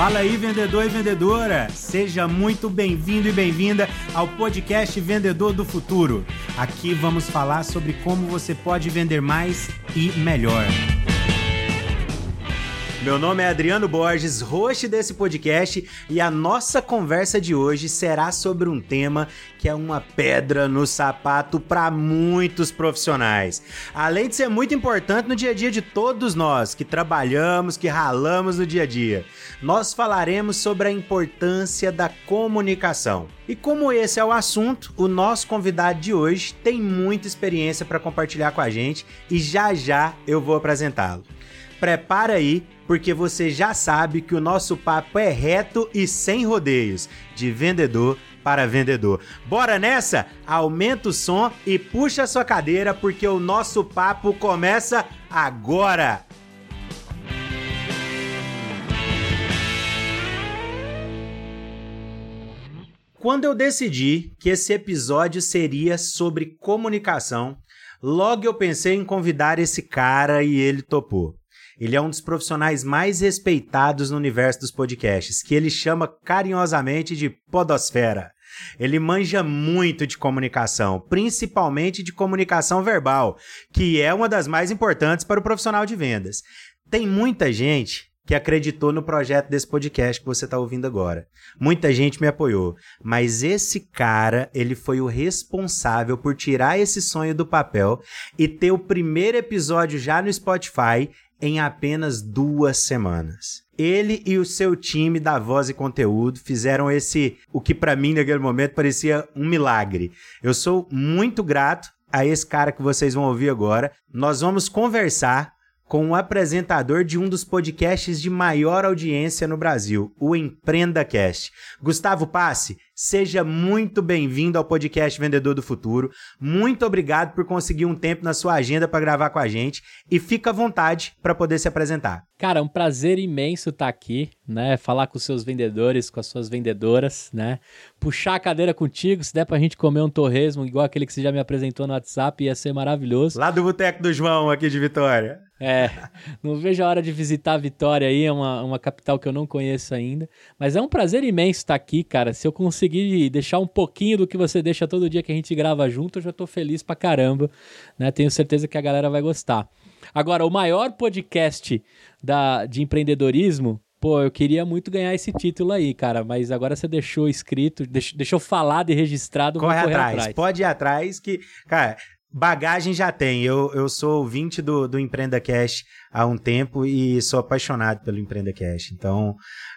Fala aí, vendedor e vendedora! Seja muito bem-vindo e bem-vinda ao podcast Vendedor do Futuro. Aqui vamos falar sobre como você pode vender mais e melhor. Meu nome é Adriano Borges, host desse podcast, e a nossa conversa de hoje será sobre um tema que é uma pedra no sapato para muitos profissionais. Além de ser muito importante no dia a dia de todos nós que trabalhamos, que ralamos no dia a dia, nós falaremos sobre a importância da comunicação. E como esse é o assunto, o nosso convidado de hoje tem muita experiência para compartilhar com a gente e já já eu vou apresentá-lo. Prepara aí porque você já sabe que o nosso papo é reto e sem rodeios, de vendedor para vendedor. Bora nessa? Aumenta o som e puxa sua cadeira porque o nosso papo começa agora. Quando eu decidi que esse episódio seria sobre comunicação, logo eu pensei em convidar esse cara e ele topou. Ele é um dos profissionais mais respeitados no universo dos podcasts, que ele chama carinhosamente de Podosfera. Ele manja muito de comunicação, principalmente de comunicação verbal, que é uma das mais importantes para o profissional de vendas. Tem muita gente que acreditou no projeto desse podcast que você está ouvindo agora. Muita gente me apoiou, mas esse cara, ele foi o responsável por tirar esse sonho do papel e ter o primeiro episódio já no Spotify em apenas duas semanas. Ele e o seu time da Voz e Conteúdo fizeram esse, o que para mim naquele momento parecia um milagre. Eu sou muito grato a esse cara que vocês vão ouvir agora. Nós vamos conversar com o apresentador de um dos podcasts de maior audiência no Brasil, o Empreenda Cast. Gustavo Passe, seja muito bem-vindo ao podcast Vendedor do Futuro. Muito obrigado por conseguir um tempo na sua agenda para gravar com a gente e fica à vontade para poder se apresentar. Cara, é um prazer imenso estar tá aqui, né? Falar com os seus vendedores, com as suas vendedoras, né? Puxar a cadeira contigo, se der pra gente comer um torresmo igual aquele que você já me apresentou no WhatsApp, ia ser maravilhoso. Lá do Boteco do João, aqui de Vitória. É, não vejo a hora de visitar a Vitória aí, é uma, uma capital que eu não conheço ainda. Mas é um prazer imenso estar aqui, cara. Se eu conseguir deixar um pouquinho do que você deixa todo dia que a gente grava junto, eu já tô feliz pra caramba, né? Tenho certeza que a galera vai gostar. Agora, o maior podcast da, de empreendedorismo, pô, eu queria muito ganhar esse título aí, cara, mas agora você deixou escrito, deixou falado e registrado. Corre atrás. atrás, pode ir atrás que, cara, Bagagem já tem. Eu, eu sou ouvinte do, do Empreenda Cash há um tempo e sou apaixonado pelo Empreenda Cash. Então,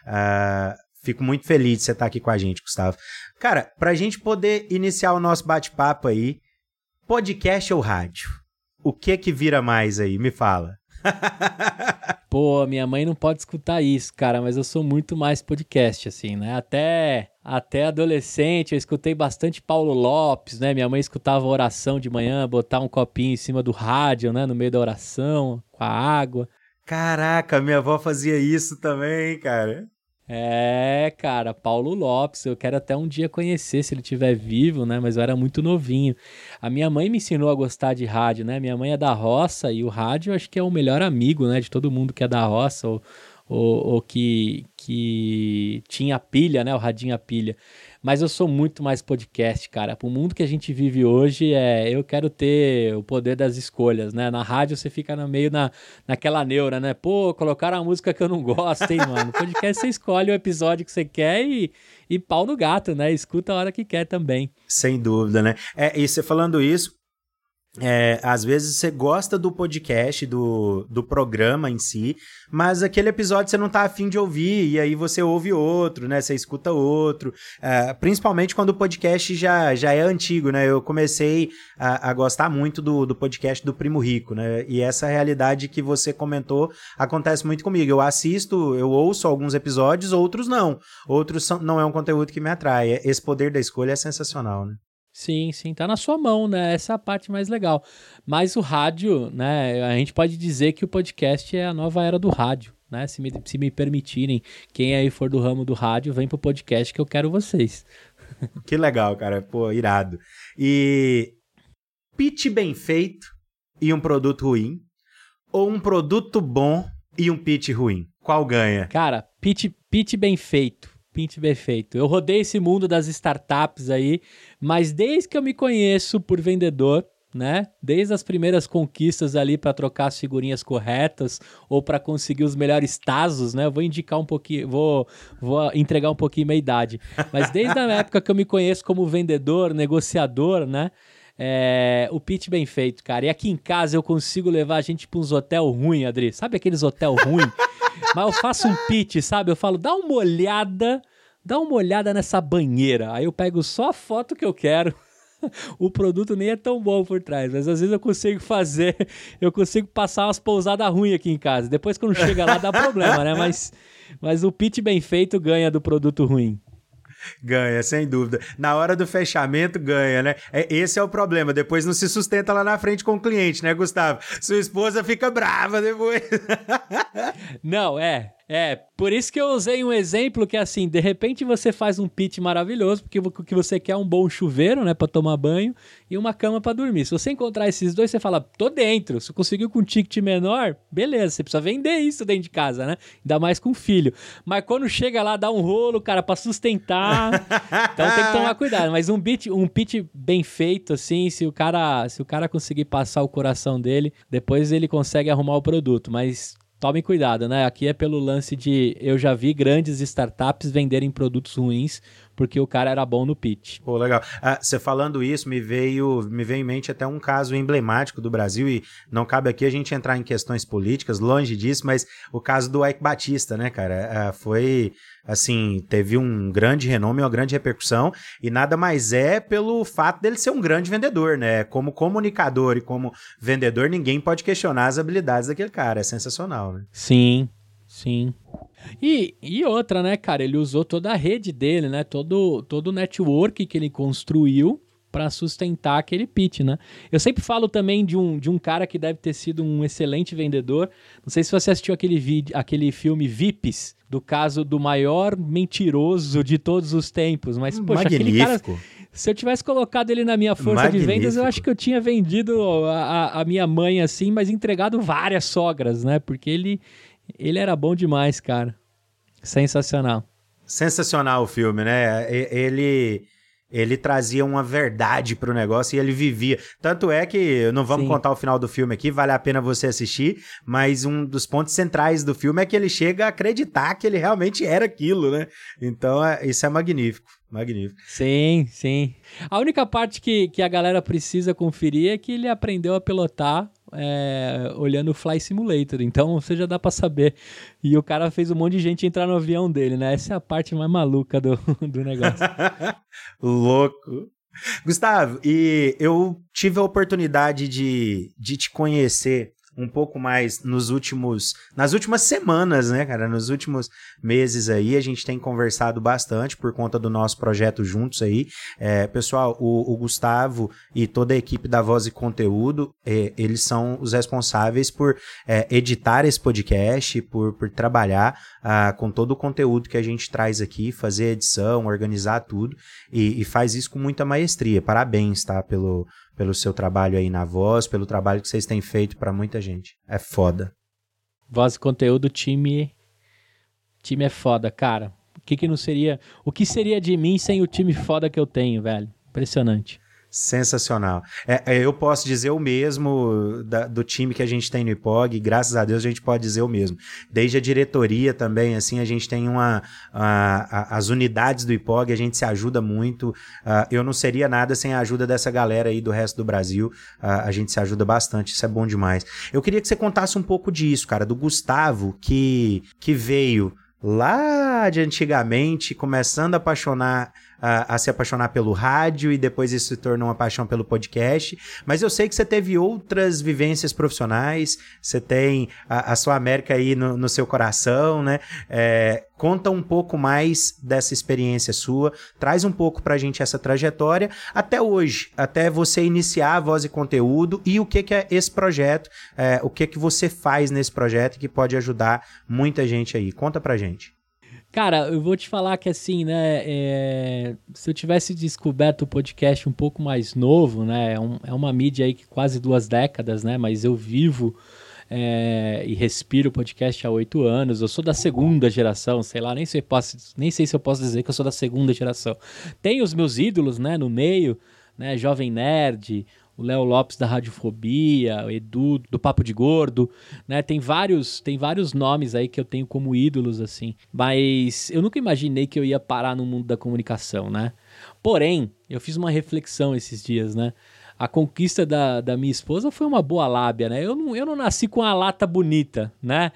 uh, fico muito feliz de você estar aqui com a gente, Gustavo. Cara, para a gente poder iniciar o nosso bate-papo aí, podcast ou rádio? O que que vira mais aí? Me fala. Pô, minha mãe não pode escutar isso, cara, mas eu sou muito mais podcast, assim, né? Até até adolescente, eu escutei bastante Paulo Lopes, né? Minha mãe escutava oração de manhã, botar um copinho em cima do rádio, né? No meio da oração, com a água. Caraca, minha avó fazia isso também, cara. É, cara, Paulo Lopes, eu quero até um dia conhecer se ele estiver vivo, né? Mas eu era muito novinho. A minha mãe me ensinou a gostar de rádio, né? Minha mãe é da roça e o rádio acho que é o melhor amigo, né? De todo mundo que é da roça ou, ou, ou que, que tinha pilha, né? O radinho a pilha. Mas eu sou muito mais podcast, cara. Pro mundo que a gente vive hoje, é, eu quero ter o poder das escolhas, né? Na rádio você fica no meio na, naquela neura, né? Pô, colocaram a música que eu não gosto, hein, mano? podcast você escolhe o episódio que você quer e, e pau no gato, né? Escuta a hora que quer também. Sem dúvida, né? É, e você falando isso, é, às vezes você gosta do podcast, do, do programa em si, mas aquele episódio você não tá afim de ouvir, e aí você ouve outro, né? Você escuta outro. É, principalmente quando o podcast já, já é antigo, né? Eu comecei a, a, gostar muito do, do podcast do Primo Rico, né? E essa realidade que você comentou acontece muito comigo. Eu assisto, eu ouço alguns episódios, outros não. Outros são, não é um conteúdo que me atrai. Esse poder da escolha é sensacional, né? Sim, sim, tá na sua mão, né? Essa é a parte mais legal. Mas o rádio, né? A gente pode dizer que o podcast é a nova era do rádio, né? Se me, se me permitirem, quem aí for do ramo do rádio, vem pro podcast que eu quero vocês. Que legal, cara. Pô, irado. E pitch bem feito e um produto ruim, ou um produto bom e um pitch ruim? Qual ganha? Cara, pitch, pitch bem feito. Pitch bem feito. Eu rodei esse mundo das startups aí, mas desde que eu me conheço por vendedor, né? Desde as primeiras conquistas ali para trocar as figurinhas corretas ou para conseguir os melhores tazos, né? Eu vou indicar um pouquinho, vou, vou entregar um pouquinho minha idade. Mas desde a época que eu me conheço como vendedor, negociador, né? É, o pitch bem feito, cara. E aqui em casa eu consigo levar a gente para uns hotel ruim, Adri. Sabe aqueles hotel ruim? Mas eu faço um pitch, sabe? Eu falo, dá uma olhada, dá uma olhada nessa banheira. Aí eu pego só a foto que eu quero o produto nem é tão bom por trás, mas às vezes eu consigo fazer, eu consigo passar umas pousadas ruins aqui em casa. Depois quando chega lá dá problema, né? Mas, mas o pitch bem feito ganha do produto ruim. Ganha, sem dúvida. Na hora do fechamento, ganha, né? É, esse é o problema. Depois não se sustenta lá na frente com o cliente, né, Gustavo? Sua esposa fica brava depois. não, é. É, por isso que eu usei um exemplo que é assim, de repente você faz um pitch maravilhoso, porque o que você quer é um bom chuveiro, né, para tomar banho e uma cama para dormir. Se você encontrar esses dois, você fala, tô dentro. Se conseguiu com um ticket menor, beleza, você precisa vender isso dentro de casa, né? Ainda mais com filho. Mas quando chega lá, dá um rolo, cara, para sustentar. então tem que tomar cuidado. Mas um pitch, um pitch bem feito, assim, se o cara, se o cara conseguir passar o coração dele, depois ele consegue arrumar o produto. Mas Tome cuidado, né? Aqui é pelo lance de eu já vi grandes startups venderem produtos ruins porque o cara era bom no pitch. Pô, legal. Ah, você falando isso, me veio, me veio em mente até um caso emblemático do Brasil, e não cabe aqui a gente entrar em questões políticas, longe disso, mas o caso do Ike Batista, né, cara? Ah, foi assim, teve um grande renome, uma grande repercussão, e nada mais é pelo fato dele ser um grande vendedor, né? Como comunicador e como vendedor, ninguém pode questionar as habilidades daquele cara, é sensacional, né? Sim, sim. E, e outra, né, cara? Ele usou toda a rede dele, né? Todo, todo o network que ele construiu para sustentar aquele pitch, né? Eu sempre falo também de um, de um cara que deve ter sido um excelente vendedor. Não sei se você assistiu aquele, vídeo, aquele filme VIPs, do caso do maior mentiroso de todos os tempos. Mas, poxa, Magnífico. aquele cara. Se eu tivesse colocado ele na minha força Magnífico. de vendas, eu acho que eu tinha vendido a, a minha mãe assim, mas entregado várias sogras, né? Porque ele, ele era bom demais, cara. Sensacional. Sensacional o filme, né? Ele ele trazia uma verdade pro negócio e ele vivia. Tanto é que não vamos Sim. contar o final do filme aqui, vale a pena você assistir, mas um dos pontos centrais do filme é que ele chega a acreditar que ele realmente era aquilo, né? Então, é, isso é magnífico. Magnífico. Sim, sim. A única parte que, que a galera precisa conferir é que ele aprendeu a pilotar é, olhando o Fly Simulator. Então você já dá para saber. E o cara fez um monte de gente entrar no avião dele, né? Essa é a parte mais maluca do, do negócio. Louco. Gustavo, e eu tive a oportunidade de, de te conhecer um pouco mais nos últimos, nas últimas semanas, né, cara? Nos últimos meses aí, a gente tem conversado bastante por conta do nosso projeto juntos aí. É, pessoal, o, o, Gustavo e toda a equipe da Voz e Conteúdo, é, eles são os responsáveis por é, editar esse podcast, por, por trabalhar ah, com todo o conteúdo que a gente traz aqui, fazer edição, organizar tudo, e, e faz isso com muita maestria. Parabéns, tá? Pelo, pelo seu trabalho aí na voz, pelo trabalho que vocês têm feito para muita gente. É foda. Voz e conteúdo, time. Time é foda, cara. O que, que não seria. O que seria de mim sem o time foda que eu tenho, velho? Impressionante. Sensacional. É, é, eu posso dizer o mesmo da, do time que a gente tem no IPOG, graças a Deus a gente pode dizer o mesmo. Desde a diretoria também, assim, a gente tem uma. A, a, as unidades do IPOG, a gente se ajuda muito. Uh, eu não seria nada sem a ajuda dessa galera aí do resto do Brasil. Uh, a gente se ajuda bastante, isso é bom demais. Eu queria que você contasse um pouco disso, cara, do Gustavo, que, que veio lá de antigamente, começando a apaixonar a, a, se apaixonar pelo rádio e depois isso se tornou uma paixão pelo podcast. Mas eu sei que você teve outras vivências profissionais, você tem a, a sua América aí no, no seu coração, né? É, conta um pouco mais dessa experiência sua, traz um pouco pra gente essa trajetória até hoje, até você iniciar a Voz e Conteúdo e o que, que é esse projeto, é, o que, que você faz nesse projeto que pode ajudar muita gente aí. Conta pra gente. Cara, eu vou te falar que assim, né? É... Se eu tivesse descoberto o podcast um pouco mais novo, né? É, um, é uma mídia aí que quase duas décadas, né? Mas eu vivo é, e respiro podcast há oito anos. Eu sou da segunda geração, sei lá, nem sei, posso, nem sei se eu posso dizer que eu sou da segunda geração. Tenho os meus ídolos, né, no meio, né, Jovem Nerd, o Léo Lopes da Radiofobia, o Edu do Papo de Gordo, né? Tem vários, tem vários nomes aí que eu tenho como ídolos assim. Mas eu nunca imaginei que eu ia parar no mundo da comunicação, né? Porém, eu fiz uma reflexão esses dias, né? A conquista da, da minha esposa foi uma boa lábia, né? Eu não, eu não nasci com a lata bonita, né?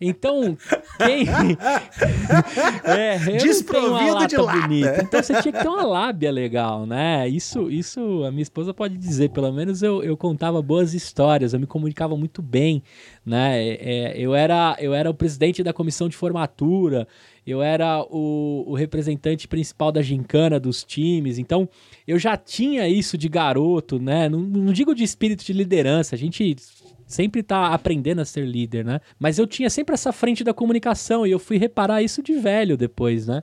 Então, quem. é, eu Desprovido não tenho uma lata, de lata bonita. Então você tinha que ter uma lábia legal, né? Isso, isso a minha esposa pode dizer. Pelo menos eu, eu contava boas histórias, eu me comunicava muito bem, né? É, eu, era, eu era o presidente da comissão de formatura, eu era o, o, representante principal da gincana dos times, então eu já tinha isso de garoto, né? Não, não digo de espírito de liderança, a gente sempre tá aprendendo a ser líder, né? Mas eu tinha sempre essa frente da comunicação e eu fui reparar isso de velho depois, né?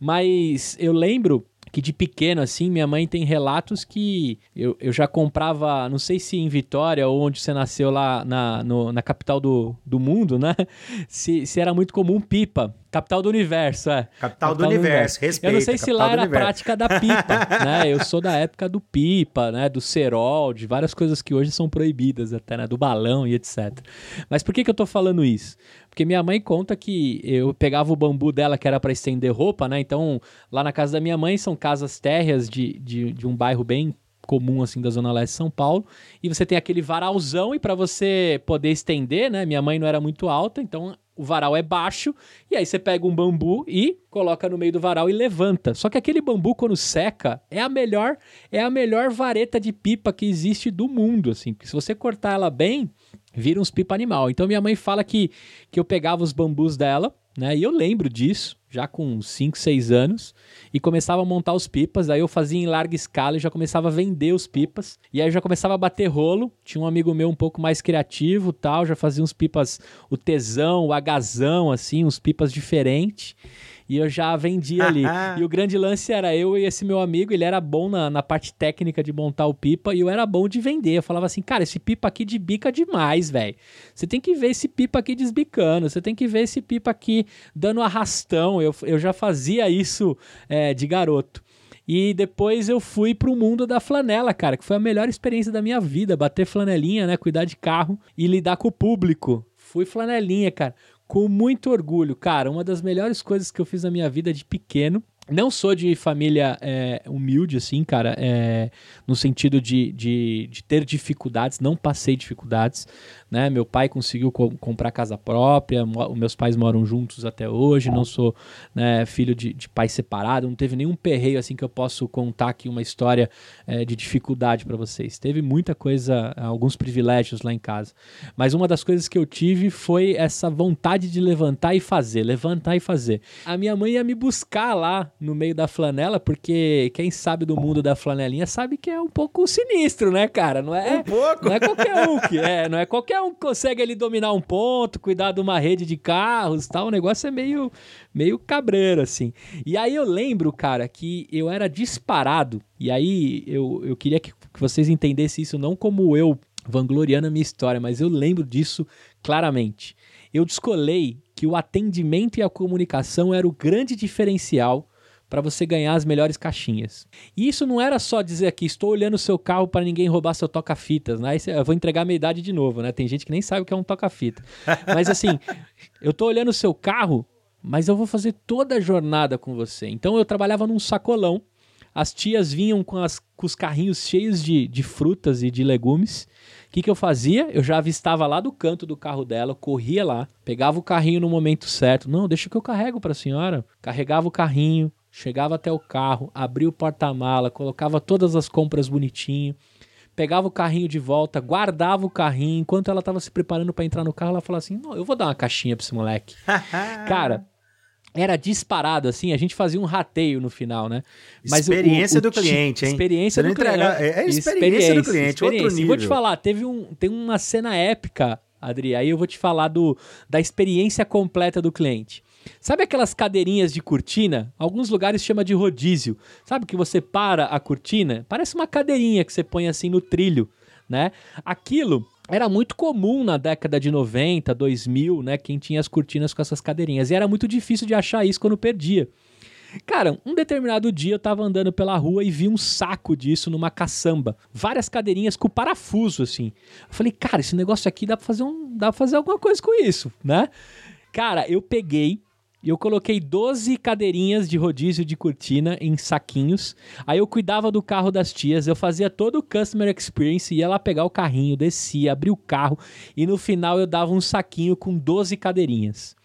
Mas eu lembro que de pequeno, assim, minha mãe tem relatos que eu, eu já comprava, não sei se em Vitória ou onde você nasceu lá na, no, na capital do, do mundo, né? Se, se era muito comum pipa. Capital do universo, é. Capital, Capital do, do, universo, respeito. Eu não sei se lá era a prática da pipa, né? Eu sou da época do pipa, né? Do cerol, de várias coisas que hoje são proibidas até, né? Do balão e etc. Mas por que que eu tô falando isso? Porque minha mãe conta que eu pegava o bambu dela que era para estender roupa, né? Então, lá na casa da minha mãe são casas térreas de, de, de um bairro bem comum assim da zona leste de São Paulo e você tem aquele varalzão e para você poder estender, né? Minha mãe não era muito alta, então o varal é baixo, e aí você pega um bambu e coloca no meio do varal e levanta. Só que aquele bambu quando seca é a melhor, é a melhor vareta de pipa que existe do mundo, assim, porque se você cortar ela bem, vira uns pipa animal. Então minha mãe fala que que eu pegava os bambus dela, né? E eu lembro disso, já com 5, 6 anos, e começava a montar os pipas. Aí eu fazia em larga escala e já começava a vender os pipas. E aí eu já começava a bater rolo. Tinha um amigo meu um pouco mais criativo tal, já fazia uns pipas, o tesão, o agazão, assim, uns pipas diferentes e eu já vendia ali. e o grande lance era eu e esse meu amigo, ele era bom na, na parte técnica de montar o pipa e eu era bom de vender. Eu falava assim, cara, esse pipa aqui de bica demais, velho. Você tem que ver esse pipa aqui desbicando, você tem que ver esse pipa aqui dando arrastão. Eu, eu já fazia isso é, de garoto. E depois eu fui pro mundo da flanela, cara, que foi a melhor experiência da minha vida, bater flanelinha, né, cuidar de carro e lidar com o público. Fui flanelinha, cara com muito orgulho. Cara, uma das melhores coisas que eu fiz na minha vida de pequeno não sou de família é, humilde, assim, cara, é, no sentido de, de, de, ter dificuldades, não passei dificuldades, né? Meu pai conseguiu co comprar casa própria, meus pais moram juntos até hoje, não sou né, filho de, de pai separado, não teve nenhum perreio, assim, que eu posso contar aqui uma história é, de dificuldade para vocês. Teve muita coisa, alguns privilégios lá em casa, mas uma das coisas que eu tive foi essa vontade de levantar e fazer, levantar e fazer. A minha mãe ia me buscar lá no meio da flanela, porque quem sabe do mundo da flanelinha sabe que é um pouco sinistro, né, cara? Não é, um pouco. Não é qualquer um que é, não é qualquer um consegue ali dominar um ponto, cuidar de uma rede de carros, tal. O negócio é meio meio cabreiro assim. E aí eu lembro, cara, que eu era disparado. E aí eu, eu queria que, que vocês entendessem isso não como eu vangloriando a minha história, mas eu lembro disso claramente. Eu descolei que o atendimento e a comunicação era o grande diferencial para você ganhar as melhores caixinhas. E isso não era só dizer aqui, estou olhando o seu carro para ninguém roubar seu toca-fitas, né? Eu vou entregar a minha idade de novo, né? Tem gente que nem sabe o que é um toca-fita. Mas assim, eu estou olhando o seu carro, mas eu vou fazer toda a jornada com você. Então eu trabalhava num sacolão, as tias vinham com, as, com os carrinhos cheios de, de frutas e de legumes. O que, que eu fazia? Eu já avistava lá do canto do carro dela, corria lá, pegava o carrinho no momento certo. Não, deixa que eu carrego para a senhora. Carregava o carrinho, chegava até o carro, abria o porta-mala, colocava todas as compras bonitinho, pegava o carrinho de volta, guardava o carrinho. Enquanto ela estava se preparando para entrar no carro, ela falava assim: Não, eu vou dar uma caixinha para esse moleque. Cara. Era disparado, assim, a gente fazia um rateio no final, né? Mas experiência o, o, o do cliente, hein? Experiência do cliente. É, é experiência, experiência, do cliente, experiência. outro nível. vou te falar, teve um, tem uma cena épica, Adri, aí eu vou te falar do, da experiência completa do cliente. Sabe aquelas cadeirinhas de cortina? Alguns lugares chama de rodízio. Sabe que você para a cortina? Parece uma cadeirinha que você põe assim no trilho, né? Aquilo era muito comum na década de 90, 2000, né? Quem tinha as cortinas com essas cadeirinhas. E era muito difícil de achar isso quando perdia. Cara, um determinado dia eu tava andando pela rua e vi um saco disso numa caçamba. Várias cadeirinhas com parafuso, assim. Eu falei, cara, esse negócio aqui dá pra fazer, um, dá pra fazer alguma coisa com isso, né? Cara, eu peguei, eu coloquei 12 cadeirinhas de rodízio de cortina em saquinhos. Aí eu cuidava do carro das tias, eu fazia todo o customer experience, ia lá pegar o carrinho, descia, abria o carro e no final eu dava um saquinho com 12 cadeirinhas.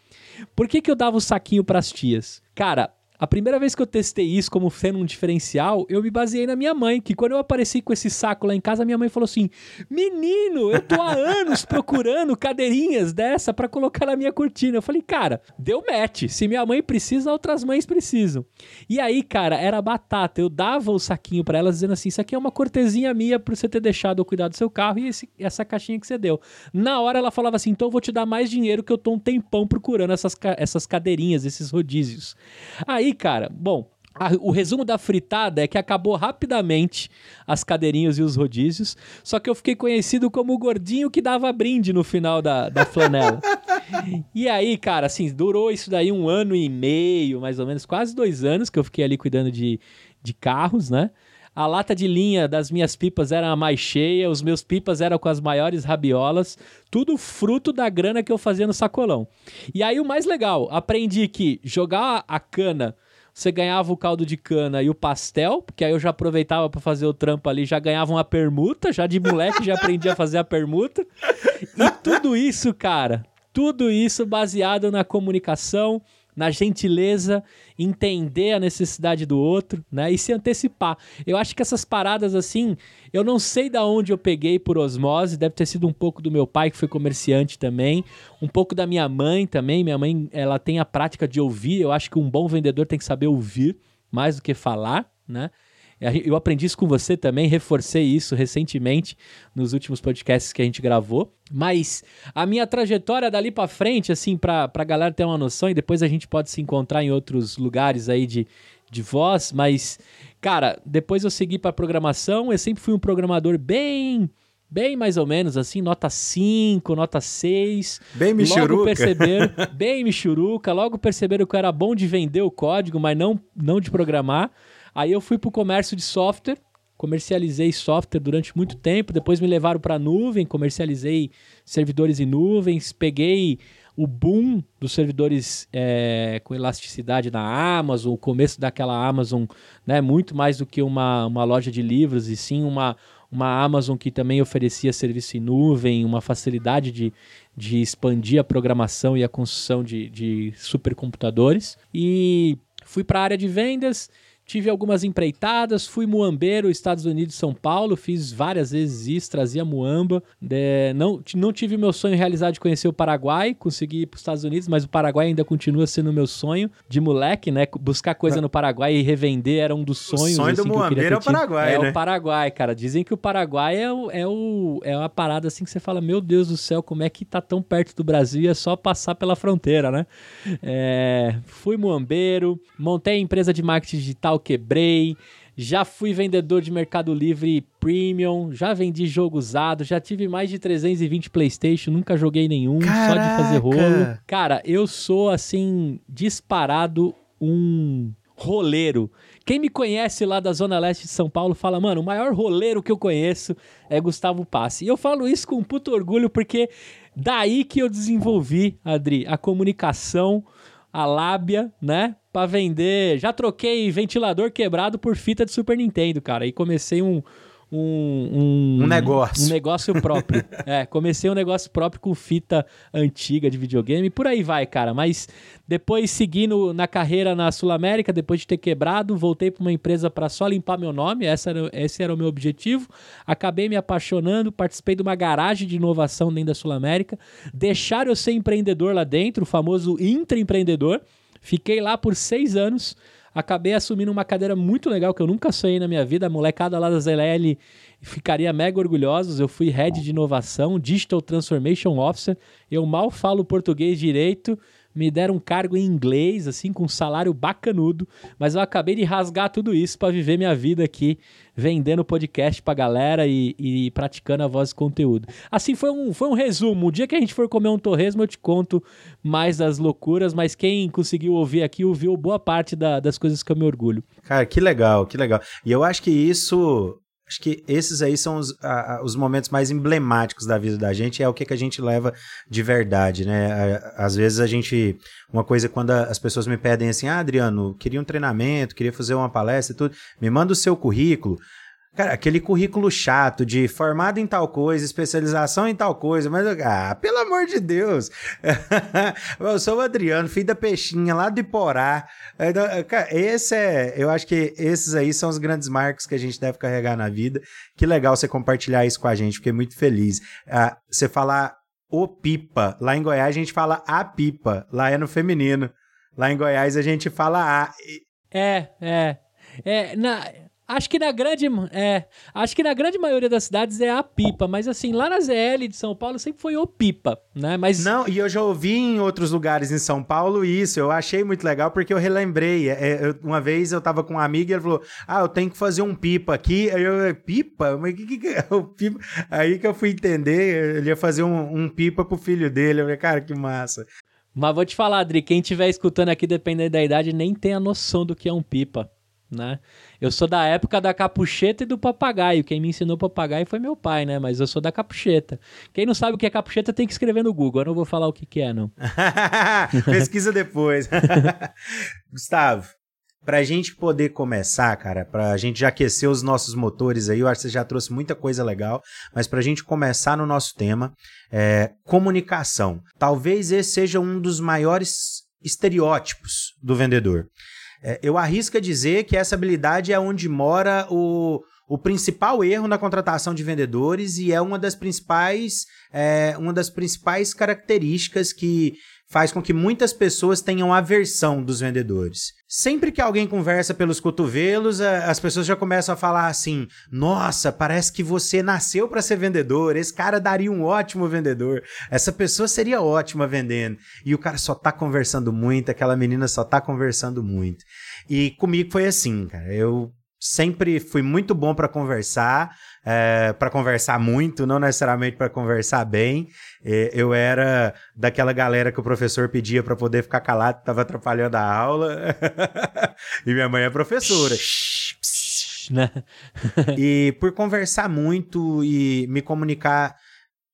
Por que, que eu dava o saquinho para as tias? Cara, a primeira vez que eu testei isso como sendo um diferencial, eu me baseei na minha mãe, que quando eu apareci com esse saco lá em casa, minha mãe falou assim: Menino, eu tô há anos procurando cadeirinhas dessa para colocar na minha cortina. Eu falei, cara, deu match. Se minha mãe precisa, outras mães precisam. E aí, cara, era batata. Eu dava o saquinho para elas dizendo assim: Isso aqui é uma cortesia minha por você ter deixado eu cuidar do seu carro e esse, essa caixinha que você deu. Na hora ela falava assim: Então eu vou te dar mais dinheiro que eu tô um tempão procurando essas, essas cadeirinhas, esses rodízios. Aí aí, cara, bom, a, o resumo da fritada é que acabou rapidamente as cadeirinhas e os rodízios, só que eu fiquei conhecido como o gordinho que dava brinde no final da, da flanela. e aí, cara, assim, durou isso daí um ano e meio, mais ou menos, quase dois anos que eu fiquei ali cuidando de, de carros, né? A lata de linha das minhas pipas era a mais cheia, os meus pipas eram com as maiores rabiolas, tudo fruto da grana que eu fazia no sacolão. E aí o mais legal, aprendi que jogar a cana você ganhava o caldo de cana e o pastel, porque aí eu já aproveitava para fazer o trampo ali, já ganhava uma permuta, já de moleque já aprendi a fazer a permuta. E tudo isso, cara, tudo isso baseado na comunicação, na gentileza, entender a necessidade do outro, né? E se antecipar. Eu acho que essas paradas assim, eu não sei da onde eu peguei por osmose, deve ter sido um pouco do meu pai que foi comerciante também, um pouco da minha mãe também. Minha mãe, ela tem a prática de ouvir. Eu acho que um bom vendedor tem que saber ouvir mais do que falar, né? Eu aprendi isso com você também, reforcei isso recentemente nos últimos podcasts que a gente gravou. Mas a minha trajetória dali para frente, assim, pra, pra galera ter uma noção, e depois a gente pode se encontrar em outros lugares aí de, de voz, mas, cara, depois eu segui pra programação, eu sempre fui um programador bem bem mais ou menos assim, nota 5, nota 6. Bem michuruca. Logo perceberam, bem michuruca, logo perceberam que eu era bom de vender o código, mas não, não de programar. Aí eu fui para o comércio de software, comercializei software durante muito tempo, depois me levaram para a nuvem, comercializei servidores em nuvens, peguei o boom dos servidores é, com elasticidade na Amazon, o começo daquela Amazon, né, muito mais do que uma, uma loja de livros, e sim uma, uma Amazon que também oferecia serviço em nuvem, uma facilidade de, de expandir a programação e a construção de, de supercomputadores. E fui para a área de vendas, Tive algumas empreitadas, fui muambeiro, Estados Unidos São Paulo, fiz várias vezes isso, trazia muamba. É, não, não tive meu sonho realizado de conhecer o Paraguai, consegui ir para os Estados Unidos, mas o Paraguai ainda continua sendo o meu sonho de moleque, né? Buscar coisa no Paraguai e revender era um dos sonhos. O sonho assim, do muambeiro é o Paraguai, é né? É o Paraguai, cara. Dizem que o Paraguai é, o, é, o, é uma parada assim que você fala, meu Deus do céu, como é que tá tão perto do Brasil e é só passar pela fronteira, né? É, fui muambeiro, montei empresa de marketing digital quebrei. Já fui vendedor de Mercado Livre Premium, já vendi jogo usado, já tive mais de 320 PlayStation, nunca joguei nenhum, Caraca. só de fazer rolo. Cara, eu sou assim disparado um roleiro. Quem me conhece lá da Zona Leste de São Paulo fala, mano, o maior roleiro que eu conheço é Gustavo Passe. E eu falo isso com puto orgulho porque daí que eu desenvolvi, Adri, a comunicação, a lábia, né? Pra vender. Já troquei ventilador quebrado por fita de Super Nintendo, cara. E comecei um. Um, um, Um negócio. Um negócio próprio. é, comecei um negócio próprio com fita antiga de videogame. Por aí vai, cara. Mas depois seguindo na carreira na Sul América, depois de ter quebrado, voltei para uma empresa para só limpar meu nome. Essa era, esse era o meu objetivo. Acabei me apaixonando, participei de uma garagem de inovação dentro da Sul América. Deixaram eu ser empreendedor lá dentro, o famoso intraempreendedor. Fiquei lá por seis anos. Acabei assumindo uma cadeira muito legal que eu nunca sonhei na minha vida. A molecada lá da ZLL ficaria mega orgulhosos. Eu fui head de inovação, Digital Transformation Officer. Eu mal falo português direito, me deram um cargo em inglês, assim, com um salário bacanudo, mas eu acabei de rasgar tudo isso para viver minha vida aqui, vendendo podcast pra galera e, e, praticando a voz de conteúdo. Assim, foi um, foi um resumo. O dia que a gente for comer um torresmo, eu te conto mais das loucuras, mas quem conseguiu ouvir aqui, ouviu boa parte da, das coisas que eu me orgulho. Cara, que legal, que legal. E eu acho que isso Acho que esses aí são os, a, os momentos mais emblemáticos da vida da gente, é o que, que a gente leva de verdade, né? Às vezes a gente. Uma coisa quando as pessoas me pedem assim, ah, Adriano, queria um treinamento, queria fazer uma palestra e tudo, me manda o seu currículo. Cara, aquele currículo chato de formado em tal coisa, especialização em tal coisa, mas, ah, pelo amor de Deus. eu sou o Adriano, filho da Peixinha, lá do Iporá. Então, esse é, eu acho que esses aí são os grandes marcos que a gente deve carregar na vida. Que legal você compartilhar isso com a gente, fiquei muito feliz. Ah, você falar o pipa, lá em Goiás a gente fala a pipa, lá é no feminino. Lá em Goiás a gente fala a. É, é. É, na, Acho que na grande, é, acho que na grande maioria das cidades é a pipa, mas assim, lá na ZL de São Paulo sempre foi o pipa, né? Mas Não, e eu já ouvi em outros lugares em São Paulo isso, eu achei muito legal porque eu relembrei, é, eu, uma vez eu tava com um amigo e ele falou: "Ah, eu tenho que fazer um pipa aqui". Aí eu, pipa? Mas que que é o pipa? Aí que eu fui entender, ele ia fazer um, um pipa pro filho dele. Eu falei: "Cara, que massa". Mas vou te falar, Adri, quem estiver escutando aqui, dependendo da idade, nem tem a noção do que é um pipa né? Eu sou da época da capucheta e do papagaio. Quem me ensinou papagaio foi meu pai, né? Mas eu sou da capucheta. Quem não sabe o que é capucheta tem que escrever no Google. Eu não vou falar o que, que é, não. Pesquisa depois. Gustavo, pra gente poder começar, cara, pra gente já aquecer os nossos motores aí, eu acho que você já trouxe muita coisa legal, mas pra gente começar no nosso tema, é, comunicação. Talvez esse seja um dos maiores estereótipos do vendedor. É, eu arrisco a dizer que essa habilidade é onde mora o, o principal erro na contratação de vendedores e é uma das principais, é, uma das principais características que faz com que muitas pessoas tenham aversão dos vendedores. Sempre que alguém conversa pelos cotovelos, as pessoas já começam a falar assim: "Nossa, parece que você nasceu para ser vendedor. Esse cara daria um ótimo vendedor. Essa pessoa seria ótima vendendo". E o cara só tá conversando muito, aquela menina só tá conversando muito. E comigo foi assim, cara. Eu sempre fui muito bom para conversar, é, para conversar muito, não necessariamente para conversar bem. É, eu era daquela galera que o professor pedia para poder ficar calado, estava atrapalhando a aula. e minha mãe é professora. né? e por conversar muito e me comunicar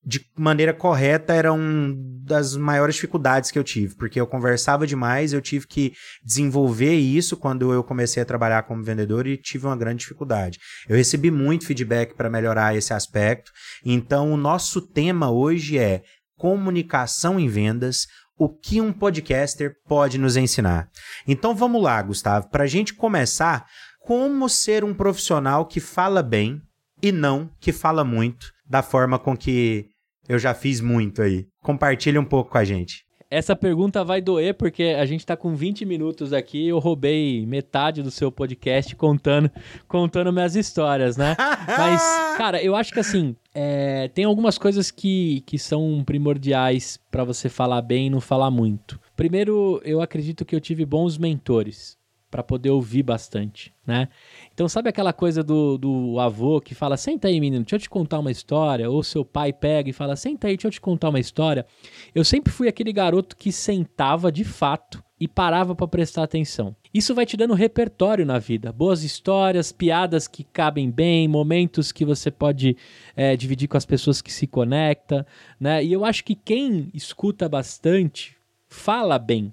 de maneira correta era uma das maiores dificuldades que eu tive, porque eu conversava demais, eu tive que desenvolver isso quando eu comecei a trabalhar como vendedor e tive uma grande dificuldade. Eu recebi muito feedback para melhorar esse aspecto, então o nosso tema hoje é comunicação em vendas, o que um podcaster pode nos ensinar. Então vamos lá, Gustavo, para a gente começar, como ser um profissional que fala bem e não que fala muito, da forma com que eu já fiz muito aí. Compartilha um pouco com a gente. Essa pergunta vai doer porque a gente está com 20 minutos aqui e eu roubei metade do seu podcast contando, contando minhas histórias, né? Mas, cara, eu acho que assim, é, tem algumas coisas que, que são primordiais para você falar bem e não falar muito. Primeiro, eu acredito que eu tive bons mentores para poder ouvir bastante, né? Então, sabe aquela coisa do, do avô que fala: senta aí, menino, deixa eu te contar uma história? Ou seu pai pega e fala: senta aí, deixa eu te contar uma história. Eu sempre fui aquele garoto que sentava de fato e parava para prestar atenção. Isso vai te dando repertório na vida, boas histórias, piadas que cabem bem, momentos que você pode é, dividir com as pessoas que se conecta, né? E eu acho que quem escuta bastante fala bem,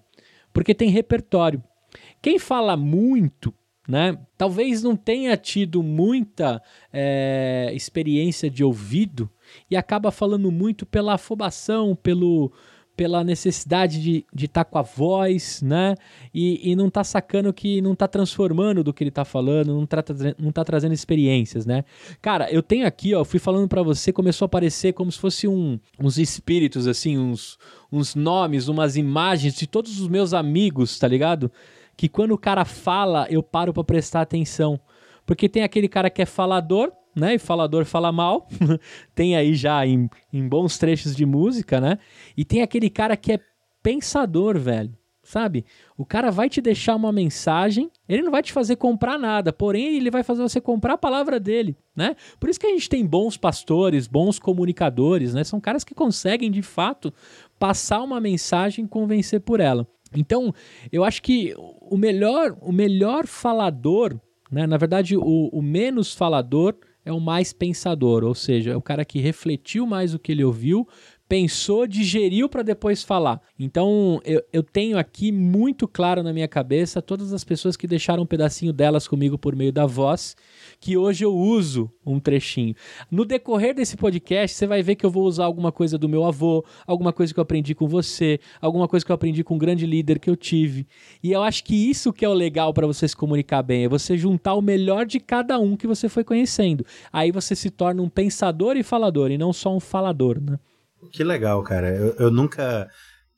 porque tem repertório. Quem fala muito, né? Talvez não tenha tido muita é, experiência de ouvido e acaba falando muito pela afobação, pelo, pela necessidade de estar tá com a voz, né? E, e não tá sacando que não tá transformando do que ele tá falando, não tá, não tá trazendo experiências, né? Cara, eu tenho aqui, ó, fui falando para você, começou a aparecer como se fosse um, uns espíritos, assim, uns, uns nomes, umas imagens de todos os meus amigos, tá ligado? Que quando o cara fala, eu paro para prestar atenção. Porque tem aquele cara que é falador, né? E falador fala mal. tem aí já em, em bons trechos de música, né? E tem aquele cara que é pensador, velho. Sabe? O cara vai te deixar uma mensagem, ele não vai te fazer comprar nada, porém ele vai fazer você comprar a palavra dele, né? Por isso que a gente tem bons pastores, bons comunicadores, né? São caras que conseguem de fato passar uma mensagem e convencer por ela. Então, eu acho que o melhor, o melhor falador, né? Na verdade, o, o menos falador é o mais pensador, ou seja, é o cara que refletiu mais o que ele ouviu, pensou, digeriu para depois falar. Então eu, eu tenho aqui muito claro na minha cabeça todas as pessoas que deixaram um pedacinho delas comigo por meio da voz, que hoje eu uso um trechinho. No decorrer desse podcast, você vai ver que eu vou usar alguma coisa do meu avô, alguma coisa que eu aprendi com você, alguma coisa que eu aprendi com um grande líder que eu tive. E eu acho que isso que é o legal para você se comunicar bem, é você juntar o melhor de cada um que você foi conhecendo. Aí você se torna um pensador e falador, e não só um falador, né? Que legal, cara. Eu, eu nunca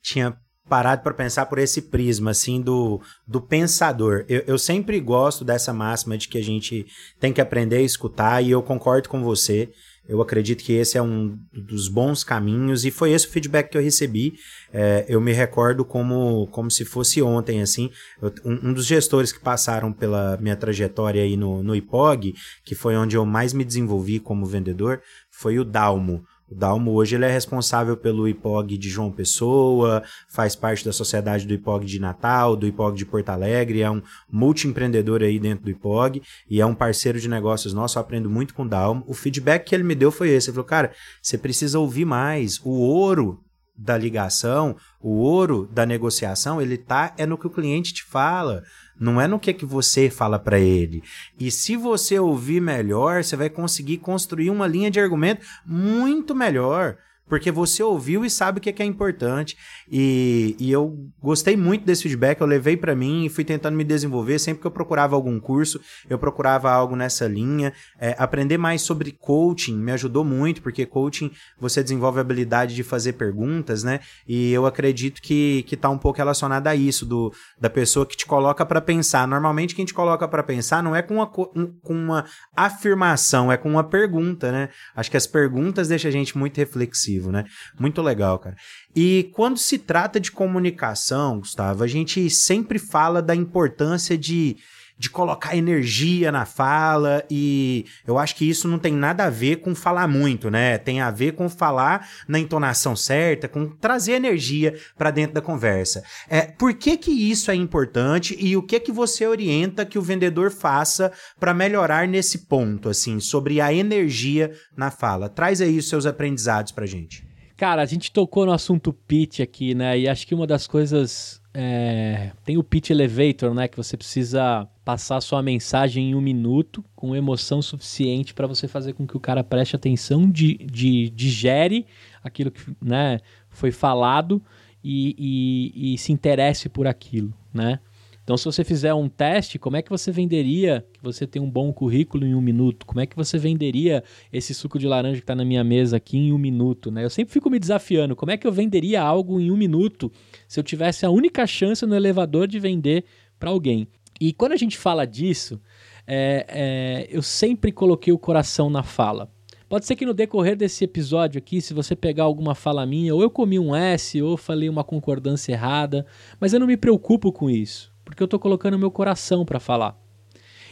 tinha parado para pensar por esse prisma, assim, do, do pensador. Eu, eu sempre gosto dessa máxima de que a gente tem que aprender a escutar, e eu concordo com você. Eu acredito que esse é um dos bons caminhos, e foi esse o feedback que eu recebi. É, eu me recordo como, como se fosse ontem, assim. Eu, um, um, dos gestores que passaram pela minha trajetória aí no, no IPOG, que foi onde eu mais me desenvolvi como vendedor, foi o Dalmo. O Dalmo hoje ele é responsável pelo IPOG de João Pessoa, faz parte da sociedade do IPOG de Natal, do IPOG de Porto Alegre, é um multiempreendedor aí dentro do IPOG e é um parceiro de negócios nosso, eu aprendo muito com o Dalmo. O feedback que ele me deu foi esse, ele falou, cara, você precisa ouvir mais, o ouro da ligação, o ouro da negociação, ele tá é no que o cliente te fala. Não é no que, que você fala para ele. E se você ouvir melhor, você vai conseguir construir uma linha de argumento muito melhor porque você ouviu e sabe o que é, que é importante. E, e eu gostei muito desse feedback, eu levei para mim e fui tentando me desenvolver. Sempre que eu procurava algum curso, eu procurava algo nessa linha. É, aprender mais sobre coaching me ajudou muito, porque coaching você desenvolve a habilidade de fazer perguntas, né? E eu acredito que, que tá um pouco relacionado a isso, do, da pessoa que te coloca para pensar. Normalmente, quem te coloca para pensar não é com uma, com uma afirmação, é com uma pergunta, né? Acho que as perguntas deixam a gente muito reflexivo né? Muito legal, cara. E quando se trata de comunicação, Gustavo, a gente sempre fala da importância de de colocar energia na fala e eu acho que isso não tem nada a ver com falar muito, né? Tem a ver com falar na entonação certa, com trazer energia para dentro da conversa. É, por que que isso é importante e o que que você orienta que o vendedor faça para melhorar nesse ponto, assim, sobre a energia na fala? Traz aí os seus aprendizados pra gente. Cara, a gente tocou no assunto pitch aqui, né? E acho que uma das coisas. É... Tem o pitch elevator, né? Que você precisa passar sua mensagem em um minuto com emoção suficiente para você fazer com que o cara preste atenção, de, de, digere aquilo que né, foi falado e, e, e se interesse por aquilo, né? Então, se você fizer um teste, como é que você venderia que você tem um bom currículo em um minuto? Como é que você venderia esse suco de laranja que está na minha mesa aqui em um minuto? Né? Eu sempre fico me desafiando. Como é que eu venderia algo em um minuto se eu tivesse a única chance no elevador de vender para alguém? E quando a gente fala disso, é, é, eu sempre coloquei o coração na fala. Pode ser que no decorrer desse episódio aqui, se você pegar alguma fala minha, ou eu comi um S, ou falei uma concordância errada, mas eu não me preocupo com isso porque eu estou colocando meu coração para falar.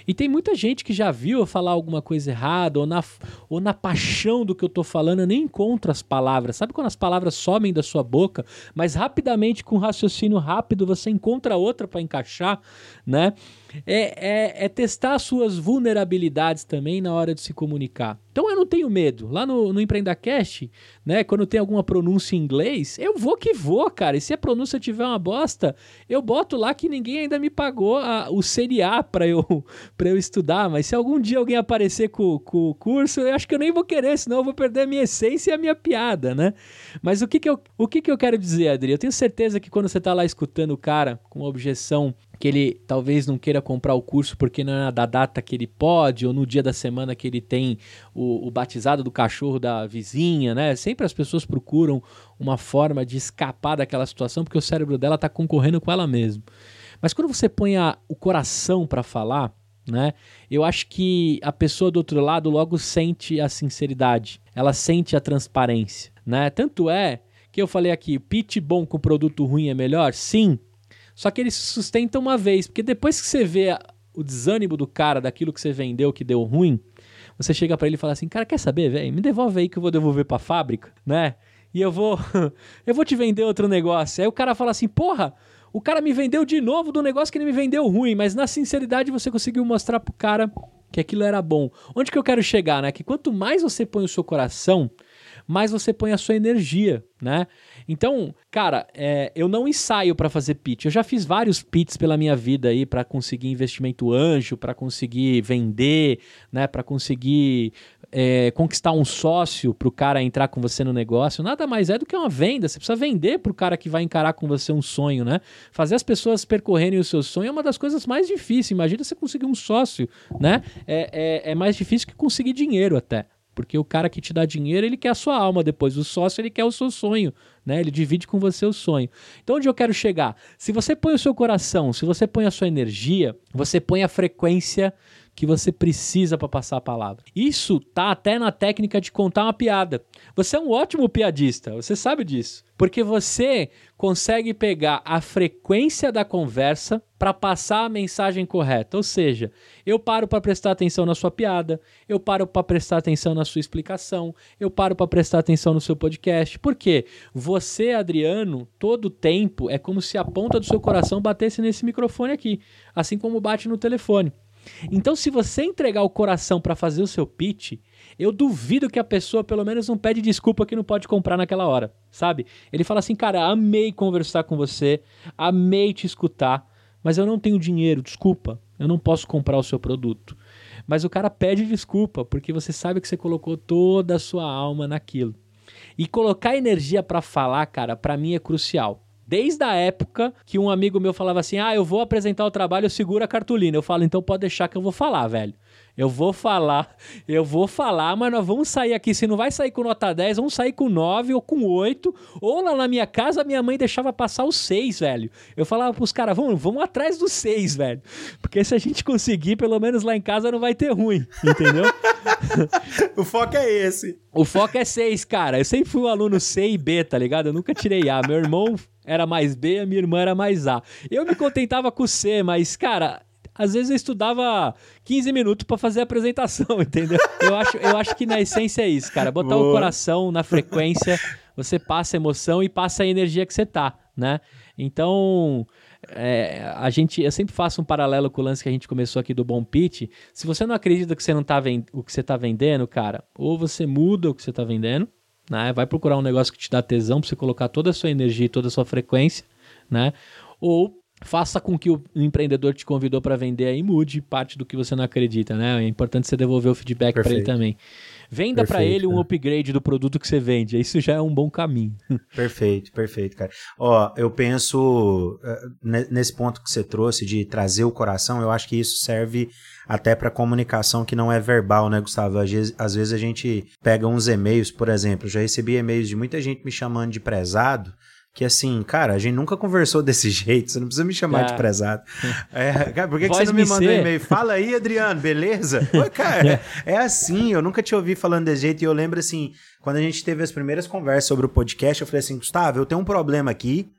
E tem muita gente que já viu eu falar alguma coisa errada, ou na, ou na paixão do que eu estou falando, eu nem encontro as palavras. Sabe quando as palavras somem da sua boca, mas rapidamente, com raciocínio rápido, você encontra outra para encaixar, né? É, é, é, testar suas vulnerabilidades também na hora de se comunicar. Então eu não tenho medo. Lá no, no EmpreendaCast, né, quando tem alguma pronúncia em inglês, eu vou que vou, cara. E se a pronúncia tiver uma bosta, eu boto lá que ninguém ainda me pagou a, o CNA para eu, eu estudar. Mas se algum dia alguém aparecer com, com o curso, eu acho que eu nem vou querer, senão eu vou perder a minha essência e a minha piada, né? Mas o que, que, eu, o que, que eu quero dizer, Adri? Eu tenho certeza que quando você tá lá escutando o cara com uma objeção que ele talvez não queira comprar o curso porque não é da data que ele pode, ou no dia da semana que ele tem o, o, batizado do cachorro da vizinha, né? Sempre as pessoas procuram uma forma de escapar daquela situação porque o cérebro dela está concorrendo com ela mesma. Mas quando você põe a, o coração para falar, né? Eu acho que a pessoa do outro lado logo sente a sinceridade, ela sente a transparência, né? Tanto é que eu falei aqui, pitch bom com produto ruim é melhor? Sim. Só que ele se sustenta uma vez, porque depois que você vê o desânimo do cara daquilo que você vendeu que deu ruim, você chega para ele e fala assim: "Cara, quer saber, velho? Me devolve aí que eu vou devolver para fábrica, né? E eu vou eu vou te vender outro negócio". Aí o cara fala assim: "Porra, o cara me vendeu de novo do negócio que ele me vendeu ruim, mas na sinceridade você conseguiu mostrar pro cara que aquilo era bom. Onde que eu quero chegar, né? Que quanto mais você põe o seu coração, mais você põe a sua energia, né? Então, cara, é, eu não ensaio para fazer pitch. Eu já fiz vários pitches pela minha vida aí para conseguir investimento anjo, para conseguir vender, né? Para conseguir é, conquistar um sócio para o cara entrar com você no negócio. Nada mais é do que uma venda. Você precisa vender para o cara que vai encarar com você um sonho, né? Fazer as pessoas percorrerem o seu sonho é uma das coisas mais difíceis. Imagina você conseguir um sócio, né? É, é, é mais difícil que conseguir dinheiro até. Porque o cara que te dá dinheiro, ele quer a sua alma depois. O sócio, ele quer o seu sonho, né? Ele divide com você o sonho. Então, onde eu quero chegar? Se você põe o seu coração, se você põe a sua energia, você põe a frequência que você precisa para passar a palavra. Isso tá até na técnica de contar uma piada. Você é um ótimo piadista, você sabe disso, porque você consegue pegar a frequência da conversa para passar a mensagem correta. Ou seja, eu paro para prestar atenção na sua piada, eu paro para prestar atenção na sua explicação, eu paro para prestar atenção no seu podcast. Por quê? Você, Adriano, todo tempo é como se a ponta do seu coração batesse nesse microfone aqui, assim como bate no telefone. Então, se você entregar o coração para fazer o seu pitch, eu duvido que a pessoa pelo menos não pede desculpa que não pode comprar naquela hora, sabe? Ele fala assim, cara, amei conversar com você, amei te escutar, mas eu não tenho dinheiro, desculpa, eu não posso comprar o seu produto. Mas o cara pede desculpa porque você sabe que você colocou toda a sua alma naquilo. E colocar energia para falar, cara, para mim é crucial. Desde a época que um amigo meu falava assim: Ah, eu vou apresentar o trabalho, eu seguro a cartolina. Eu falo, então pode deixar que eu vou falar, velho. Eu vou falar, eu vou falar, mas nós vamos sair aqui. Se não vai sair com nota 10, vamos sair com 9 ou com 8. Ou lá na minha casa, minha mãe deixava passar o 6, velho. Eu falava pros caras, vamos, vamos atrás do 6, velho. Porque se a gente conseguir, pelo menos lá em casa não vai ter ruim, entendeu? o foco é esse. O foco é 6, cara. Eu sempre fui um aluno C e B, tá ligado? Eu nunca tirei A. Meu irmão era mais B, a minha irmã era mais A. Eu me contentava com C, mas, cara, às vezes eu estudava 15 minutos para fazer a apresentação, entendeu? Eu acho, eu acho que na essência é isso, cara. Botar Boa. o coração na frequência, você passa a emoção e passa a energia que você tá, né? Então, é, a gente, eu sempre faço um paralelo com o lance que a gente começou aqui do Bom Pitch. Se você não acredita que você não tá vend o que você tá vendendo, cara, ou você muda o que você tá vendendo, né? Vai procurar um negócio que te dá tesão para você colocar toda a sua energia e toda a sua frequência, né? Ou faça com que o empreendedor te convidou para vender aí mude parte do que você não acredita, né? É importante você devolver o feedback para ele também. Venda para ele um upgrade do produto que você vende. Isso já é um bom caminho. Perfeito, perfeito, cara. Ó, eu penso uh, nesse ponto que você trouxe de trazer o coração, eu acho que isso serve até para comunicação que não é verbal, né, Gustavo? Às vezes, às vezes a gente pega uns e-mails, por exemplo, eu já recebi e-mails de muita gente me chamando de prezado, que assim, cara, a gente nunca conversou desse jeito, você não precisa me chamar é. de prezado. É, cara, por que, que você não me mandou um e-mail? Fala aí, Adriano, beleza? Pô, cara, é. é assim, eu nunca te ouvi falando desse jeito e eu lembro assim, quando a gente teve as primeiras conversas sobre o podcast, eu falei assim, Gustavo, eu tenho um problema aqui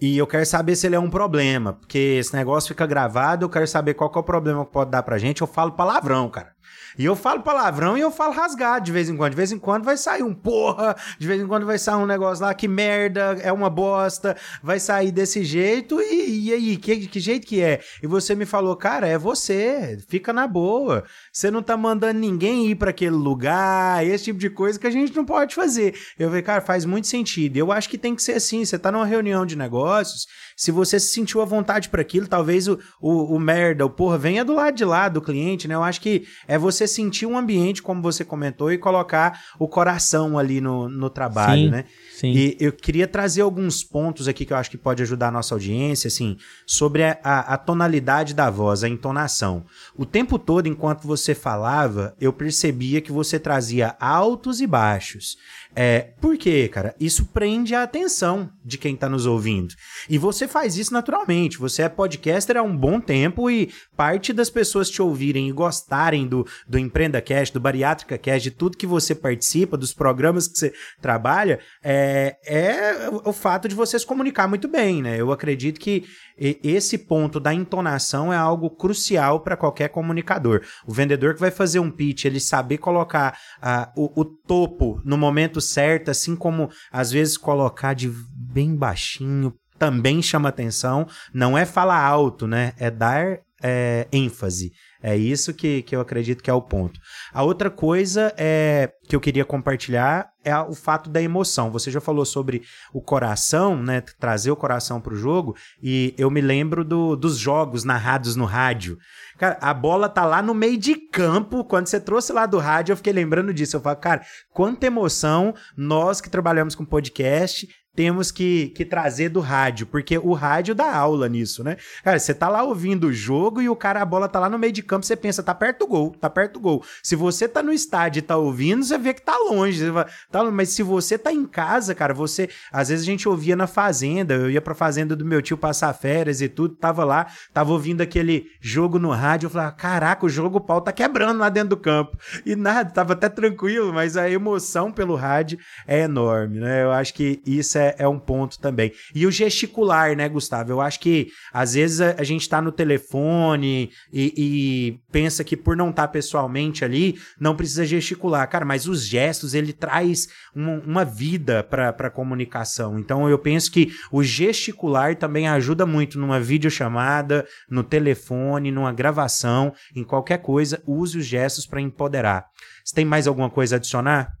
e eu quero saber se ele é um problema, porque esse negócio fica gravado, eu quero saber qual que é o problema que pode dar pra gente, eu falo palavrão, cara. E eu falo palavrão e eu falo rasgado de vez em quando. De vez em quando vai sair um porra, de vez em quando vai sair um negócio lá que merda, é uma bosta, vai sair desse jeito. E, e aí, que, que jeito que é? E você me falou, cara, é você, fica na boa. Você não tá mandando ninguém ir para aquele lugar, esse tipo de coisa que a gente não pode fazer. Eu falei, cara, faz muito sentido. Eu acho que tem que ser assim. Você tá numa reunião de negócios, se você se sentiu à vontade para aquilo, talvez o, o, o, merda, o porra, venha do lado de lá do cliente, né? Eu acho que é você sentir um ambiente, como você comentou, e colocar o coração ali no, no trabalho, sim, né? Sim. E eu queria trazer alguns pontos aqui que eu acho que pode ajudar a nossa audiência, assim, sobre a, a, a tonalidade da voz, a entonação. O tempo todo, enquanto você falava, eu percebia que você trazia altos e baixos. É, por quê, cara? Isso prende a atenção de quem tá nos ouvindo. E você faz isso naturalmente. Você é podcaster há um bom tempo e parte das pessoas te ouvirem e gostarem do, do Empreenda Cash, do Bariátrica Cash, de tudo que você participa, dos programas que você trabalha, é, é o fato de você se comunicar muito bem, né? Eu acredito que esse ponto da entonação é algo crucial para qualquer comunicador. O vendedor que vai fazer um pitch, ele saber colocar uh, o, o topo no momento certo, assim como às vezes colocar de bem baixinho, também chama atenção. Não é falar alto, né? É dar é, ênfase. É isso que, que eu acredito que é o ponto. A outra coisa é que eu queria compartilhar é o fato da emoção. Você já falou sobre o coração, né? Trazer o coração para o jogo, e eu me lembro do, dos jogos narrados no rádio. Cara, a bola tá lá no meio de campo. Quando você trouxe lá do rádio, eu fiquei lembrando disso. Eu falo, cara, quanta emoção nós que trabalhamos com podcast temos que, que trazer do rádio, porque o rádio dá aula nisso, né? Cara, você tá lá ouvindo o jogo e o cara, a bola tá lá no meio de campo, você pensa, tá perto do gol, tá perto do gol. Se você tá no estádio e tá ouvindo, você vê que tá longe. Tá, mas se você tá em casa, cara, você. Às vezes a gente ouvia na fazenda, eu ia pra fazenda do meu tio passar férias e tudo, tava lá, tava ouvindo aquele jogo no rádio, eu falava, caraca, o jogo o pau tá quebrando lá dentro do campo. E nada, tava até tranquilo, mas a emoção pelo rádio é enorme, né? Eu acho que isso é é, um ponto também. E o gesticular, né, Gustavo? Eu acho que às vezes a, a gente tá no telefone e, e pensa que por não estar tá pessoalmente ali, não precisa gesticular. Cara, mas os gestos, ele traz uma, uma vida para a comunicação. Então eu penso que o gesticular também ajuda muito numa videochamada, no telefone, numa gravação, em qualquer coisa, use os gestos para empoderar. Você tem mais alguma coisa a adicionar?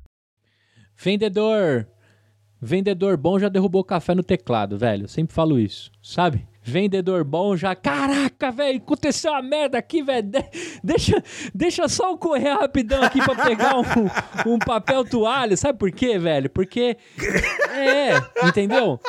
Vendedor, Vendedor bom já derrubou café no teclado, velho. Eu sempre falo isso, sabe? Vendedor bom já. Caraca, velho, aconteceu uma merda aqui, velho. De deixa, deixa só eu correr rapidão aqui pra pegar um, um papel toalha. Sabe por quê, velho? Porque. É, entendeu?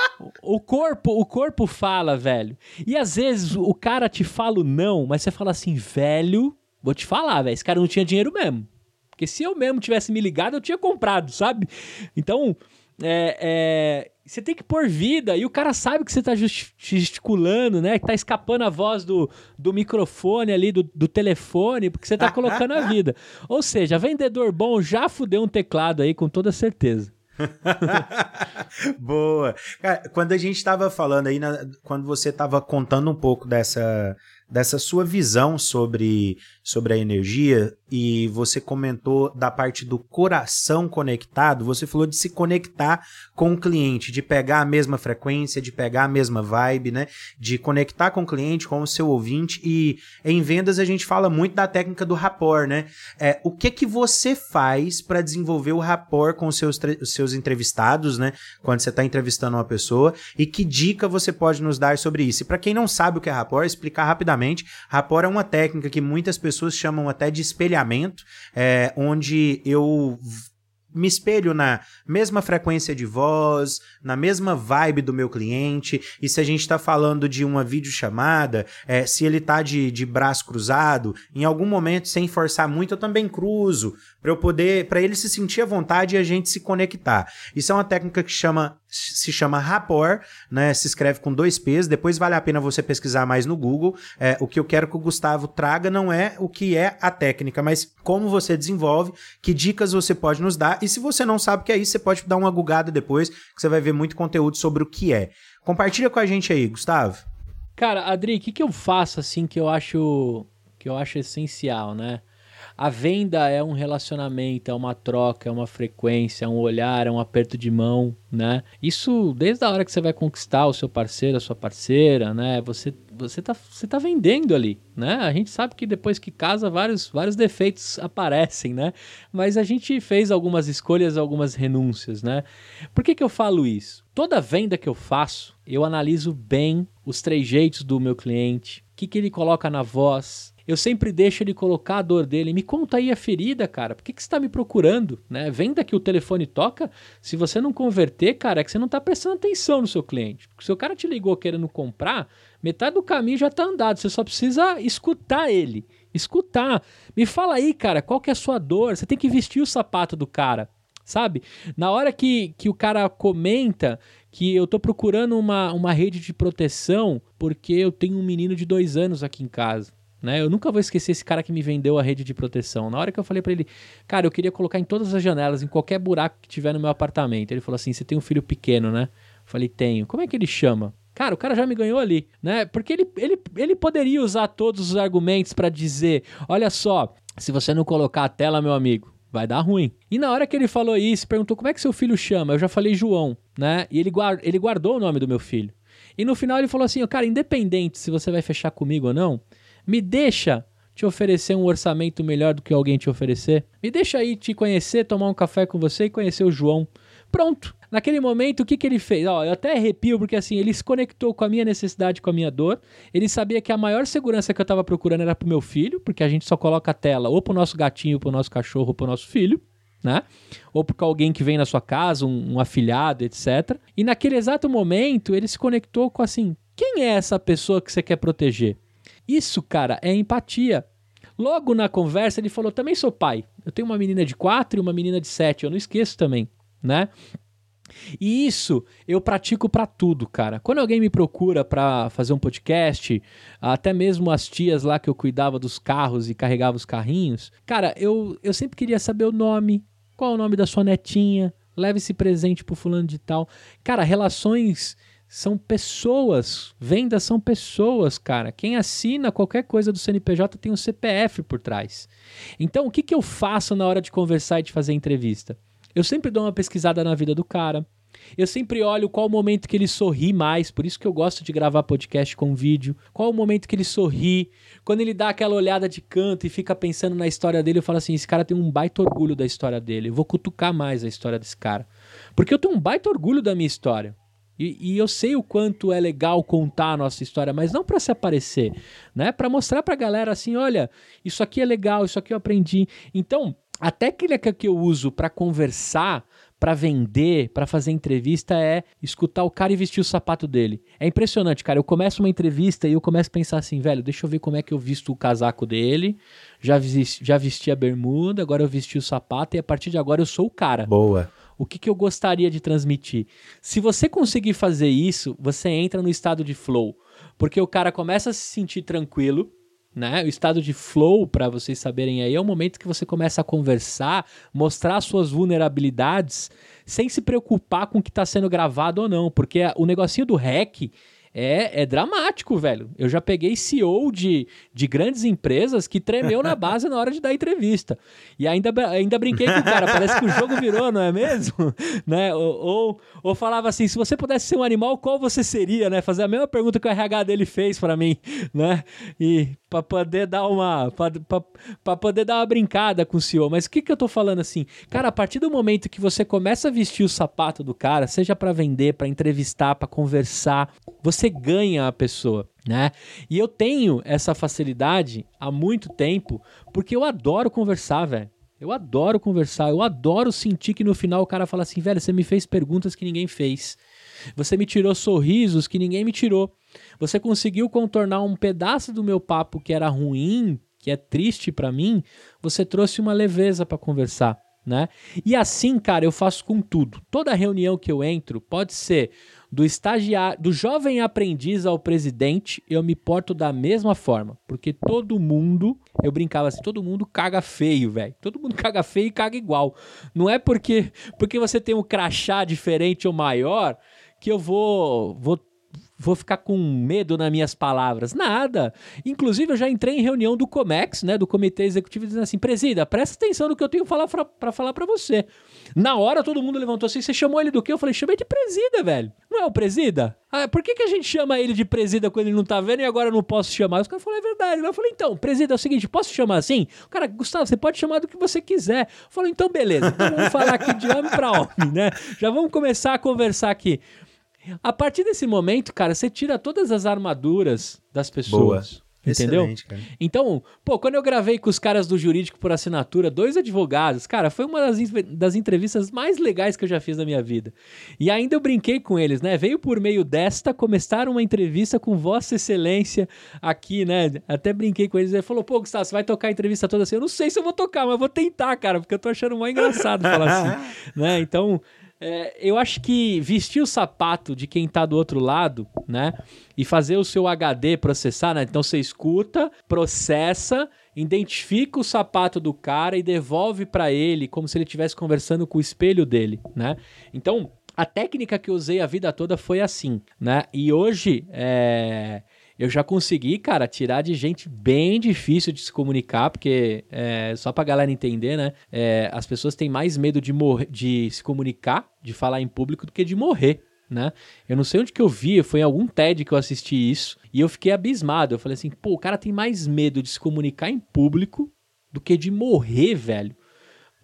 O corpo, o corpo fala, velho. E às vezes o cara te fala o não, mas você fala assim, velho, vou te falar, velho. Esse cara não tinha dinheiro mesmo. Porque se eu mesmo tivesse me ligado, eu tinha comprado, sabe? Então é, é, você tem que pôr vida e o cara sabe que você tá gesticulando, né? Que tá escapando a voz do, do microfone ali, do, do telefone, porque você tá colocando a vida. Ou seja, vendedor bom já fudeu um teclado aí com toda certeza. Boa. Cara, quando a gente tava falando aí, na, quando você tava contando um pouco dessa, dessa sua visão sobre, sobre a energia e você comentou da parte do coração conectado, você falou de se conectar com o cliente, de pegar a mesma frequência, de pegar a mesma vibe, né? De conectar com o cliente, com o seu ouvinte e em vendas a gente fala muito da técnica do rapport, né? É, o que que você faz para desenvolver o rapport com os seus, os seus entrevistados, né? Quando você está entrevistando uma pessoa e que dica você pode nos dar sobre isso? E para quem não sabe o que é rapport, explicar rapidamente. Rapport é uma técnica que muitas pessoas chamam até de espelhamento, é, onde eu me espelho na mesma frequência de voz, na mesma vibe do meu cliente. E se a gente está falando de uma videochamada, é, se ele está de, de braço cruzado, em algum momento, sem forçar muito, eu também cruzo para eu poder, para ele se sentir à vontade e a gente se conectar. Isso é uma técnica que chama se chama Rapport, né? Se escreve com dois P's. Depois vale a pena você pesquisar mais no Google. É, o que eu quero que o Gustavo traga não é o que é a técnica, mas como você desenvolve, que dicas você pode nos dar. E se você não sabe o que é isso, você pode dar uma gugada depois, que você vai ver muito conteúdo sobre o que é. Compartilha com a gente aí, Gustavo. Cara, Adri, o que, que eu faço assim que eu acho que eu acho essencial, né? A venda é um relacionamento, é uma troca, é uma frequência, é um olhar, é um aperto de mão, né? Isso desde a hora que você vai conquistar o seu parceiro, a sua parceira, né? Você você tá, você tá vendendo ali, né? A gente sabe que depois que casa vários, vários defeitos aparecem, né? Mas a gente fez algumas escolhas, algumas renúncias, né? Por que que eu falo isso? Toda venda que eu faço, eu analiso bem os trejeitos do meu cliente, o que, que ele coloca na voz, eu sempre deixo ele colocar a dor dele. Me conta aí a ferida, cara. Por que, que você está me procurando? Né? Venda que o telefone toca. Se você não converter, cara, é que você não está prestando atenção no seu cliente. Porque se o cara te ligou querendo comprar, metade do caminho já está andado. Você só precisa escutar ele. Escutar. Me fala aí, cara, qual que é a sua dor? Você tem que vestir o sapato do cara. sabe? Na hora que, que o cara comenta que eu tô procurando uma, uma rede de proteção porque eu tenho um menino de dois anos aqui em casa. Né? Eu nunca vou esquecer esse cara que me vendeu a rede de proteção. Na hora que eu falei para ele, cara, eu queria colocar em todas as janelas, em qualquer buraco que tiver no meu apartamento. Ele falou assim: você tem um filho pequeno, né? Eu falei, tenho. Como é que ele chama? Cara, o cara já me ganhou ali, né? Porque ele, ele, ele poderia usar todos os argumentos para dizer: olha só, se você não colocar a tela, meu amigo, vai dar ruim. E na hora que ele falou isso, perguntou como é que seu filho chama, eu já falei João, né? E ele, guard, ele guardou o nome do meu filho. E no final ele falou assim: cara, independente se você vai fechar comigo ou não, me deixa te oferecer um orçamento melhor do que alguém te oferecer. Me deixa aí te conhecer, tomar um café com você e conhecer o João. Pronto. Naquele momento, o que, que ele fez? Ó, eu até arrepio, porque assim, ele se conectou com a minha necessidade, com a minha dor. Ele sabia que a maior segurança que eu estava procurando era pro meu filho, porque a gente só coloca a tela ou pro nosso gatinho, pro nosso cachorro, pro nosso filho. Né? Ou porque alguém que vem na sua casa, um, um afilhado, etc. E naquele exato momento, ele se conectou com assim: quem é essa pessoa que você quer proteger? Isso, cara, é empatia. Logo na conversa, ele falou: também sou pai. Eu tenho uma menina de 4 e uma menina de 7. Eu não esqueço também, né? E isso eu pratico para tudo, cara. Quando alguém me procura para fazer um podcast, até mesmo as tias lá que eu cuidava dos carros e carregava os carrinhos, cara, eu, eu sempre queria saber o nome, qual é o nome da sua netinha, leve esse presente pro fulano de tal. Cara, relações são pessoas, vendas são pessoas, cara. Quem assina qualquer coisa do CNPJ tem um CPF por trás. Então, o que, que eu faço na hora de conversar e de fazer entrevista? Eu sempre dou uma pesquisada na vida do cara. Eu sempre olho qual o momento que ele sorri mais, por isso que eu gosto de gravar podcast com vídeo. Qual o momento que ele sorri, quando ele dá aquela olhada de canto e fica pensando na história dele, eu falo assim: esse cara tem um baita orgulho da história dele. Eu vou cutucar mais a história desse cara. Porque eu tenho um baita orgulho da minha história. E, e, eu sei o quanto é legal contar a nossa história, mas não para se aparecer, né? Para mostrar para a galera assim, olha, isso aqui é legal, isso aqui eu aprendi. Então, a técnica que eu uso para conversar, para vender, para fazer entrevista é escutar o cara e vestir o sapato dele. É impressionante, cara. Eu começo uma entrevista e eu começo a pensar assim, velho, deixa eu ver como é que eu visto o casaco dele. Já, vesti, já vesti a bermuda, agora eu vesti o sapato e a partir de agora eu sou o cara. Boa. O que, que eu gostaria de transmitir? Se você conseguir fazer isso, você entra no estado de flow. Porque o cara começa a se sentir tranquilo, né? O estado de flow, para vocês saberem aí, é o momento que você começa a conversar, mostrar suas vulnerabilidades, sem se preocupar com o que está sendo gravado ou não, porque o negocinho do hack é, é dramático, velho. Eu já peguei CEO de, de grandes empresas que tremeu na base na hora de dar entrevista. E ainda, ainda brinquei com o cara, parece que o jogo virou, não é mesmo? né? Ou, ou, ou, falava assim: se você pudesse ser um animal, qual você seria, né? Fazer a mesma pergunta que o RH dele fez para mim, né? E para poder dar uma para poder dar uma brincada com o CEO. Mas o que que eu tô falando assim? Cara, a partir do momento que você começa a vestir o sapato do cara, seja para vender, para entrevistar, para conversar, você ganha a pessoa. Né? E eu tenho essa facilidade há muito tempo porque eu adoro conversar, velho. Eu adoro conversar, eu adoro sentir que no final o cara fala assim, velho, você me fez perguntas que ninguém fez. Você me tirou sorrisos que ninguém me tirou. Você conseguiu contornar um pedaço do meu papo que era ruim, que é triste para mim. Você trouxe uma leveza para conversar, né? E assim, cara, eu faço com tudo. Toda reunião que eu entro, pode ser do estagiário, do jovem aprendiz ao presidente, eu me porto da mesma forma, porque todo mundo, eu brincava assim, todo mundo caga feio, velho. Todo mundo caga feio e caga igual. Não é porque porque você tem um crachá diferente ou maior que eu vou vou vou ficar com medo nas minhas palavras. Nada. Inclusive, eu já entrei em reunião do COMEX, né, do Comitê Executivo, dizendo assim: presida, presta atenção no que eu tenho para falar para você. Na hora, todo mundo levantou assim: você chamou ele do quê? Eu falei: chamei de presida, velho. Não é o presida? Ah, por que, que a gente chama ele de presida quando ele não tá vendo e agora eu não posso chamar? Os caras falaram: é verdade. Eu falei: então, presida é o seguinte: posso chamar assim? O cara, Gustavo, você pode chamar do que você quiser. Falei: então, beleza. Então vamos falar aqui de homem para homem, né? Já vamos começar a conversar aqui. A partir desse momento, cara, você tira todas as armaduras das pessoas. Boa. Entendeu? Então, pô, quando eu gravei com os caras do jurídico por assinatura, dois advogados, cara, foi uma das, das entrevistas mais legais que eu já fiz na minha vida. E ainda eu brinquei com eles, né? Veio por meio desta começar uma entrevista com Vossa Excelência aqui, né? Até brinquei com eles. Ele falou, pô, Gustavo, você vai tocar a entrevista toda assim? Eu não sei se eu vou tocar, mas vou tentar, cara, porque eu tô achando mais engraçado falar assim, né? Então, é, eu acho que vestir o sapato de quem tá do outro lado, né? E fazer o seu HD processar, né? Então você escuta, processa, identifica o sapato do cara e devolve para ele como se ele estivesse conversando com o espelho dele, né? Então, a técnica que eu usei a vida toda foi assim, né? E hoje, é eu já consegui, cara, tirar de gente bem difícil de se comunicar, porque é, só pra galera entender, né? É, as pessoas têm mais medo de, morrer, de se comunicar, de falar em público, do que de morrer. Né? Eu não sei onde que eu vi, foi em algum TED que eu assisti isso, e eu fiquei abismado. Eu falei assim, pô, o cara tem mais medo de se comunicar em público do que de morrer, velho.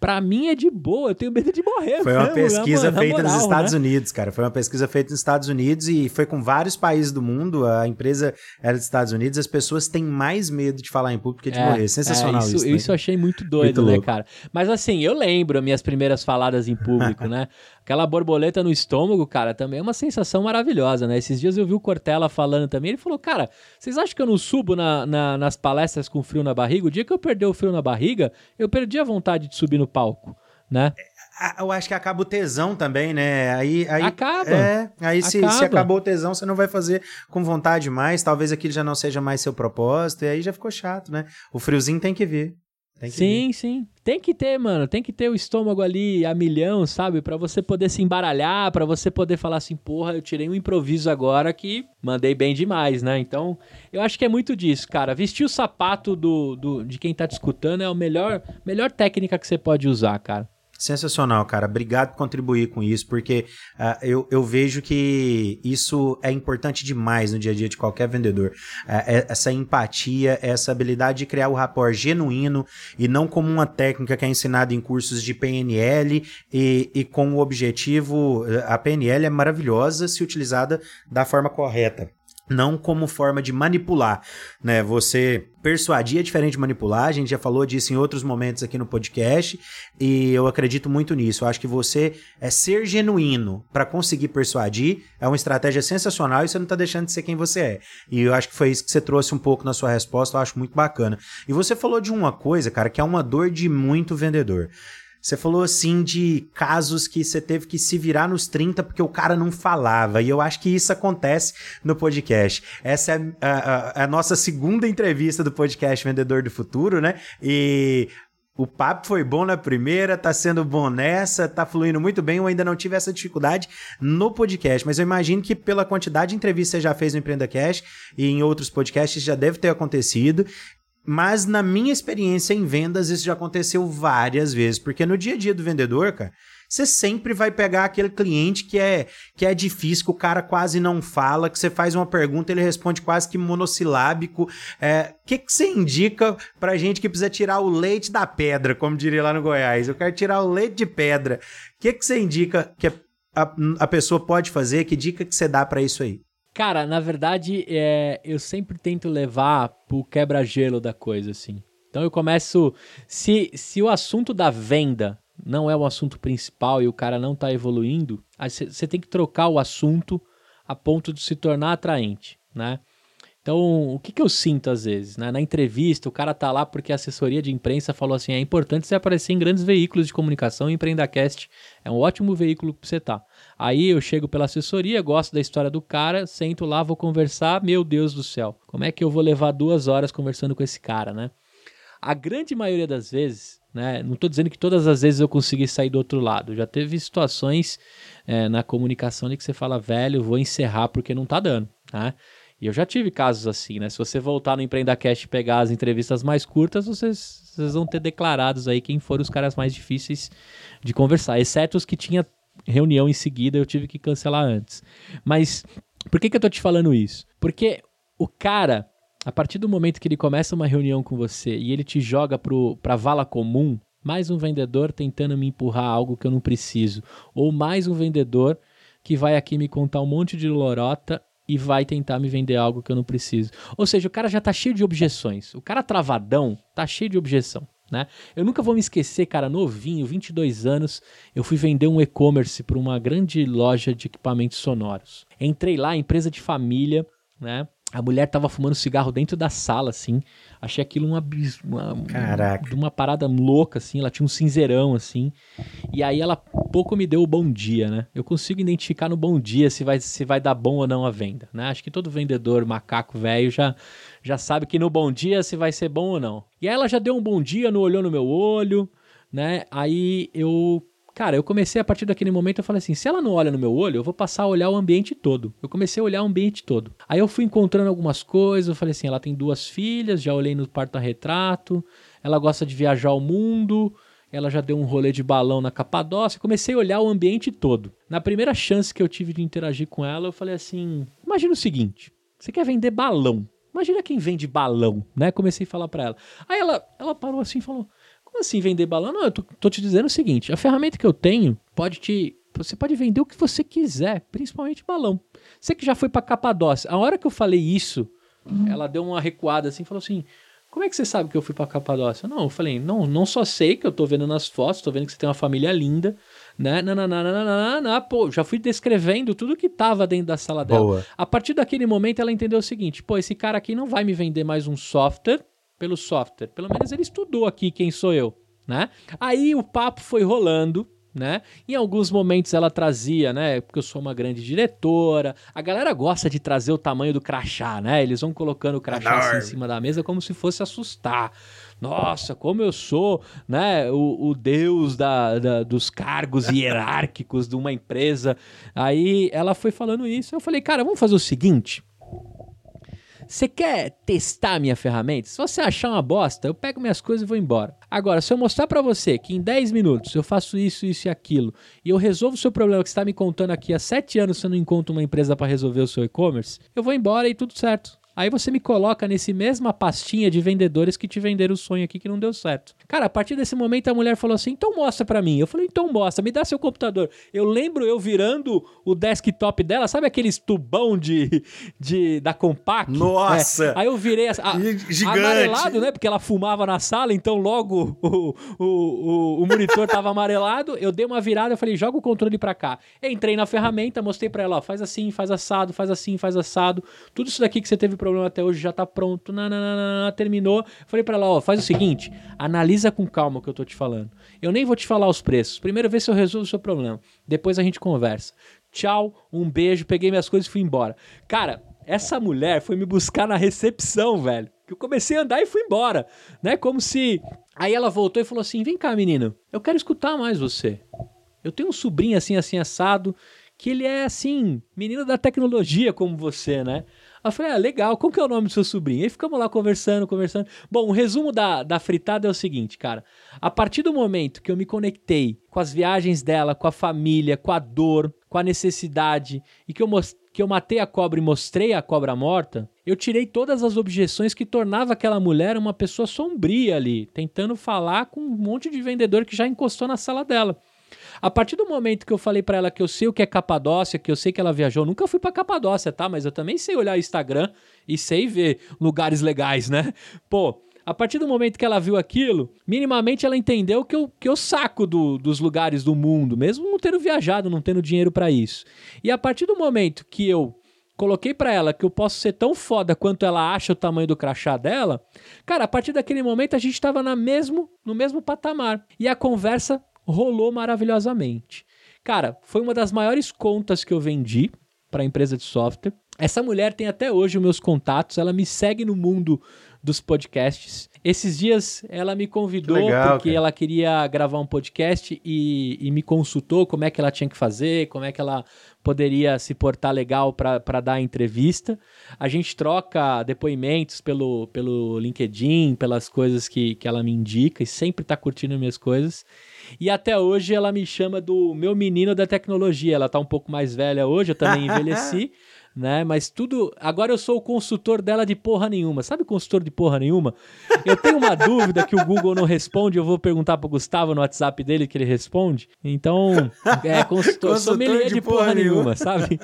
Pra mim é de boa, eu tenho medo de morrer. Foi uma mesmo, pesquisa na, feita na moral, nos Estados né? Unidos, cara. Foi uma pesquisa feita nos Estados Unidos e foi com vários países do mundo. A empresa era dos Estados Unidos. As pessoas têm mais medo de falar em público que de é, morrer. Sensacional é, isso. Isso, né? isso eu achei muito doido, muito né, cara? Mas assim, eu lembro minhas primeiras faladas em público, né? Aquela borboleta no estômago, cara, também é uma sensação maravilhosa, né? Esses dias eu vi o Cortella falando também. Ele falou, cara, vocês acham que eu não subo na, na, nas palestras com frio na barriga? O dia que eu perder o frio na barriga, eu perdi a vontade de subir no palco né? É, eu acho que acaba o tesão também, né? Aí, aí acaba. É, aí se, acaba. se acabou o tesão, você não vai fazer com vontade mais. Talvez aquilo já não seja mais seu propósito. E aí já ficou chato, né? O friozinho tem que vir. Tem que sim, vir. sim. Tem que ter, mano. Tem que ter o estômago ali a milhão, sabe? para você poder se embaralhar, para você poder falar assim, porra, eu tirei um improviso agora que mandei bem demais, né? Então, eu acho que é muito disso, cara. Vestir o sapato do, do, de quem tá te escutando é a melhor, melhor técnica que você pode usar, cara. Sensacional, cara. Obrigado por contribuir com isso, porque uh, eu, eu vejo que isso é importante demais no dia a dia de qualquer vendedor. Uh, essa empatia, essa habilidade de criar o rapport genuíno e não como uma técnica que é ensinada em cursos de PNL e, e com o objetivo. A PNL é maravilhosa se utilizada da forma correta não como forma de manipular, né? Você persuadir é diferente de manipular, a gente já falou disso em outros momentos aqui no podcast, e eu acredito muito nisso. Eu acho que você é ser genuíno para conseguir persuadir é uma estratégia sensacional e você não tá deixando de ser quem você é. E eu acho que foi isso que você trouxe um pouco na sua resposta, eu acho muito bacana. E você falou de uma coisa, cara, que é uma dor de muito vendedor. Você falou assim de casos que você teve que se virar nos 30 porque o cara não falava. E eu acho que isso acontece no podcast. Essa é a, a, a nossa segunda entrevista do podcast Vendedor do Futuro, né? E o papo foi bom na primeira, tá sendo bom nessa, tá fluindo muito bem. Eu ainda não tive essa dificuldade no podcast, mas eu imagino que pela quantidade de entrevistas que você já fez no Empreenda Cash e em outros podcasts já deve ter acontecido. Mas na minha experiência em vendas, isso já aconteceu várias vezes, porque no dia a dia do vendedor, cara, você sempre vai pegar aquele cliente que é que é difícil, que o cara quase não fala, que você faz uma pergunta, ele responde quase que monossilábico. O é, que, que você indica pra gente que precisa tirar o leite da pedra, como diria lá no Goiás? Eu quero tirar o leite de pedra. O que, que você indica que a, a pessoa pode fazer? Que dica que você dá para isso aí? Cara, na verdade, é, eu sempre tento levar pro quebra-gelo da coisa, assim. Então eu começo. Se, se o assunto da venda não é o assunto principal e o cara não tá evoluindo, você tem que trocar o assunto a ponto de se tornar atraente, né? Então, o que, que eu sinto às vezes? Né? Na entrevista, o cara tá lá porque a assessoria de imprensa falou assim: é importante você aparecer em grandes veículos de comunicação e Empreendacast é um ótimo veículo para você tá. Aí eu chego pela assessoria, gosto da história do cara, sento lá, vou conversar, meu Deus do céu, como é que eu vou levar duas horas conversando com esse cara, né? A grande maioria das vezes, né? Não estou dizendo que todas as vezes eu consegui sair do outro lado. Já teve situações é, na comunicação ali que você fala, velho, vou encerrar porque não tá dando, né? E eu já tive casos assim, né? Se você voltar no EmpreendaCast e pegar as entrevistas mais curtas, vocês, vocês vão ter declarados aí quem foram os caras mais difíceis de conversar. Exceto os que tinha reunião em seguida, eu tive que cancelar antes. Mas por que, que eu tô te falando isso? Porque o cara, a partir do momento que ele começa uma reunião com você e ele te joga pro, pra vala comum, mais um vendedor tentando me empurrar algo que eu não preciso. Ou mais um vendedor que vai aqui me contar um monte de lorota e vai tentar me vender algo que eu não preciso. Ou seja, o cara já tá cheio de objeções. O cara travadão tá cheio de objeção. Né? Eu nunca vou me esquecer, cara, novinho, 22 anos, eu fui vender um e-commerce para uma grande loja de equipamentos sonoros. Entrei lá, empresa de família, né? A mulher tava fumando cigarro dentro da sala, assim. Achei aquilo uma, uma, Caraca. uma parada louca, assim. Ela tinha um cinzeirão, assim. E aí ela pouco me deu o bom dia, né? Eu consigo identificar no bom dia se vai, se vai dar bom ou não a venda, né? Acho que todo vendedor macaco velho já, já sabe que no bom dia se vai ser bom ou não. E aí ela já deu um bom dia, não olhou no meu olho, né? Aí eu Cara, eu comecei a partir daquele momento, eu falei assim: se ela não olha no meu olho, eu vou passar a olhar o ambiente todo. Eu comecei a olhar o ambiente todo. Aí eu fui encontrando algumas coisas, eu falei assim: ela tem duas filhas, já olhei no porta-retrato, ela gosta de viajar ao mundo, ela já deu um rolê de balão na Capadócia. Comecei a olhar o ambiente todo. Na primeira chance que eu tive de interagir com ela, eu falei assim: imagina o seguinte: você quer vender balão. Imagina quem vende balão, né? Comecei a falar para ela. Aí ela, ela parou assim e falou: como assim vender balão? Não, eu tô, tô, te dizendo o seguinte: a ferramenta que eu tenho pode te. Você pode vender o que você quiser, principalmente balão. Você que já foi pra Capadócia. A hora que eu falei isso, uhum. ela deu uma recuada assim e falou assim: Como é que você sabe que eu fui pra Capadócia? Não, eu falei: Não, não só sei que eu tô vendo nas fotos, tô vendo que você tem uma família linda, né? Nananana, pô, já fui descrevendo tudo que tava dentro da sala dela. Boa. A partir daquele momento ela entendeu o seguinte: pô, esse cara aqui não vai me vender mais um software pelo software. Pelo menos ele estudou aqui quem sou eu, né? Aí o papo foi rolando, né? Em alguns momentos ela trazia, né? Porque eu sou uma grande diretora. A galera gosta de trazer o tamanho do crachá, né? Eles vão colocando o crachá assim em cima da mesa como se fosse assustar. Nossa, como eu sou, né? O, o deus da, da, dos cargos hierárquicos de uma empresa. Aí ela foi falando isso. Eu falei, cara, vamos fazer o seguinte. Você quer testar minha ferramenta? Se você achar uma bosta, eu pego minhas coisas e vou embora. Agora, se eu mostrar para você que em 10 minutos eu faço isso, isso e aquilo, e eu resolvo o seu problema que você está me contando aqui há 7 anos você não encontra uma empresa para resolver o seu e-commerce, eu vou embora e tudo certo. Aí você me coloca nesse mesma pastinha de vendedores que te venderam o sonho aqui que não deu certo. Cara, a partir desse momento a mulher falou assim: então mostra para mim. Eu falei: então mostra, me dá seu computador. Eu lembro eu virando o desktop dela, sabe aqueles tubão de, de da Compaq? Nossa! É. Aí eu virei a, a, amarelado, né? Porque ela fumava na sala, então logo o, o, o, o monitor tava amarelado. Eu dei uma virada, eu falei: joga o controle para cá. Entrei na ferramenta, mostrei para ela: ó, faz assim, faz assado, faz assim, faz assado. Tudo isso daqui que você teve problema problema até hoje já tá pronto. Nananana, terminou. Falei para ela, ó, faz o seguinte, analisa com calma o que eu tô te falando. Eu nem vou te falar os preços. Primeiro vê se eu resolvo o seu problema. Depois a gente conversa. Tchau, um beijo, peguei minhas coisas e fui embora. Cara, essa mulher foi me buscar na recepção, velho. Que eu comecei a andar e fui embora, né? Como se Aí ela voltou e falou assim: "Vem cá, menino. Eu quero escutar mais você. Eu tenho um sobrinho assim assim assado, que ele é assim, menino da tecnologia como você, né? Eu falei, ah, legal, como que é o nome do seu sobrinho? E ficamos lá conversando, conversando. Bom, o resumo da, da fritada é o seguinte, cara. A partir do momento que eu me conectei com as viagens dela, com a família, com a dor, com a necessidade, e que eu, que eu matei a cobra e mostrei a cobra morta, eu tirei todas as objeções que tornava aquela mulher uma pessoa sombria ali, tentando falar com um monte de vendedor que já encostou na sala dela. A partir do momento que eu falei para ela que eu sei o que é Capadócia, que eu sei que ela viajou, nunca fui para Capadócia, tá? Mas eu também sei olhar Instagram e sei ver lugares legais, né? Pô, a partir do momento que ela viu aquilo, minimamente ela entendeu que eu, que eu saco do, dos lugares do mundo, mesmo não tendo viajado, não tendo dinheiro para isso. E a partir do momento que eu coloquei para ela que eu posso ser tão foda quanto ela acha o tamanho do crachá dela, cara, a partir daquele momento a gente tava na mesmo, no mesmo patamar. E a conversa rolou maravilhosamente. Cara, foi uma das maiores contas que eu vendi para a empresa de software. Essa mulher tem até hoje os meus contatos, ela me segue no mundo dos podcasts. Esses dias ela me convidou legal, porque cara. ela queria gravar um podcast e, e, me consultou como é que ela tinha que fazer, como é que ela poderia se portar legal para dar a entrevista. A gente troca depoimentos pelo, pelo LinkedIn, pelas coisas que, que ela me indica e sempre está curtindo minhas coisas. E até hoje ela me chama do meu menino da tecnologia. Ela tá um pouco mais velha hoje, eu também envelheci. Né? Mas tudo. Agora eu sou o consultor dela de porra nenhuma. Sabe consultor de porra nenhuma? Eu tenho uma dúvida que o Google não responde, eu vou perguntar pro Gustavo no WhatsApp dele que ele responde. Então, é, consultor, consultor de, de porra, porra nenhuma, nenhuma, sabe?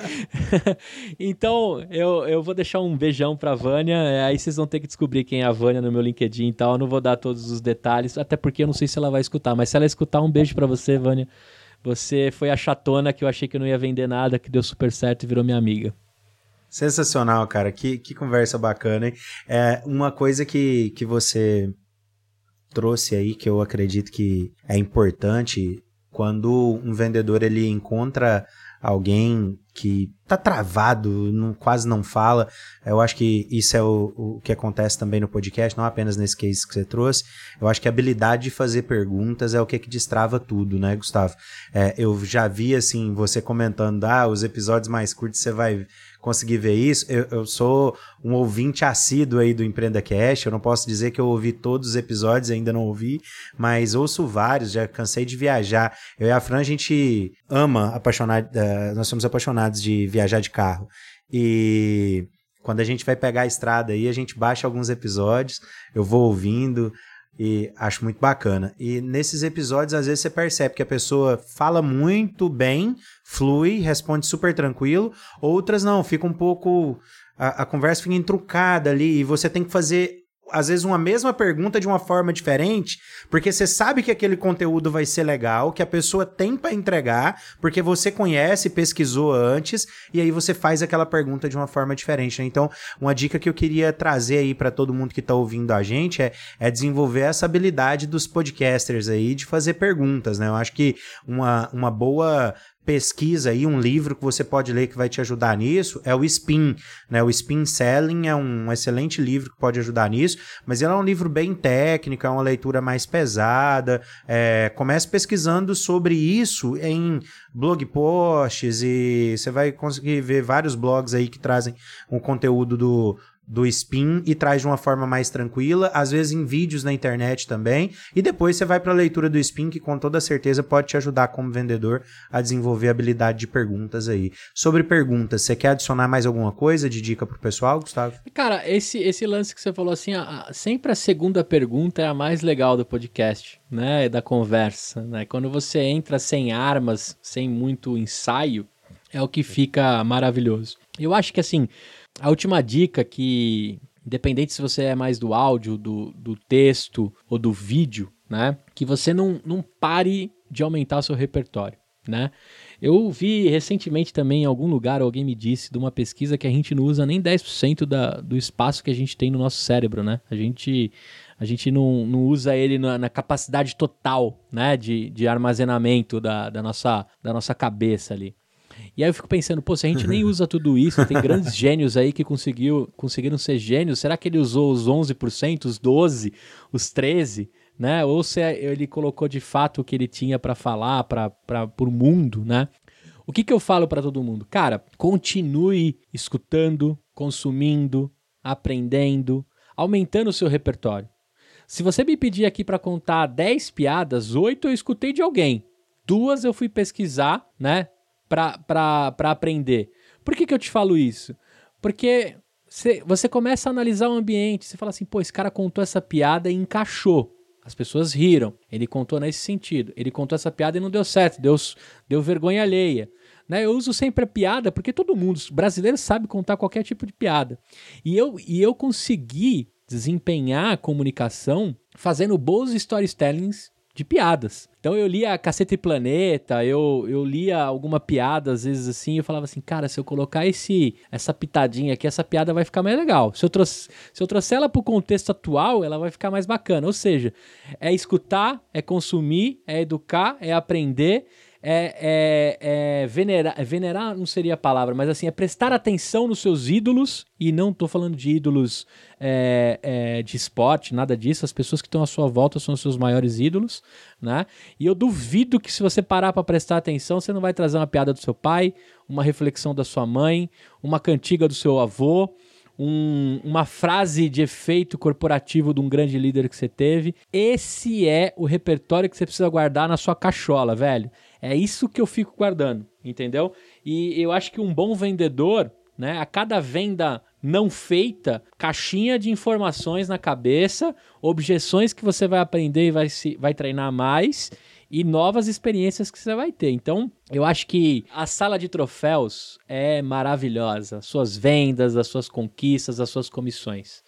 então, eu, eu vou deixar um beijão pra Vânia. É, aí vocês vão ter que descobrir quem é a Vânia no meu LinkedIn e tal. Eu não vou dar todos os detalhes, até porque eu não sei se ela vai escutar. Mas se ela escutar, um beijo para você, Vânia. Você foi a chatona que eu achei que eu não ia vender nada, que deu super certo e virou minha amiga. Sensacional, cara. Que, que conversa bacana, hein? É, uma coisa que, que você trouxe aí, que eu acredito que é importante, quando um vendedor ele encontra alguém que tá travado, não, quase não fala. Eu acho que isso é o, o que acontece também no podcast, não apenas nesse case que você trouxe. Eu acho que a habilidade de fazer perguntas é o que, que destrava tudo, né, Gustavo? É, eu já vi, assim, você comentando, ah, os episódios mais curtos você vai conseguir ver isso. Eu, eu, sou um ouvinte assíduo aí do Empreenda Cash. Eu não posso dizer que eu ouvi todos os episódios, ainda não ouvi, mas ouço vários, já cansei de viajar. Eu e a Fran, a gente ama apaixonar, uh, nós somos apaixonados de viajar de carro. E quando a gente vai pegar a estrada aí, a gente baixa alguns episódios, eu vou ouvindo. E acho muito bacana. E nesses episódios, às vezes, você percebe que a pessoa fala muito bem, flui, responde super tranquilo. Outras não, fica um pouco. A, a conversa fica entrucada ali e você tem que fazer às vezes uma mesma pergunta de uma forma diferente, porque você sabe que aquele conteúdo vai ser legal, que a pessoa tem para entregar, porque você conhece, pesquisou antes, e aí você faz aquela pergunta de uma forma diferente. Né? Então, uma dica que eu queria trazer aí para todo mundo que está ouvindo a gente é, é desenvolver essa habilidade dos podcasters aí de fazer perguntas, né? Eu acho que uma, uma boa pesquisa aí, um livro que você pode ler que vai te ajudar nisso, é o Spin, né? O Spin Selling é um excelente livro que pode ajudar nisso, mas ele é um livro bem técnico, é uma leitura mais pesada. É, comece pesquisando sobre isso em blog posts e você vai conseguir ver vários blogs aí que trazem um conteúdo do, do spin e traz de uma forma mais tranquila, às vezes em vídeos na internet também, e depois você vai para a leitura do spin que com toda certeza pode te ajudar como vendedor a desenvolver a habilidade de perguntas aí. Sobre perguntas, você quer adicionar mais alguma coisa de dica pro pessoal, Gustavo? Cara, esse esse lance que você falou assim, a, a, sempre a segunda pergunta é a mais legal do podcast, né, da conversa, né? Quando você entra sem armas, sem muito ensaio, é o que fica maravilhoso. Eu acho que assim, a última dica que, independente se você é mais do áudio, do, do texto ou do vídeo, né? Que você não, não pare de aumentar seu repertório, né? Eu vi recentemente também em algum lugar, alguém me disse de uma pesquisa que a gente não usa nem 10% da, do espaço que a gente tem no nosso cérebro, né? A gente, a gente não, não usa ele na, na capacidade total, né? De, de armazenamento da, da, nossa, da nossa cabeça ali. E aí eu fico pensando, pô, se a gente nem usa tudo isso, tem grandes gênios aí que conseguiu, conseguiram ser gênios, será que ele usou os 11%, os 12%, os 13%? Né? Ou se ele colocou de fato o que ele tinha para falar para o mundo, né? O que, que eu falo para todo mundo? Cara, continue escutando, consumindo, aprendendo, aumentando o seu repertório. Se você me pedir aqui para contar 10 piadas, 8 eu escutei de alguém. Duas eu fui pesquisar, né? Para aprender. Por que, que eu te falo isso? Porque você, você começa a analisar o ambiente, você fala assim, pô, esse cara contou essa piada e encaixou. As pessoas riram. Ele contou nesse sentido. Ele contou essa piada e não deu certo, deu, deu vergonha alheia. Né? Eu uso sempre a piada porque todo mundo, brasileiro, sabe contar qualquer tipo de piada. E eu, e eu consegui desempenhar a comunicação fazendo bons storytellings de piadas. Então eu lia Cacete e Planeta, eu, eu lia alguma piada, às vezes assim, eu falava assim, cara, se eu colocar esse essa pitadinha aqui, essa piada vai ficar mais legal. Se eu, trouxe, se eu trouxer ela pro contexto atual, ela vai ficar mais bacana. Ou seja, é escutar, é consumir, é educar, é aprender é, é, é venerar, venerar não seria a palavra, mas assim, é prestar atenção nos seus ídolos, e não estou falando de ídolos é, é, de esporte, nada disso, as pessoas que estão à sua volta são os seus maiores ídolos, né? E eu duvido que se você parar para prestar atenção, você não vai trazer uma piada do seu pai, uma reflexão da sua mãe, uma cantiga do seu avô, um, uma frase de efeito corporativo de um grande líder que você teve. Esse é o repertório que você precisa guardar na sua cachola, velho. É isso que eu fico guardando, entendeu? E eu acho que um bom vendedor né? A cada venda não feita, caixinha de informações na cabeça, objeções que você vai aprender e vai, se, vai treinar mais e novas experiências que você vai ter. Então, eu acho que a sala de troféus é maravilhosa. Suas vendas, as suas conquistas, as suas comissões.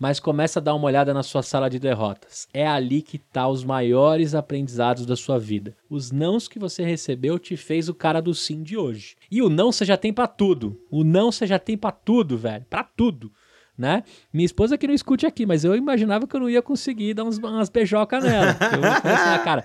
Mas começa a dar uma olhada na sua sala de derrotas. É ali que tá os maiores aprendizados da sua vida. Os nãos que você recebeu te fez o cara do sim de hoje. E o não você já tem para tudo. O não você já tem para tudo, velho. Para tudo né? Minha esposa que não escute aqui, mas eu imaginava que eu não ia conseguir dar uns, umas beijocas nela. Eu assim, ah, cara,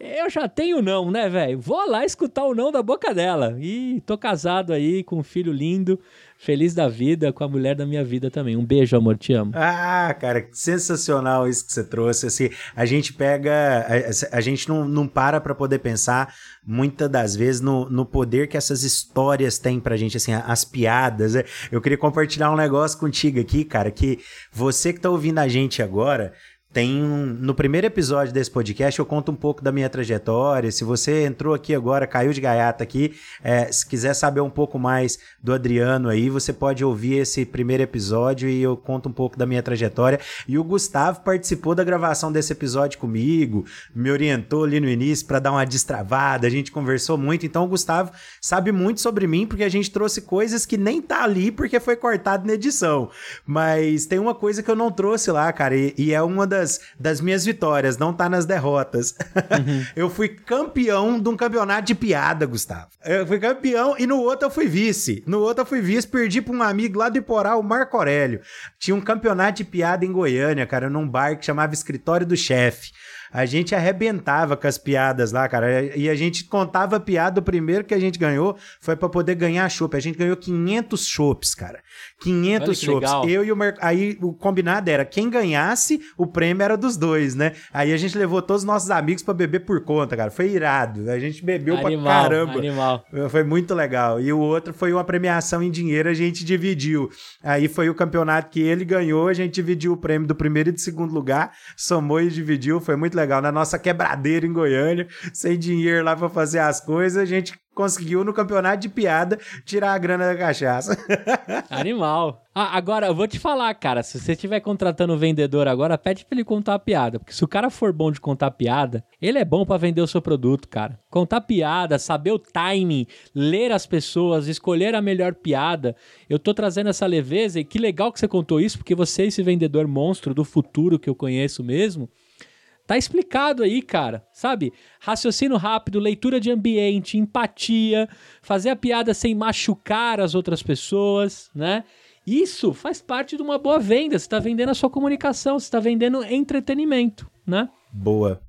eu já tenho não, né, velho? Vou lá escutar o não da boca dela. E tô casado aí com um filho lindo, feliz da vida, com a mulher da minha vida também. Um beijo, amor, te amo. Ah, cara, sensacional isso que você trouxe. Assim, a gente pega, a, a gente não, não para para poder pensar muitas das vezes no, no poder que essas histórias têm pra gente, assim, as piadas. Né? Eu queria compartilhar um negócio contigo aqui, cara, que você que tá ouvindo a gente agora, tem um, no primeiro episódio desse podcast eu conto um pouco da minha trajetória. Se você entrou aqui agora, caiu de gaiata aqui, é, se quiser saber um pouco mais do Adriano aí, você pode ouvir esse primeiro episódio e eu conto um pouco da minha trajetória. E o Gustavo participou da gravação desse episódio comigo, me orientou ali no início para dar uma destravada. A gente conversou muito. Então o Gustavo sabe muito sobre mim porque a gente trouxe coisas que nem tá ali porque foi cortado na edição. Mas tem uma coisa que eu não trouxe lá, cara, e, e é uma das das, das minhas vitórias, não tá nas derrotas. Uhum. eu fui campeão de um campeonato de piada, Gustavo. Eu fui campeão e no outro eu fui vice. No outro eu fui vice, perdi pra um amigo lá do Iporá, o Marco Aurélio. Tinha um campeonato de piada em Goiânia, cara, num bar que chamava Escritório do Chefe a gente arrebentava com as piadas lá, cara. E a gente contava a piada, o primeiro que a gente ganhou foi para poder ganhar chopp. A gente ganhou 500 chopps, cara. 500 chopps. Eu e o Mer... Aí o combinado era quem ganhasse, o prêmio era dos dois, né? Aí a gente levou todos os nossos amigos para beber por conta, cara. Foi irado. A gente bebeu animal, pra caramba. Animal. Foi muito legal. E o outro foi uma premiação em dinheiro, a gente dividiu. Aí foi o campeonato que ele ganhou, a gente dividiu o prêmio do primeiro e do segundo lugar, somou e dividiu. Foi muito legal legal. Na nossa quebradeira em Goiânia, sem dinheiro lá para fazer as coisas, a gente conseguiu no campeonato de piada tirar a grana da cachaça. Animal. Ah, agora, eu vou te falar, cara, se você estiver contratando um vendedor agora, pede pra ele contar a piada, porque se o cara for bom de contar piada, ele é bom para vender o seu produto, cara. Contar piada, saber o timing, ler as pessoas, escolher a melhor piada. Eu tô trazendo essa leveza e que legal que você contou isso, porque você é esse vendedor monstro do futuro que eu conheço mesmo. Tá explicado aí, cara. Sabe? Raciocínio rápido, leitura de ambiente, empatia, fazer a piada sem machucar as outras pessoas, né? Isso faz parte de uma boa venda. Você está vendendo a sua comunicação, você está vendendo entretenimento, né? Boa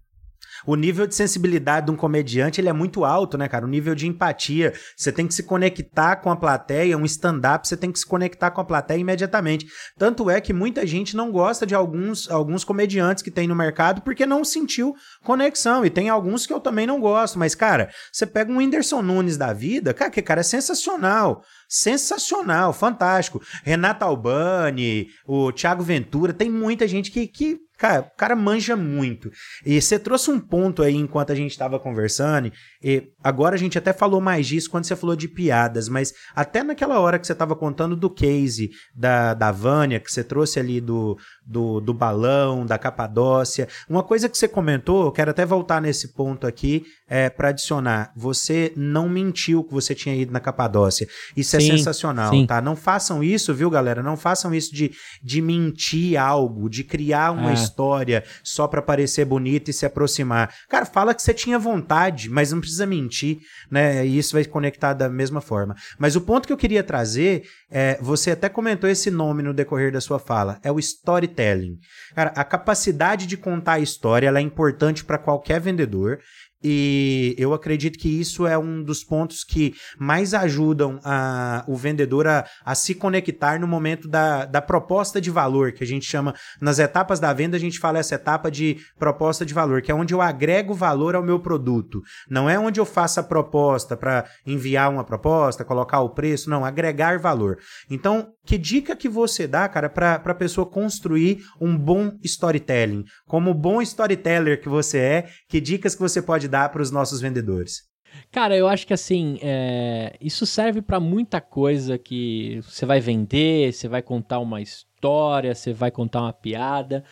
o nível de sensibilidade de um comediante ele é muito alto, né, cara? O nível de empatia. Você tem que se conectar com a plateia, um stand-up, você tem que se conectar com a plateia imediatamente. Tanto é que muita gente não gosta de alguns, alguns comediantes que tem no mercado porque não sentiu conexão. E tem alguns que eu também não gosto. Mas, cara, você pega um Whindersson Nunes da vida, cara, que cara é sensacional sensacional, fantástico. Renato Albani, o Thiago Ventura, tem muita gente que, que Cara, o cara manja muito. E você trouxe um ponto aí enquanto a gente estava conversando, e agora a gente até falou mais disso quando você falou de piadas, mas até naquela hora que você estava contando do case da, da Vânia, que você trouxe ali do, do, do balão, da Capadócia, uma coisa que você comentou, eu quero até voltar nesse ponto aqui, é, para adicionar. Você não mentiu que você tinha ido na Capadócia. Isso sim, é sensacional, sim. tá? Não façam isso, viu, galera? Não façam isso de, de mentir algo, de criar uma é história só para parecer bonito e se aproximar. Cara, fala que você tinha vontade, mas não precisa mentir, né? E isso vai conectar da mesma forma. Mas o ponto que eu queria trazer é, você até comentou esse nome no decorrer da sua fala, é o storytelling. Cara, a capacidade de contar a história é importante para qualquer vendedor e eu acredito que isso é um dos pontos que mais ajudam a, o vendedor a, a se conectar no momento da, da proposta de valor, que a gente chama, nas etapas da venda, a gente fala essa etapa de proposta de valor, que é onde eu agrego valor ao meu produto. Não é onde eu faço a proposta para enviar uma proposta, colocar o preço, não, agregar valor. Então, que dica que você dá, cara, para a pessoa construir um bom storytelling? Como bom storyteller que você é, que dicas que você pode dar para os nossos vendedores? Cara, eu acho que assim, é... isso serve para muita coisa que você vai vender, você vai contar uma história, você vai contar uma piada.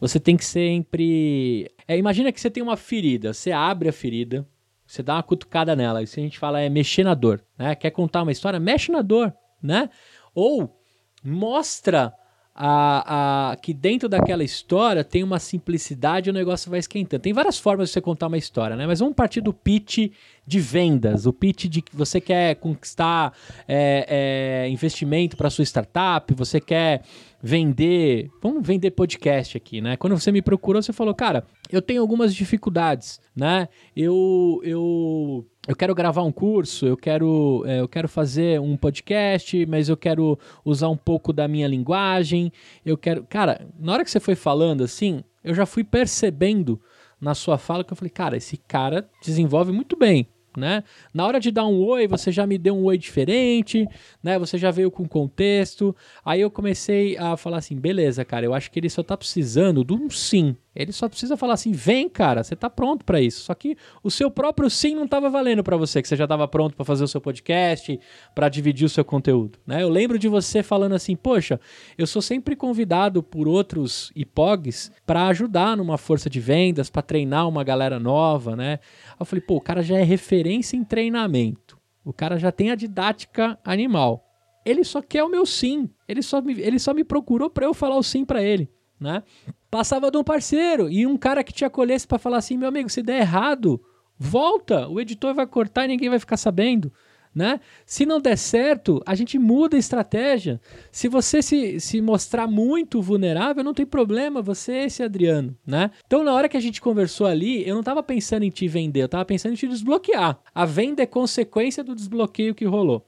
Você tem que sempre. É, imagina que você tem uma ferida, você abre a ferida, você dá uma cutucada nela. Isso a gente fala é mexer na dor, né? Quer contar uma história? Mexe na dor, né? Ou mostra a, a, que dentro daquela história tem uma simplicidade e o negócio vai esquentando. Tem várias formas de você contar uma história, né? Mas vamos partir do pitch de vendas, o pitch de que você quer conquistar é, é, investimento para sua startup, você quer vender. Vamos vender podcast aqui, né? Quando você me procurou, você falou, cara, eu tenho algumas dificuldades, né? Eu, eu eu quero gravar um curso, eu quero, é, eu quero fazer um podcast, mas eu quero usar um pouco da minha linguagem, eu quero. Cara, na hora que você foi falando assim, eu já fui percebendo na sua fala que eu falei, cara, esse cara desenvolve muito bem né? Na hora de dar um oi, você já me deu um oi diferente, né? Você já veio com contexto. Aí eu comecei a falar assim, beleza, cara, eu acho que ele só tá precisando de um sim. Ele só precisa falar assim: "Vem, cara, você tá pronto para isso". Só que o seu próprio sim não tava valendo para você, que você já tava pronto para fazer o seu podcast, para dividir o seu conteúdo, né? Eu lembro de você falando assim: "Poxa, eu sou sempre convidado por outros IPOGs para ajudar numa força de vendas, para treinar uma galera nova, né?" eu falei: "Pô, o cara já é referência em treinamento. O cara já tem a didática animal. Ele só quer o meu sim. Ele só me, ele só me procurou para eu falar o sim para ele, né? Passava de um parceiro e um cara que te acolhesse para falar assim: meu amigo, se der errado, volta, o editor vai cortar e ninguém vai ficar sabendo. Né? Se não der certo, a gente muda a estratégia. Se você se, se mostrar muito vulnerável, não tem problema, você é esse Adriano, né? Então, na hora que a gente conversou ali, eu não estava pensando em te vender, eu estava pensando em te desbloquear. A venda é consequência do desbloqueio que rolou.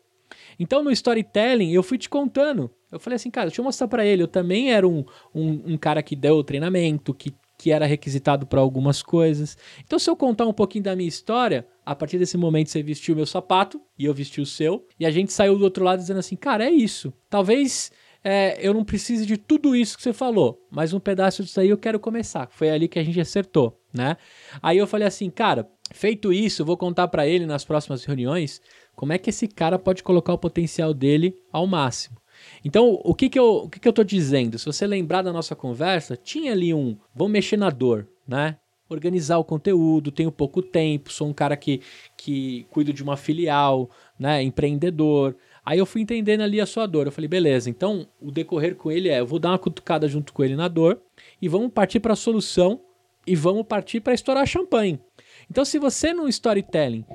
Então, no storytelling, eu fui te contando eu falei assim, cara, deixa eu mostrar para ele. Eu também era um, um, um, cara que deu treinamento, que, que era requisitado para algumas coisas. Então, se eu contar um pouquinho da minha história, a partir desse momento você vestiu o meu sapato e eu vesti o seu. E a gente saiu do outro lado dizendo assim, cara, é isso. Talvez é, eu não precise de tudo isso que você falou, mas um pedaço disso aí eu quero começar. Foi ali que a gente acertou, né? Aí eu falei assim, cara, feito isso, eu vou contar para ele nas próximas reuniões como é que esse cara pode colocar o potencial dele ao máximo. Então, o que que eu, o que que eu dizendo? Se você lembrar da nossa conversa, tinha ali um, vamos mexer na dor, né? Organizar o conteúdo, tenho pouco tempo, sou um cara que, que cuido de uma filial, né? Empreendedor. Aí eu fui entendendo ali a sua dor. Eu falei, beleza, então o decorrer com ele é, eu vou dar uma cutucada junto com ele na dor e vamos partir para a solução e vamos partir para estourar champanhe. Então, se você no storytelling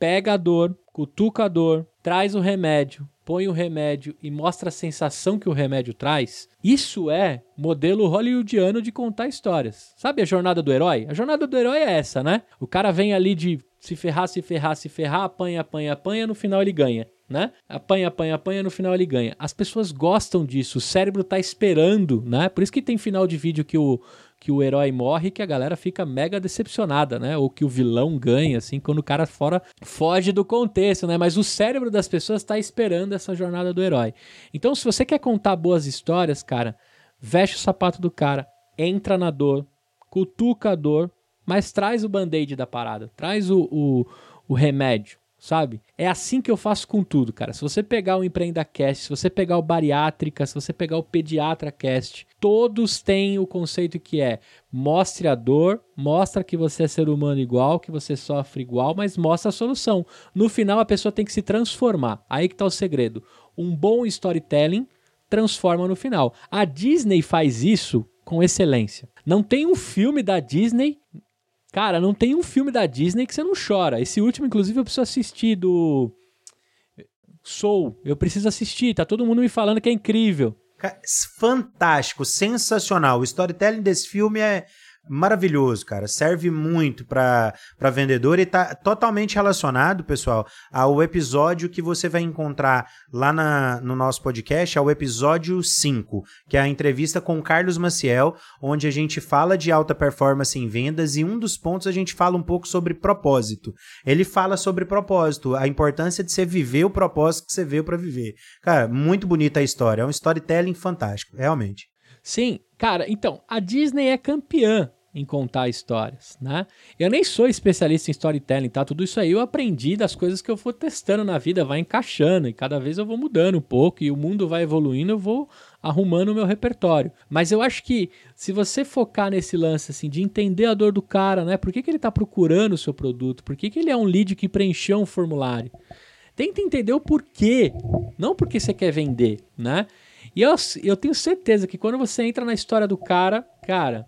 pega a dor, cutuca a dor, traz o remédio, põe o remédio e mostra a sensação que o remédio traz, isso é modelo hollywoodiano de contar histórias. Sabe a jornada do herói? A jornada do herói é essa, né? O cara vem ali de se ferrar, se ferrar, se ferrar, apanha, apanha, apanha, no final ele ganha. Né? Apanha, apanha, apanha, no final ele ganha. As pessoas gostam disso, o cérebro tá esperando, né? Por isso que tem final de vídeo que o, que o herói morre que a galera fica mega decepcionada, né? Ou que o vilão ganha, assim, quando o cara fora foge do contexto, né? Mas o cérebro das pessoas está esperando essa jornada do herói. Então, se você quer contar boas histórias, cara, veste o sapato do cara, entra na dor, cutuca a dor, mas traz o band-aid da parada, traz o, o, o remédio sabe? É assim que eu faço com tudo, cara. Se você pegar o Empreenda Cast, se você pegar o Bariátrica, se você pegar o Pediatra Cast, todos têm o conceito que é mostre a dor, mostra que você é ser humano igual, que você sofre igual, mas mostra a solução. No final a pessoa tem que se transformar. Aí que tá o segredo. Um bom storytelling transforma no final. A Disney faz isso com excelência. Não tem um filme da Disney Cara, não tem um filme da Disney que você não chora. Esse último, inclusive, eu preciso assistir do. Soul. Eu preciso assistir. Tá todo mundo me falando que é incrível. Fantástico, sensacional. O storytelling desse filme é maravilhoso, cara. Serve muito para vendedor e tá totalmente relacionado, pessoal, ao episódio que você vai encontrar lá na, no nosso podcast, ao episódio 5, que é a entrevista com Carlos Maciel, onde a gente fala de alta performance em vendas e um dos pontos a gente fala um pouco sobre propósito. Ele fala sobre propósito, a importância de você viver o propósito que você veio para viver. Cara, muito bonita a história, é um storytelling fantástico, realmente. Sim, cara, então, a Disney é campeã em contar histórias, né? Eu nem sou especialista em storytelling, tá? Tudo isso aí eu aprendi das coisas que eu vou testando na vida, vai encaixando e cada vez eu vou mudando um pouco e o mundo vai evoluindo, eu vou arrumando o meu repertório. Mas eu acho que se você focar nesse lance assim de entender a dor do cara, né? Por que, que ele tá procurando o seu produto? Por que, que ele é um lead que preencheu um formulário? Tenta entender o porquê, não porque você quer vender, né? E eu, eu tenho certeza que quando você entra na história do cara, cara,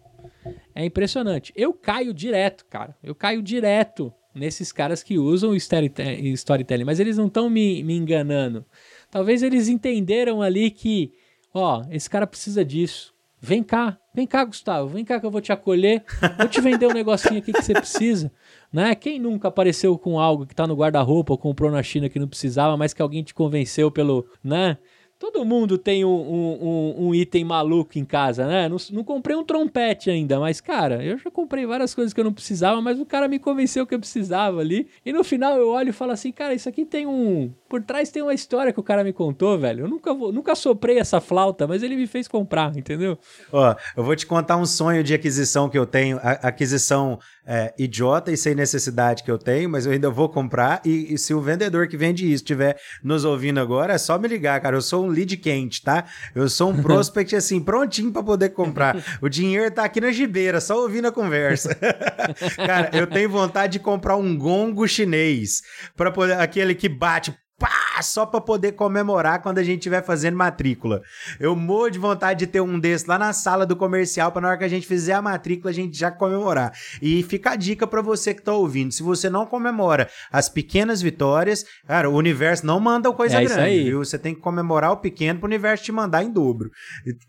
é impressionante. Eu caio direto, cara. Eu caio direto nesses caras que usam o storytelling, mas eles não estão me, me enganando. Talvez eles entenderam ali que, ó, esse cara precisa disso. Vem cá, vem cá, Gustavo, vem cá que eu vou te acolher, vou te vender um negocinho aqui que você precisa, né? Quem nunca apareceu com algo que tá no guarda-roupa ou comprou na China que não precisava, mas que alguém te convenceu pelo, né? Todo mundo tem um, um, um, item maluco em casa, né? Não, não, comprei um trompete ainda, mas, cara, eu já comprei várias coisas que eu não precisava, mas o cara me convenceu que eu precisava ali. E no final eu olho e falo assim, cara, isso aqui tem um. Por trás tem uma história que o cara me contou, velho. Eu nunca, vou, nunca soprei essa flauta, mas ele me fez comprar, entendeu? Ó, eu vou te contar um sonho de aquisição que eu tenho. Aquisição é, idiota e sem necessidade que eu tenho, mas eu ainda vou comprar. E, e, se o vendedor que vende isso estiver nos ouvindo agora, é só me ligar, cara. Eu sou um lead quente, tá? Eu sou um prospect assim, prontinho para poder comprar. O dinheiro tá aqui na gibeira, só ouvindo a conversa. cara, eu tenho vontade de comprar um gongo chinês para poder aquele que bate pá, só para poder comemorar quando a gente estiver fazendo matrícula. Eu morro de vontade de ter um desses lá na sala do comercial para na hora que a gente fizer a matrícula a gente já comemorar. E fica a dica para você que tá ouvindo, se você não comemora as pequenas vitórias, cara, o universo não manda coisa é grande, viu? Você tem que comemorar o pequeno pro universo te mandar em dobro.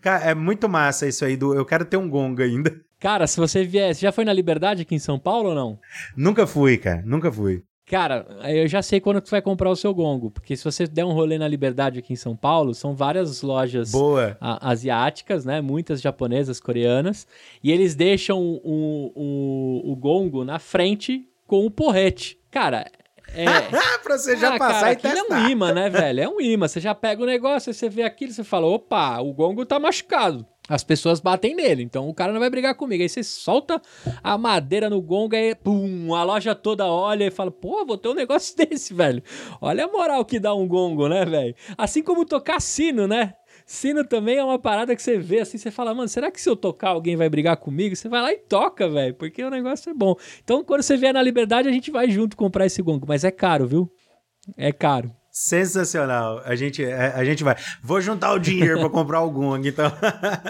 É muito massa isso aí do eu quero ter um gonga ainda. Cara, se você vier, você já foi na Liberdade aqui em São Paulo ou não? Nunca fui, cara, nunca fui. Cara, eu já sei quando tu vai comprar o seu gongo, porque se você der um rolê na Liberdade aqui em São Paulo, são várias lojas. A, asiáticas, né? Muitas japonesas, coreanas, e eles deixam o, o, o gongo na frente com o porrete. Cara, é. pra você já ah, passar cara, e testar. é um imã, né, velho? É um imã. Você já pega o negócio, você vê aquilo, você fala, opa, o gongo tá machucado as pessoas batem nele. Então o cara não vai brigar comigo. Aí você solta a madeira no gongo, aí pum, a loja toda olha e fala: pô, vou ter um negócio desse, velho. Olha a moral que dá um gongo, né, velho? Assim como tocar sino, né? Sino também é uma parada que você vê assim, você fala, mano, será que se eu tocar alguém vai brigar comigo? Você vai lá e toca, velho, porque o negócio é bom. Então, quando você vier na liberdade, a gente vai junto comprar esse gongo, mas é caro, viu? É caro. Sensacional. A gente, a, é, a gente vai. Vou juntar o dinheiro para comprar algum, então.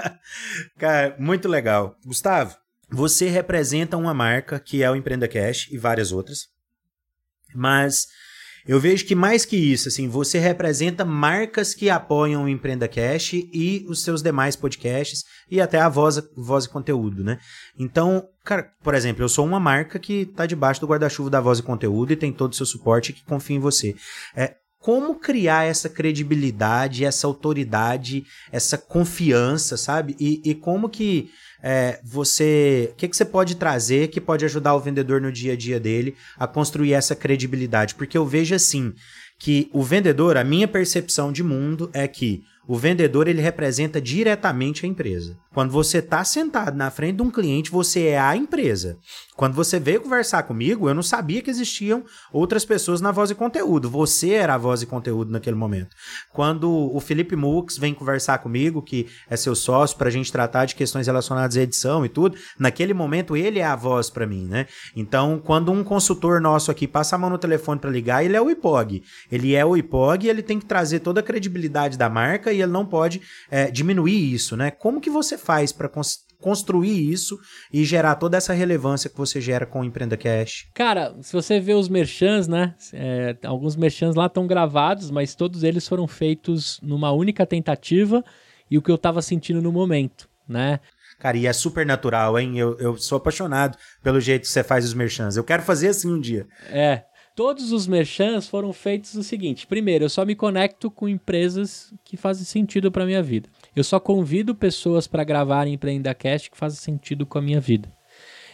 Cara, muito legal. Gustavo, você representa uma marca que é o Empreenda Cash e várias outras. Mas eu vejo que mais que isso, assim, você representa marcas que apoiam o Empreenda Cash e os seus demais podcasts e até a voz, voz e conteúdo, né? Então, cara, por exemplo, eu sou uma marca que está debaixo do guarda-chuva da voz e conteúdo e tem todo o seu suporte e que confia em você. É, como criar essa credibilidade, essa autoridade, essa confiança, sabe? E, e como que é, você. O que, que você pode trazer que pode ajudar o vendedor no dia a dia dele a construir essa credibilidade? Porque eu vejo assim que o vendedor, a minha percepção de mundo é que o vendedor ele representa diretamente a empresa. Quando você está sentado na frente de um cliente, você é a empresa. Quando você veio conversar comigo, eu não sabia que existiam outras pessoas na voz e conteúdo. Você era a voz e conteúdo naquele momento. Quando o Felipe Mux vem conversar comigo, que é seu sócio, para a gente tratar de questões relacionadas à edição e tudo, naquele momento ele é a voz para mim, né? Então, quando um consultor nosso aqui passa a mão no telefone para ligar, ele é o IPOG. Ele é o IPOG e ele tem que trazer toda a credibilidade da marca e ele não pode é, diminuir isso, né? Como que você faz para construir isso e gerar toda essa relevância que você gera com o Empreenda Cash? Cara, se você vê os merchans, né? É, alguns merchans lá estão gravados, mas todos eles foram feitos numa única tentativa e o que eu estava sentindo no momento, né? Cara, e é super natural, hein? Eu, eu sou apaixonado pelo jeito que você faz os merchans. Eu quero fazer assim um dia. É. Todos os merchans foram feitos o seguinte: primeiro, eu só me conecto com empresas que fazem sentido para minha vida. Eu só convido pessoas para gravarem Empreendacast que fazem sentido com a minha vida.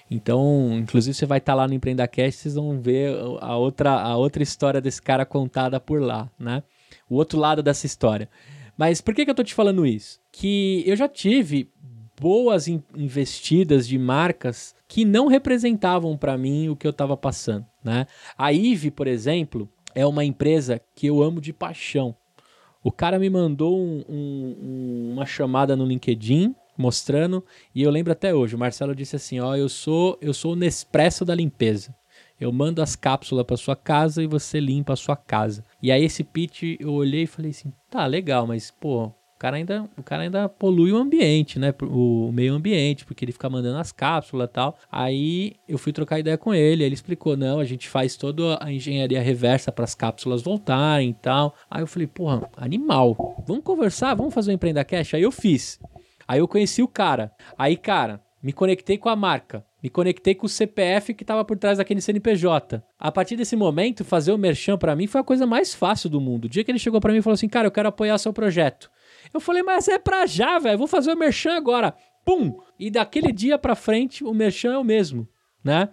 Então, inclusive, você vai estar tá lá no Empreendacast, vocês vão ver a outra, a outra história desse cara contada por lá, né? O outro lado dessa história. Mas por que, que eu tô te falando isso? Que eu já tive boas investidas de marcas que não representavam para mim o que eu estava passando, né? A IVE, por exemplo, é uma empresa que eu amo de paixão. O cara me mandou um, um, uma chamada no LinkedIn mostrando e eu lembro até hoje. O Marcelo disse assim: ó, eu sou eu sou o Nespresso da limpeza. Eu mando as cápsulas para sua casa e você limpa a sua casa. E aí esse pitch eu olhei e falei assim: tá legal, mas pô, o cara ainda, o cara ainda polui o ambiente, né? O meio ambiente, porque ele fica mandando as cápsulas e tal. Aí eu fui trocar ideia com ele, ele explicou: não, a gente faz toda a engenharia reversa para as cápsulas voltarem e tal. Aí eu falei: porra, animal. Vamos conversar, vamos fazer um Empreenda Cash? Aí eu fiz. Aí eu conheci o cara. Aí, cara, me conectei com a marca. Me conectei com o CPF que estava por trás daquele CNPJ. A partir desse momento, fazer o merchan para mim foi a coisa mais fácil do mundo. O dia que ele chegou para mim e falou assim: "Cara, eu quero apoiar seu projeto". Eu falei, mas é pra já, velho. Vou fazer o merchan agora. Pum! E daquele dia pra frente, o merchan é o mesmo, né?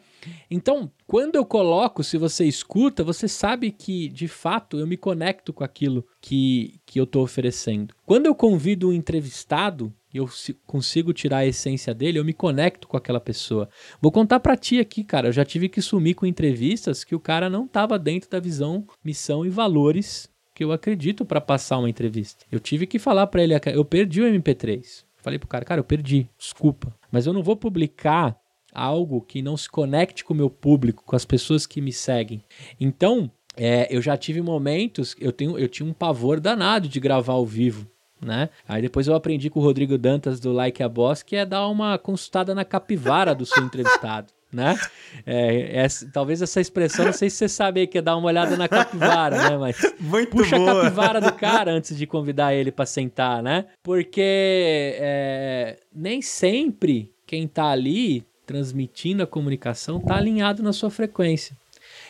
Então, quando eu coloco, se você escuta, você sabe que, de fato, eu me conecto com aquilo que, que eu estou oferecendo. Quando eu convido um entrevistado, eu consigo tirar a essência dele, eu me conecto com aquela pessoa. Vou contar para ti aqui, cara, eu já tive que sumir com entrevistas que o cara não estava dentro da visão, missão e valores que eu acredito para passar uma entrevista. Eu tive que falar para ele, eu perdi o MP3. Falei pro cara, cara, eu perdi, desculpa, mas eu não vou publicar algo que não se conecte com o meu público, com as pessoas que me seguem. Então, é, eu já tive momentos, eu, tenho, eu tinha um pavor danado de gravar ao vivo. Né? Aí depois eu aprendi com o Rodrigo Dantas do Like a Boss que é dar uma consultada na capivara do seu entrevistado né? É, talvez essa expressão, não sei se você sabe que é dar uma olhada na capivara, né? Mas Muito puxa boa. a capivara do cara antes de convidar ele para sentar, né? Porque é, nem sempre quem tá ali transmitindo a comunicação tá alinhado na sua frequência.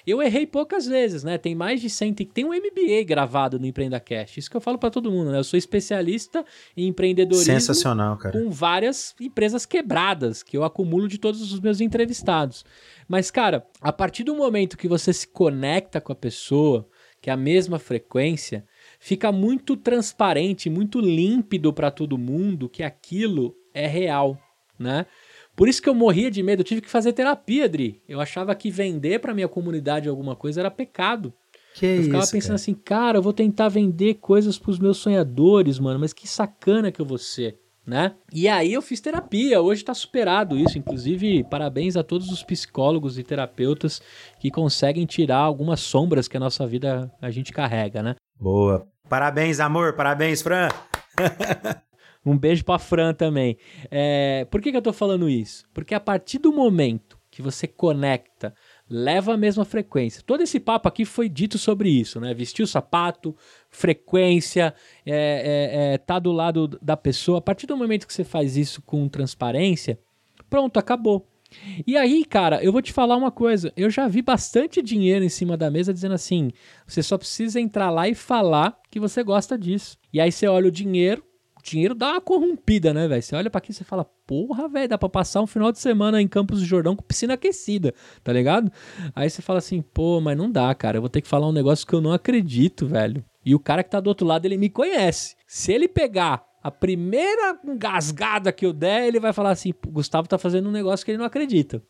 Eu errei poucas vezes, né? Tem mais de 100. Tem um MBA gravado no Empreenda Cash. Isso que eu falo para todo mundo, né? Eu sou especialista em empreendedorismo. Sensacional, cara. Com várias empresas quebradas que eu acumulo de todos os meus entrevistados. Mas, cara, a partir do momento que você se conecta com a pessoa, que é a mesma frequência, fica muito transparente, muito límpido para todo mundo que aquilo é real, né? Por isso que eu morria de medo, eu tive que fazer terapia, Adri. Eu achava que vender para minha comunidade alguma coisa era pecado. Que eu ficava isso, pensando cara. assim, cara, eu vou tentar vender coisas pros meus sonhadores, mano, mas que sacana que eu vou ser, né? E aí eu fiz terapia, hoje tá superado isso, inclusive parabéns a todos os psicólogos e terapeutas que conseguem tirar algumas sombras que a nossa vida a gente carrega, né? Boa. Parabéns, amor. Parabéns, Fran. Um beijo pra Fran também. É, por que, que eu tô falando isso? Porque a partir do momento que você conecta, leva a mesma frequência. Todo esse papo aqui foi dito sobre isso, né? Vestir o sapato, frequência, é, é, é, tá do lado da pessoa. A partir do momento que você faz isso com transparência, pronto, acabou. E aí, cara, eu vou te falar uma coisa. Eu já vi bastante dinheiro em cima da mesa dizendo assim: você só precisa entrar lá e falar que você gosta disso. E aí você olha o dinheiro, dinheiro dá uma corrompida, né, velho? Você olha para aqui e você fala, porra, velho, dá pra passar um final de semana em Campos do Jordão com piscina aquecida, tá ligado? Aí você fala assim, pô, mas não dá, cara, eu vou ter que falar um negócio que eu não acredito, velho. E o cara que tá do outro lado, ele me conhece. Se ele pegar a primeira engasgada que eu der, ele vai falar assim, Gustavo tá fazendo um negócio que ele não acredita.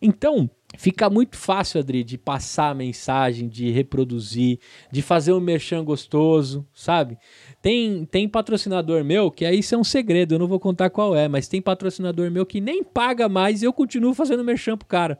Então, fica muito fácil, Adri, de passar a mensagem, de reproduzir, de fazer um merchan gostoso, sabe? Tem, tem patrocinador meu, que aí isso é um segredo, eu não vou contar qual é, mas tem patrocinador meu que nem paga mais e eu continuo fazendo merchan pro cara.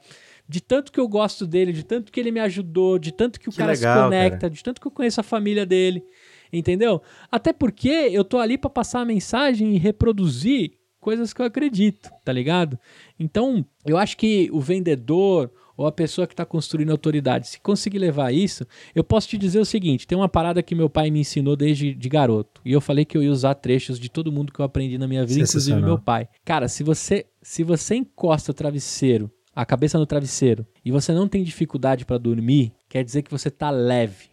De tanto que eu gosto dele, de tanto que ele me ajudou, de tanto que o Que cara legal, se conecta, cara. de tanto que eu conheço a família dele. Entendeu? Até porque eu tô ali para passar a mensagem e reproduzir coisas que eu acredito, tá ligado? Então, eu acho que o vendedor ou a pessoa que está construindo autoridade, se conseguir levar isso, eu posso te dizer o seguinte: tem uma parada que meu pai me ensinou desde de garoto. E eu falei que eu ia usar trechos de todo mundo que eu aprendi na minha vida, inclusive meu pai. Cara, se você se você encosta o travesseiro, a cabeça no travesseiro, e você não tem dificuldade para dormir, quer dizer que você tá leve.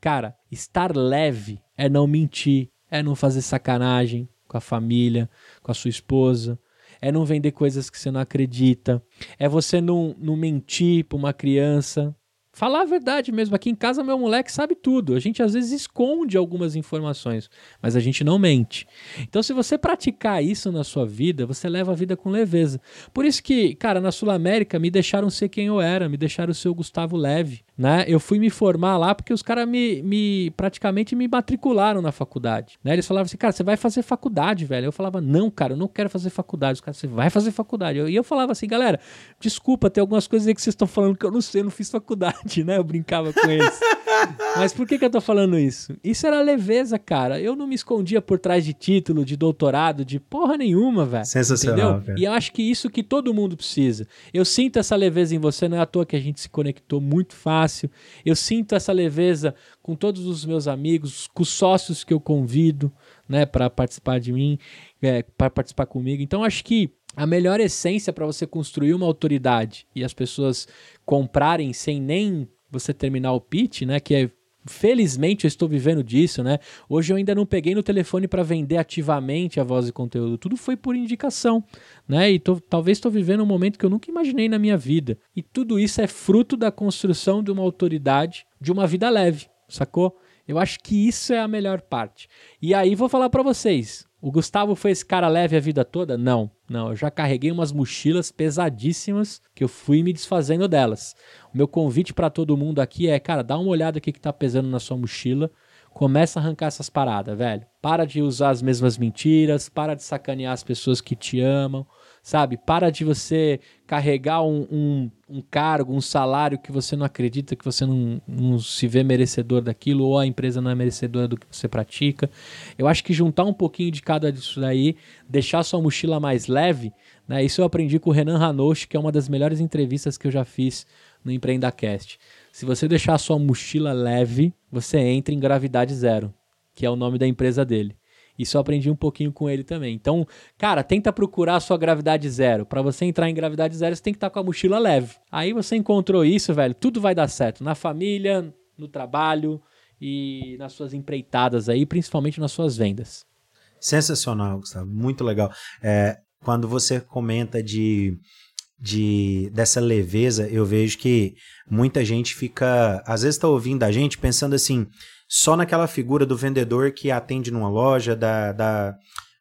Cara, estar leve é não mentir, é não fazer sacanagem com a família, com a sua esposa, é não vender coisas que você não acredita, é você não, não mentir para uma criança Falar a verdade mesmo. Aqui em casa, meu moleque sabe tudo. A gente às vezes esconde algumas informações, mas a gente não mente. Então, se você praticar isso na sua vida, você leva a vida com leveza. Por isso que, cara, na Sul América me deixaram ser quem eu era, me deixaram ser o Gustavo Leve. Né? Eu fui me formar lá porque os caras me, me praticamente me matricularam na faculdade. Né? Eles falavam assim, cara, você vai fazer faculdade, velho. Eu falava, não, cara, eu não quero fazer faculdade. Os caras, você vai fazer faculdade. Eu, e eu falava assim, galera, desculpa, tem algumas coisas aí que vocês estão falando que eu não sei, eu não fiz faculdade né? Eu brincava com eles. Mas por que, que eu tô falando isso? Isso era leveza, cara. Eu não me escondia por trás de título, de doutorado, de porra nenhuma, velho. Sensacional. Entendeu? E eu acho que isso que todo mundo precisa. Eu sinto essa leveza em você, não é à toa que a gente se conectou muito fácil. Eu sinto essa leveza com todos os meus amigos, com os sócios que eu convido, né, para participar de mim, é, para participar comigo. Então acho que a melhor essência para você construir uma autoridade e as pessoas comprarem sem nem você terminar o pitch, né? Que é felizmente eu estou vivendo disso, né? Hoje eu ainda não peguei no telefone para vender ativamente a voz e conteúdo, tudo foi por indicação, né? E tô, talvez estou vivendo um momento que eu nunca imaginei na minha vida. E tudo isso é fruto da construção de uma autoridade, de uma vida leve, sacou? Eu acho que isso é a melhor parte. E aí vou falar para vocês, o Gustavo foi esse cara leve a vida toda? Não, não. Eu já carreguei umas mochilas pesadíssimas que eu fui me desfazendo delas. O meu convite para todo mundo aqui é, cara, dá uma olhada aqui que tá pesando na sua mochila. Começa a arrancar essas paradas, velho. Para de usar as mesmas mentiras, para de sacanear as pessoas que te amam, sabe? Para de você carregar um, um, um, cargo, um salário que você não acredita, que você não, não se vê merecedor daquilo, ou a empresa não é merecedora do que você pratica. Eu acho que juntar um pouquinho de cada disso daí, deixar sua mochila mais leve, né? Isso eu aprendi com o Renan Hanush, que é uma das melhores entrevistas que eu já fiz no EmpreendaCast. Se você deixar sua mochila leve, você entra em gravidade zero, que é o nome da empresa dele. Isso eu aprendi um pouquinho com ele também. Então, cara, tenta procurar a sua gravidade zero. Para você entrar em gravidade zero, você tem que estar tá com a mochila leve. Aí você encontrou isso, velho, tudo vai dar certo. Na família, no trabalho e nas suas empreitadas aí, principalmente nas suas vendas. Sensacional, Gustavo. Muito legal. É, quando você comenta de, de dessa leveza, eu vejo que muita gente fica, às vezes está ouvindo a gente pensando assim, só naquela figura do vendedor que atende numa loja, da, da,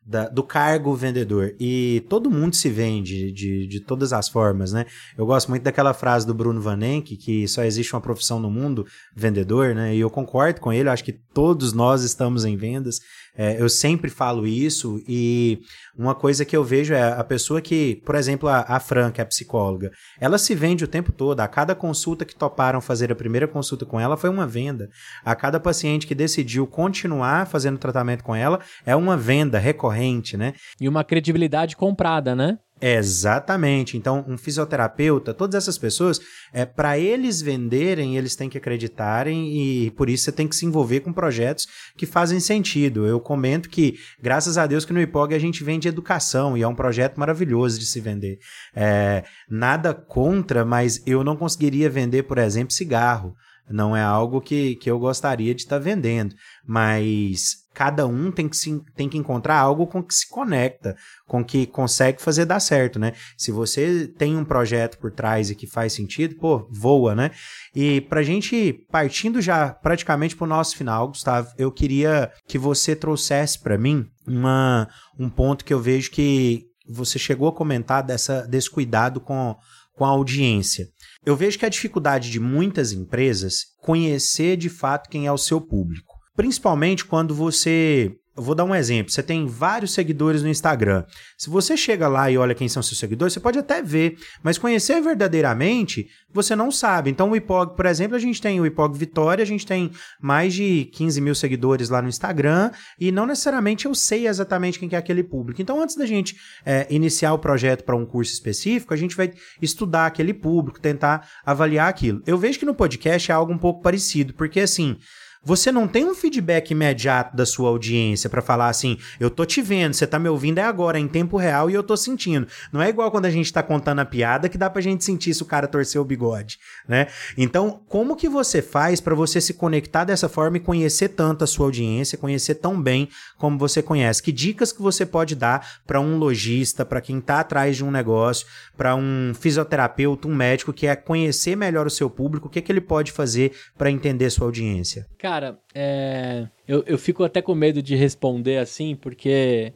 da, do cargo vendedor. E todo mundo se vende de, de todas as formas, né? Eu gosto muito daquela frase do Bruno Van Enck, que só existe uma profissão no mundo, vendedor, né? E eu concordo com ele, acho que todos nós estamos em vendas. É, eu sempre falo isso e uma coisa que eu vejo é a pessoa que, por exemplo, a, a Fran, que é a psicóloga, ela se vende o tempo todo. A cada consulta que toparam fazer a primeira consulta com ela foi uma venda. A cada paciente que decidiu continuar fazendo tratamento com ela é uma venda recorrente, né? E uma credibilidade comprada, né? Exatamente. Então, um fisioterapeuta, todas essas pessoas, é para eles venderem, eles têm que acreditarem e por isso você tem que se envolver com projetos que fazem sentido. Eu comento que, graças a Deus, que no IPOG a gente vende educação e é um projeto maravilhoso de se vender. É, nada contra, mas eu não conseguiria vender, por exemplo, cigarro. Não é algo que, que eu gostaria de estar tá vendendo, mas cada um tem que, se, tem que encontrar algo com que se conecta, com que consegue fazer dar certo, né? Se você tem um projeto por trás e que faz sentido, pô, voa, né? E pra gente, partindo já praticamente pro nosso final, Gustavo, eu queria que você trouxesse para mim uma, um ponto que eu vejo que você chegou a comentar dessa, desse cuidado com, com a audiência. Eu vejo que a dificuldade de muitas empresas conhecer de fato quem é o seu público. Principalmente quando você eu vou dar um exemplo. Você tem vários seguidores no Instagram. Se você chega lá e olha quem são seus seguidores, você pode até ver, mas conhecer verdadeiramente, você não sabe. Então, o IPOG, por exemplo, a gente tem o IPOG Vitória, a gente tem mais de 15 mil seguidores lá no Instagram, e não necessariamente eu sei exatamente quem é aquele público. Então, antes da gente é, iniciar o projeto para um curso específico, a gente vai estudar aquele público, tentar avaliar aquilo. Eu vejo que no podcast é algo um pouco parecido, porque assim você não tem um feedback imediato da sua audiência para falar assim, eu tô te vendo, você tá me ouvindo é agora, é em tempo real e eu tô sentindo. Não é igual quando a gente tá contando a piada que dá pra gente sentir se o cara torceu o bigode, né? Então, como que você faz para você se conectar dessa forma e conhecer tanto a sua audiência, conhecer tão bem como você conhece? Que dicas que você pode dar para um lojista, para quem tá atrás de um negócio, para um fisioterapeuta, um médico que é conhecer melhor o seu público, o que que ele pode fazer para entender sua audiência? Cara, é... eu, eu fico até com medo de responder assim, porque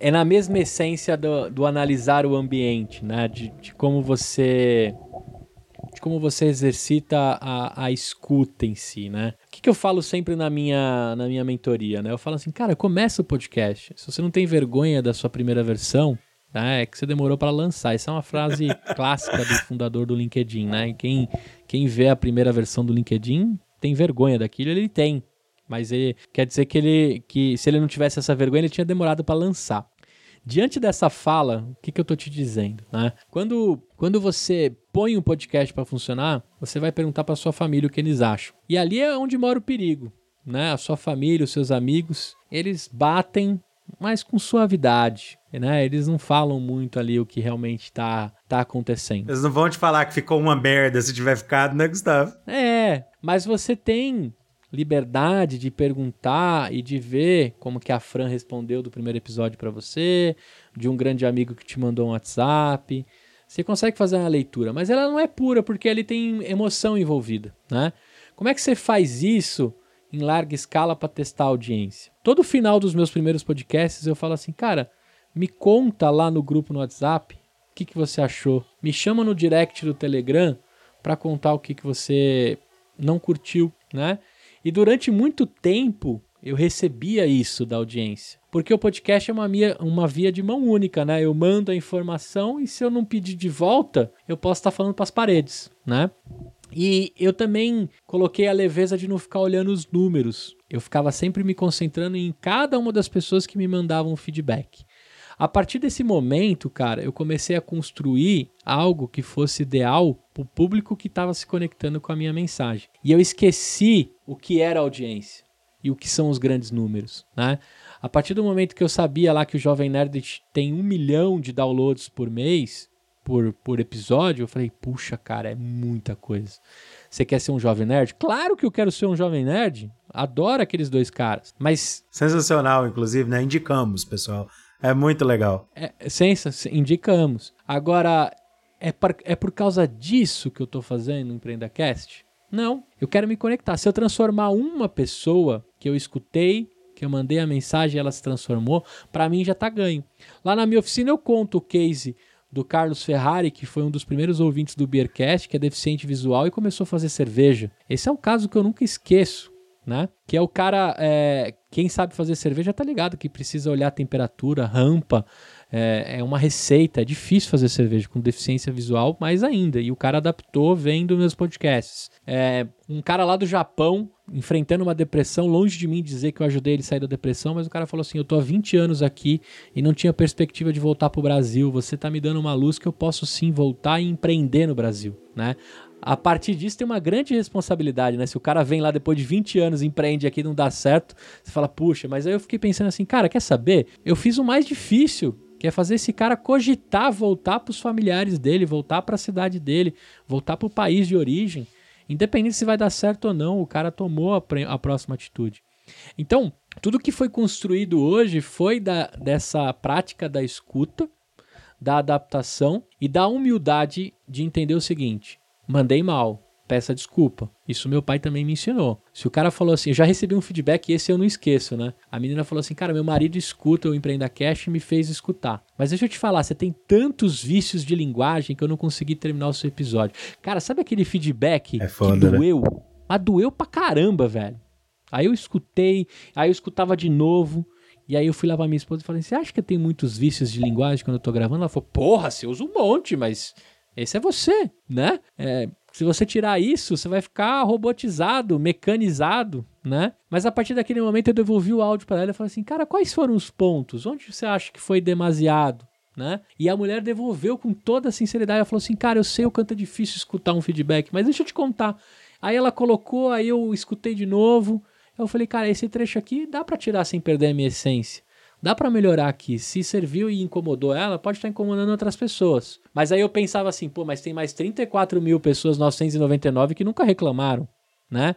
é na mesma essência do, do analisar o ambiente, né? De, de, como você de como você exercita a, a escuta em si, né? O que, que eu falo sempre na minha, na minha mentoria, né? Eu falo assim, cara, começa o podcast. Se você não tem vergonha da sua primeira versão, né, é que você demorou para lançar. Essa é uma frase clássica do fundador do LinkedIn, né? Quem, quem vê a primeira versão do LinkedIn tem vergonha daquilo, ele tem. Mas ele quer dizer que ele que se ele não tivesse essa vergonha, ele tinha demorado para lançar. Diante dessa fala, o que, que eu tô te dizendo, né? Quando, quando você põe um podcast para funcionar, você vai perguntar para sua família o que eles acham. E ali é onde mora o perigo, né? A sua família, os seus amigos, eles batem, mas com suavidade, né? Eles não falam muito ali o que realmente está tá acontecendo. Eles não vão te falar que ficou uma merda se tiver ficado, né, Gustavo? É, mas você tem liberdade de perguntar e de ver como que a Fran respondeu do primeiro episódio para você, de um grande amigo que te mandou um WhatsApp. Você consegue fazer uma leitura, mas ela não é pura porque ali tem emoção envolvida, né? Como é que você faz isso em larga escala para testar a audiência? Todo final dos meus primeiros podcasts eu falo assim, cara, me conta lá no grupo no WhatsApp o que, que você achou. Me chama no direct do Telegram para contar o que, que você não curtiu, né? E durante muito tempo eu recebia isso da audiência. Porque o podcast é uma, via, uma via de mão única, né? Eu mando a informação e se eu não pedir de volta, eu posso estar falando para as paredes, né? E eu também coloquei a leveza de não ficar olhando os números. Eu ficava sempre me concentrando em cada uma das pessoas que me mandavam feedback. A partir desse momento, cara, eu comecei a construir algo que fosse ideal para o público que estava se conectando com a minha mensagem. E eu esqueci o que era audiência e o que são os grandes números, né? A partir do momento que eu sabia lá que o Jovem Nerd tem um milhão de downloads por mês, por, por episódio, eu falei, puxa, cara, é muita coisa. Você quer ser um Jovem Nerd? Claro que eu quero ser um Jovem Nerd. Adoro aqueles dois caras. Mas. Sensacional, inclusive, né? Indicamos, pessoal. É muito legal. É, sensa, indicamos. Agora, é por, é por causa disso que eu estou fazendo o EmpreendaCast? Não. Eu quero me conectar. Se eu transformar uma pessoa que eu escutei, que eu mandei a mensagem e ela se transformou, para mim já está ganho. Lá na minha oficina eu conto o case do Carlos Ferrari, que foi um dos primeiros ouvintes do Beercast, que é deficiente visual e começou a fazer cerveja. Esse é um caso que eu nunca esqueço né? Que é o cara, é, quem sabe fazer cerveja tá ligado que precisa olhar a temperatura, rampa, é, é, uma receita, é difícil fazer cerveja com deficiência visual, mais ainda. E o cara adaptou vendo meus podcasts. É, um cara lá do Japão, enfrentando uma depressão, longe de mim dizer que eu ajudei ele a sair da depressão, mas o cara falou assim: Eu tô há 20 anos aqui e não tinha perspectiva de voltar pro Brasil. Você tá me dando uma luz que eu posso sim voltar e empreender no Brasil, né? a partir disso tem uma grande responsabilidade, né? Se o cara vem lá depois de 20 anos, empreende aqui não dá certo, você fala, puxa, mas aí eu fiquei pensando assim, cara, quer saber? Eu fiz o mais difícil, que é fazer esse cara cogitar voltar para os familiares dele, voltar para a cidade dele, voltar para o país de origem. Independente se vai dar certo ou não, o cara tomou a, a próxima atitude. Então, tudo que foi construído hoje foi da, dessa prática da escuta, da adaptação e da humildade de entender o seguinte: mandei mal, peça desculpa. Isso meu pai também me ensinou. Se o cara falou assim, eu já recebi um feedback e esse eu não esqueço, né? A menina falou assim, cara, meu marido escuta o Empreenda Cash e me fez escutar. Mas deixa eu te falar, você tem tantos vícios de linguagem que eu não consegui terminar o seu episódio. Cara, sabe aquele feedback é foda, que né? doeu? Né? Mas doeu pra caramba, velho. Aí eu escutei, aí eu escutava de novo. E aí eu fui lá pra minha esposa e falei, você acha que eu tenho muitos vícios de linguagem quando eu tô gravando? Ela falou, porra, você usa um monte, mas esse é você, né? É, se você tirar isso, você vai ficar robotizado, mecanizado, né? Mas a partir daquele momento eu devolvi o áudio para ela e falei assim: "Cara, quais foram os pontos? Onde você acha que foi demasiado?" Né? E a mulher devolveu com toda a sinceridade. Ela falou assim: Cara, eu sei o quanto é difícil escutar um feedback, mas deixa eu te contar. Aí ela colocou, aí eu escutei de novo. Eu falei, cara, esse trecho aqui dá para tirar sem perder a minha essência. Dá para melhorar aqui. Se serviu e incomodou ela, pode estar incomodando outras pessoas. Mas aí eu pensava assim, pô, mas tem mais 34 mil pessoas, 999, que nunca reclamaram, né?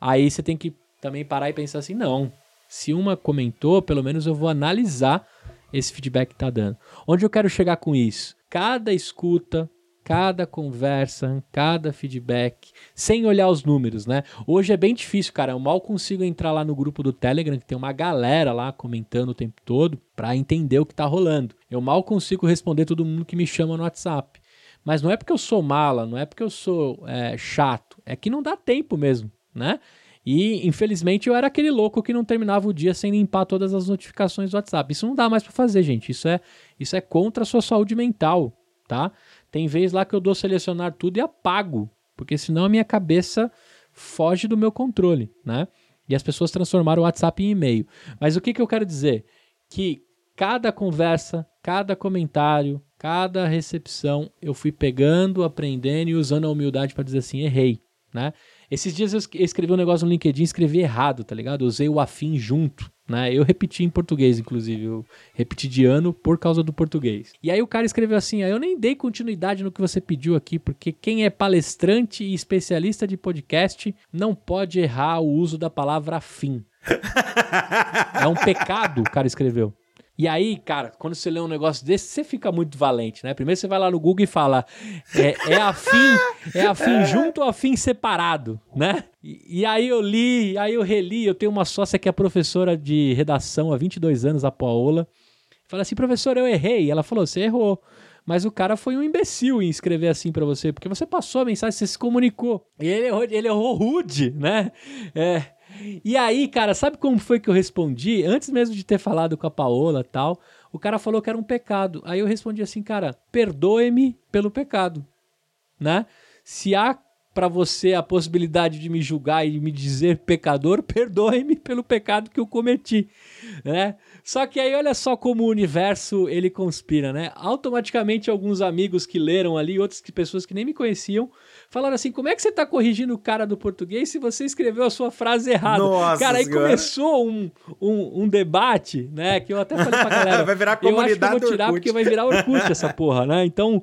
Aí você tem que também parar e pensar assim, não. Se uma comentou, pelo menos eu vou analisar esse feedback que tá dando. Onde eu quero chegar com isso? Cada escuta, cada conversa, cada feedback, sem olhar os números, né? Hoje é bem difícil, cara. Eu mal consigo entrar lá no grupo do Telegram, que tem uma galera lá comentando o tempo todo, para entender o que tá rolando. Eu mal consigo responder todo mundo que me chama no WhatsApp. Mas não é porque eu sou mala, não é porque eu sou é, chato, é que não dá tempo mesmo, né? E infelizmente eu era aquele louco que não terminava o dia sem limpar todas as notificações do WhatsApp. Isso não dá mais para fazer, gente. Isso é, isso é contra a sua saúde mental, tá? Tem vez lá que eu dou selecionar tudo e apago, porque senão a minha cabeça foge do meu controle, né? E as pessoas transformaram o WhatsApp em e-mail. Mas o que, que eu quero dizer? Que cada conversa, cada comentário, cada recepção, eu fui pegando, aprendendo e usando a humildade para dizer assim, errei, né? Esses dias eu escrevi um negócio no LinkedIn, escrevi errado, tá ligado? Usei o afim junto, né? Eu repeti em português, inclusive. Eu repeti de ano por causa do português. E aí o cara escreveu assim: ah, eu nem dei continuidade no que você pediu aqui, porque quem é palestrante e especialista de podcast não pode errar o uso da palavra afim. é um pecado, o cara escreveu. E aí, cara, quando você lê um negócio desse, você fica muito valente, né? Primeiro você vai lá no Google e fala: é, é afim, é afim junto ou afim separado, né? E, e, aí eu li, aí eu reli. Eu tenho uma sócia que é professora de redação há 22 anos, a Paola. Fala assim, professor, eu errei. Ela falou: você errou. Mas o cara foi um imbecil em escrever assim para você, porque você passou a mensagem, você se comunicou. E ele errou, ele errou rude, né? É. E aí, cara, sabe como foi que eu respondi? Antes mesmo de ter falado com a Paola tal, o cara falou que era um pecado. Aí eu respondi assim, cara, perdoe-me pelo pecado, né? Se há para você a possibilidade de me julgar e me dizer pecador, perdoe-me pelo pecado que eu cometi, né? Só que aí olha só como o universo ele conspira, né? Automaticamente alguns amigos que leram ali, outras pessoas que nem me conheciam, falaram assim: como é que você tá corrigindo o cara do português se você escreveu a sua frase errada? Nossa cara, aí senhora. começou um, um, um, debate, né? Que eu até falei pra galera. vai virar comunidade eu acho que eu vou tirar porque vai virar Orkut essa porra, né? Então.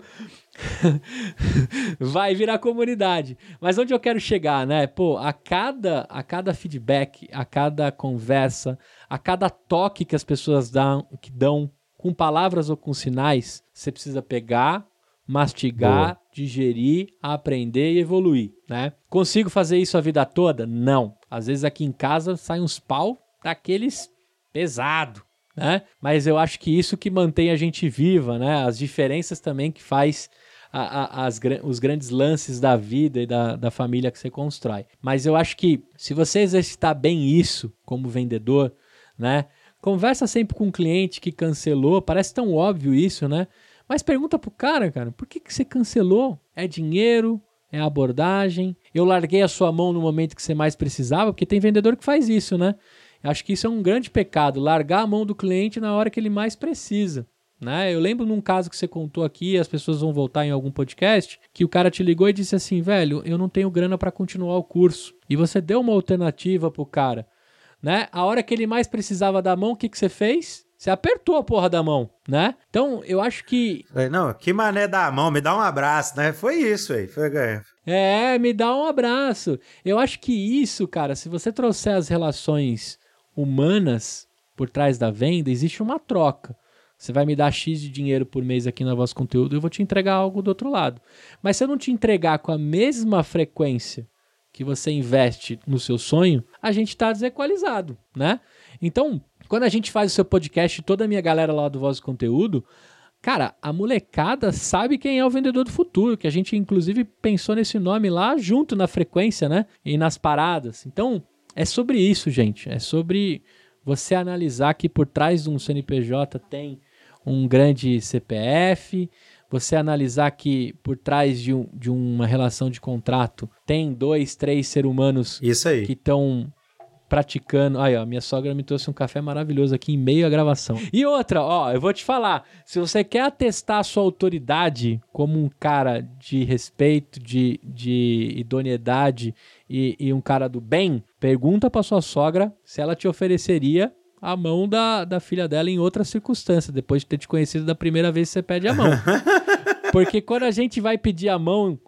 vai virar comunidade. Mas onde eu quero chegar, né? Pô, a cada, a cada feedback, a cada conversa, a cada toque que as pessoas dão, que dão com palavras ou com sinais, você precisa pegar, mastigar, Boa. digerir, aprender e evoluir, né? Consigo fazer isso a vida toda? Não. Às vezes aqui em casa sai uns pau daqueles pesado, né? Mas eu acho que isso que mantém a gente viva, né? As diferenças também que faz a, a, as, os grandes lances da vida e da, da família que você constrói. Mas eu acho que se você exercitar bem isso como vendedor, né? Conversa sempre com um cliente que cancelou, parece tão óbvio isso, né? Mas pergunta pro cara, cara, por que, que você cancelou? É dinheiro? É abordagem? Eu larguei a sua mão no momento que você mais precisava? Porque tem vendedor que faz isso, né? Acho que isso é um grande pecado, largar a mão do cliente na hora que ele mais precisa. Né? Eu lembro num caso que você contou aqui, as pessoas vão voltar em algum podcast, que o cara te ligou e disse assim, velho, eu não tenho grana para continuar o curso. E você deu uma alternativa pro cara, né? A hora que ele mais precisava da mão, o que, que você fez? Você apertou a porra da mão, né? Então, eu acho que. Não, que mané da mão, me dá um abraço, né? Foi isso aí. Foi... É, me dá um abraço. Eu acho que isso, cara, se você trouxer as relações humanas por trás da venda, existe uma troca. Você vai me dar X de dinheiro por mês aqui na Voz Conteúdo, eu vou te entregar algo do outro lado. Mas se eu não te entregar com a mesma frequência que você investe no seu sonho, a gente está desequalizado, né? Então, quando a gente faz o seu podcast, toda a minha galera lá do Voz do Conteúdo, cara, a molecada sabe quem é o vendedor do futuro, que a gente inclusive pensou nesse nome lá junto na frequência, né? E nas paradas. Então, é sobre isso, gente. É sobre você analisar que por trás de um CNPJ tem um grande CPF, você analisar que por trás de, um, de uma relação de contrato tem dois, três seres humanos que estão praticando. Aí, ó, minha sogra me trouxe um café maravilhoso aqui em meio à gravação. E outra, ó, eu vou te falar, se você quer atestar a sua autoridade como um cara de respeito, de, de idoneidade e, e um cara do bem, pergunta pra sua sogra se ela te ofereceria a mão da, da filha dela em outra circunstância, depois de ter te conhecido da primeira vez que você pede a mão. Porque quando a gente vai pedir a mão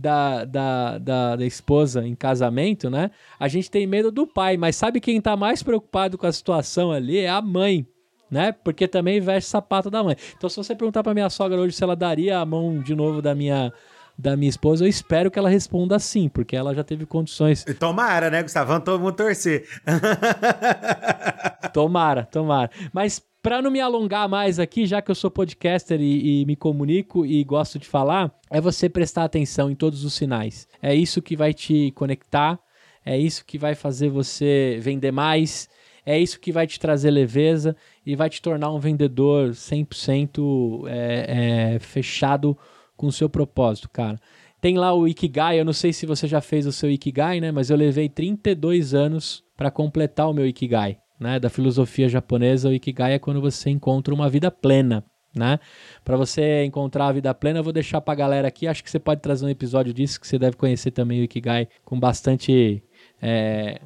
da, da, da, da, esposa em casamento, né? A gente tem medo do pai, mas sabe quem tá mais preocupado com a situação ali é a mãe, né? Porque também veste sapato da mãe. Então, se você perguntar pra minha sogra hoje se ela daria a mão de novo da minha da minha esposa, eu espero que ela responda sim, porque ela já teve condições. Tomara, né, Gustavo? Vamos todo mundo torcer. tomara, tomara. Mas para não me alongar mais aqui, já que eu sou podcaster e, e, me comunico e gosto de falar, é você prestar atenção em todos os sinais. É isso que vai te conectar, é isso que vai fazer você vender mais, é isso que vai te trazer leveza e vai te tornar um vendedor 100% é, é, fechado com o seu propósito, cara. Tem lá o Ikigai, eu não sei se você já fez o seu Ikigai, né? Mas eu levei 32 anos para completar o meu Ikigai né, da filosofia japonesa, o Ikigai é quando você encontra uma vida plena, né? Para você encontrar a vida plena, eu vou deixar para a galera aqui. Acho que você pode trazer um episódio disso que você deve conhecer também o Ikigai com bastante é,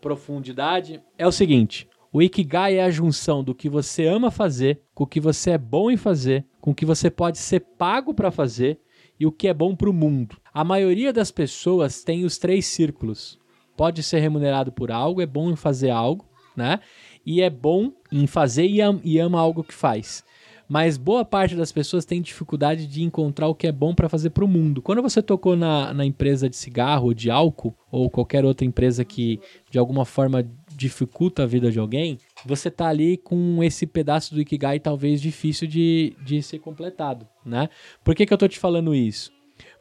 profundidade. É o seguinte: o Ikigai é a junção do que você ama fazer, com o que você é bom em fazer, com o que você pode ser pago para fazer e o que é bom para o mundo. A maioria das pessoas tem os três círculos. Pode ser remunerado por algo, é bom em fazer algo né? E é bom em fazer e ama, e ama algo que faz. Mas boa parte das pessoas tem dificuldade de encontrar o que é bom para fazer para o mundo. Quando você tocou na, na empresa de cigarro de álcool, ou qualquer outra empresa que de alguma forma dificulta a vida de alguém, você tá ali com esse pedaço do Ikigai talvez difícil de, de ser completado, né? Por que, que eu tô te falando isso?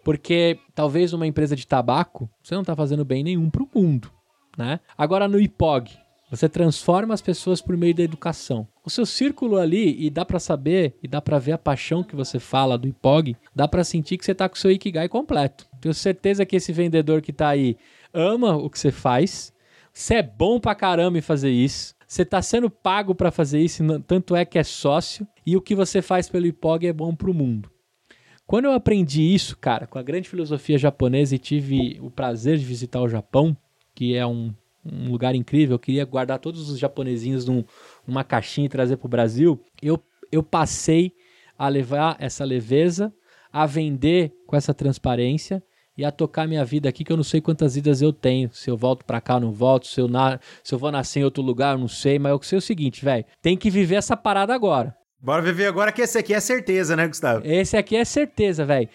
Porque talvez uma empresa de tabaco, você não tá fazendo bem nenhum para o mundo, né? Agora no IPOG, você transforma as pessoas por meio da educação. O seu círculo ali, e dá para saber, e dá para ver a paixão que você fala do IPOG, dá para sentir que você tá com o seu Ikigai completo. Tenho certeza que esse vendedor que tá aí ama o que você faz, você é bom pra caramba em fazer isso, você tá sendo pago para fazer isso, tanto é que é sócio, e o que você faz pelo IPOG é bom pro mundo. Quando eu aprendi isso, cara, com a grande filosofia japonesa e tive o prazer de visitar o Japão, que é um um lugar incrível. Eu queria guardar todos os japonesinhos num, numa caixinha e trazer para o Brasil. Eu, eu passei a levar essa leveza, a vender com essa transparência e a tocar minha vida aqui, que eu não sei quantas vidas eu tenho. Se eu volto para cá, não volto. Se eu, na... se eu vou nascer em outro lugar, eu não sei. Mas eu sei o seguinte, velho. Tem que viver essa parada agora. Bora viver agora que esse aqui é certeza, né, Gustavo? Esse aqui é certeza, velho.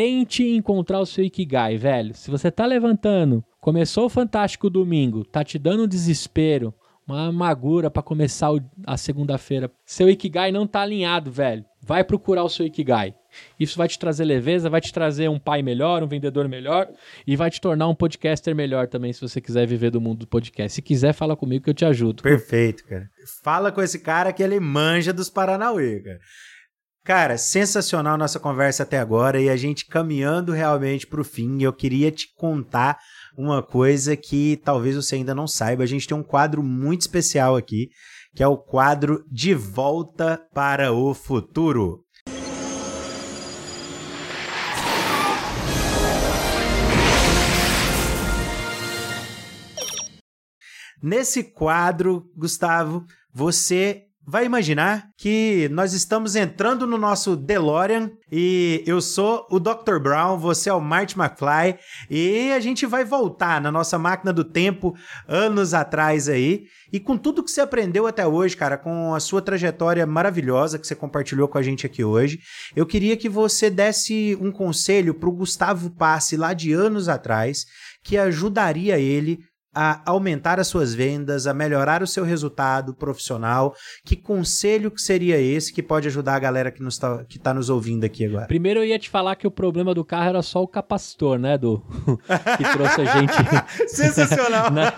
Tente encontrar o seu Ikigai, velho. Se você tá levantando Começou o Fantástico domingo, tá te dando um desespero, uma amargura para começar a segunda-feira. Seu Ikigai não tá alinhado, velho. Vai procurar o seu Ikigai. Isso vai te trazer leveza, vai te trazer um pai melhor, um vendedor melhor e vai te tornar um podcaster melhor também, se você quiser viver do mundo do podcast. Se quiser, fala comigo que eu te ajudo. Perfeito, cara. Fala com esse cara que ele manja dos Paranauê, cara. Cara, sensacional nossa conversa até agora e a gente caminhando realmente para o fim. Eu queria te contar uma coisa que talvez você ainda não saiba. A gente tem um quadro muito especial aqui, que é o quadro De Volta para o Futuro. Nesse quadro, Gustavo, você vai imaginar que nós estamos entrando no nosso DeLorean e eu sou o Dr. Brown, você é o Marty McFly e a gente vai voltar na nossa máquina do tempo anos atrás aí e com tudo que você aprendeu até hoje, cara, com a sua trajetória maravilhosa que você compartilhou com a gente aqui hoje, eu queria que você desse um conselho pro Gustavo Passe lá de anos atrás que ajudaria ele a aumentar as suas vendas, a melhorar o seu resultado profissional. Que conselho que seria esse que pode ajudar a galera que está tá nos ouvindo aqui agora? Primeiro eu ia te falar que o problema do carro era só o capacitor, né, do que trouxe a gente. Sensacional. né?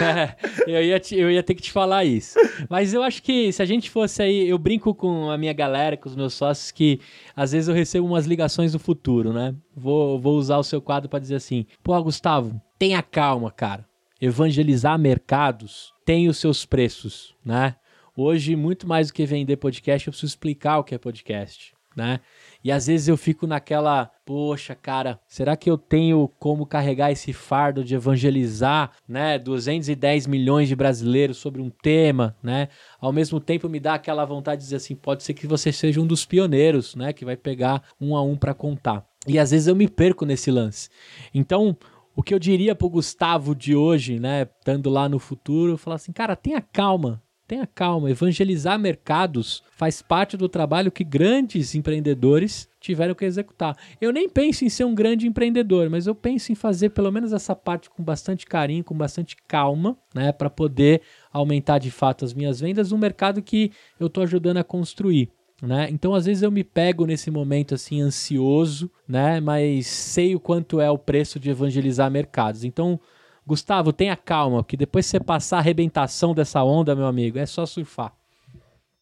é, eu, ia te, eu ia ter que te falar isso. Mas eu acho que se a gente fosse aí, eu brinco com a minha galera, com os meus sócios, que às vezes eu recebo umas ligações do futuro, né? Vou, vou usar o seu quadro para dizer assim: pô, Gustavo, tenha calma, cara evangelizar mercados tem os seus preços, né? Hoje, muito mais do que vender podcast, eu preciso explicar o que é podcast, né? E às vezes eu fico naquela, poxa, cara, será que eu tenho como carregar esse fardo de evangelizar, né, 210 milhões de brasileiros sobre um tema, né? Ao mesmo tempo me dá aquela vontade de dizer assim, pode ser que você seja um dos pioneiros, né, que vai pegar um a um para contar. E às vezes eu me perco nesse lance. Então, o que eu diria pro Gustavo de hoje, né, estando lá no futuro, falar assim, cara, tenha calma, tenha calma. Evangelizar mercados faz parte do trabalho que grandes empreendedores tiveram que executar. Eu nem penso em ser um grande empreendedor, mas eu penso em fazer pelo menos essa parte com bastante carinho, com bastante calma, né, para poder aumentar de fato as minhas vendas no mercado que eu estou ajudando a construir. Né? Então, às vezes eu me pego nesse momento assim ansioso, né? Mas sei o quanto é o preço de evangelizar mercados. Então, Gustavo, tenha calma, porque depois que você passar a arrebentação dessa onda, meu amigo, é só surfar.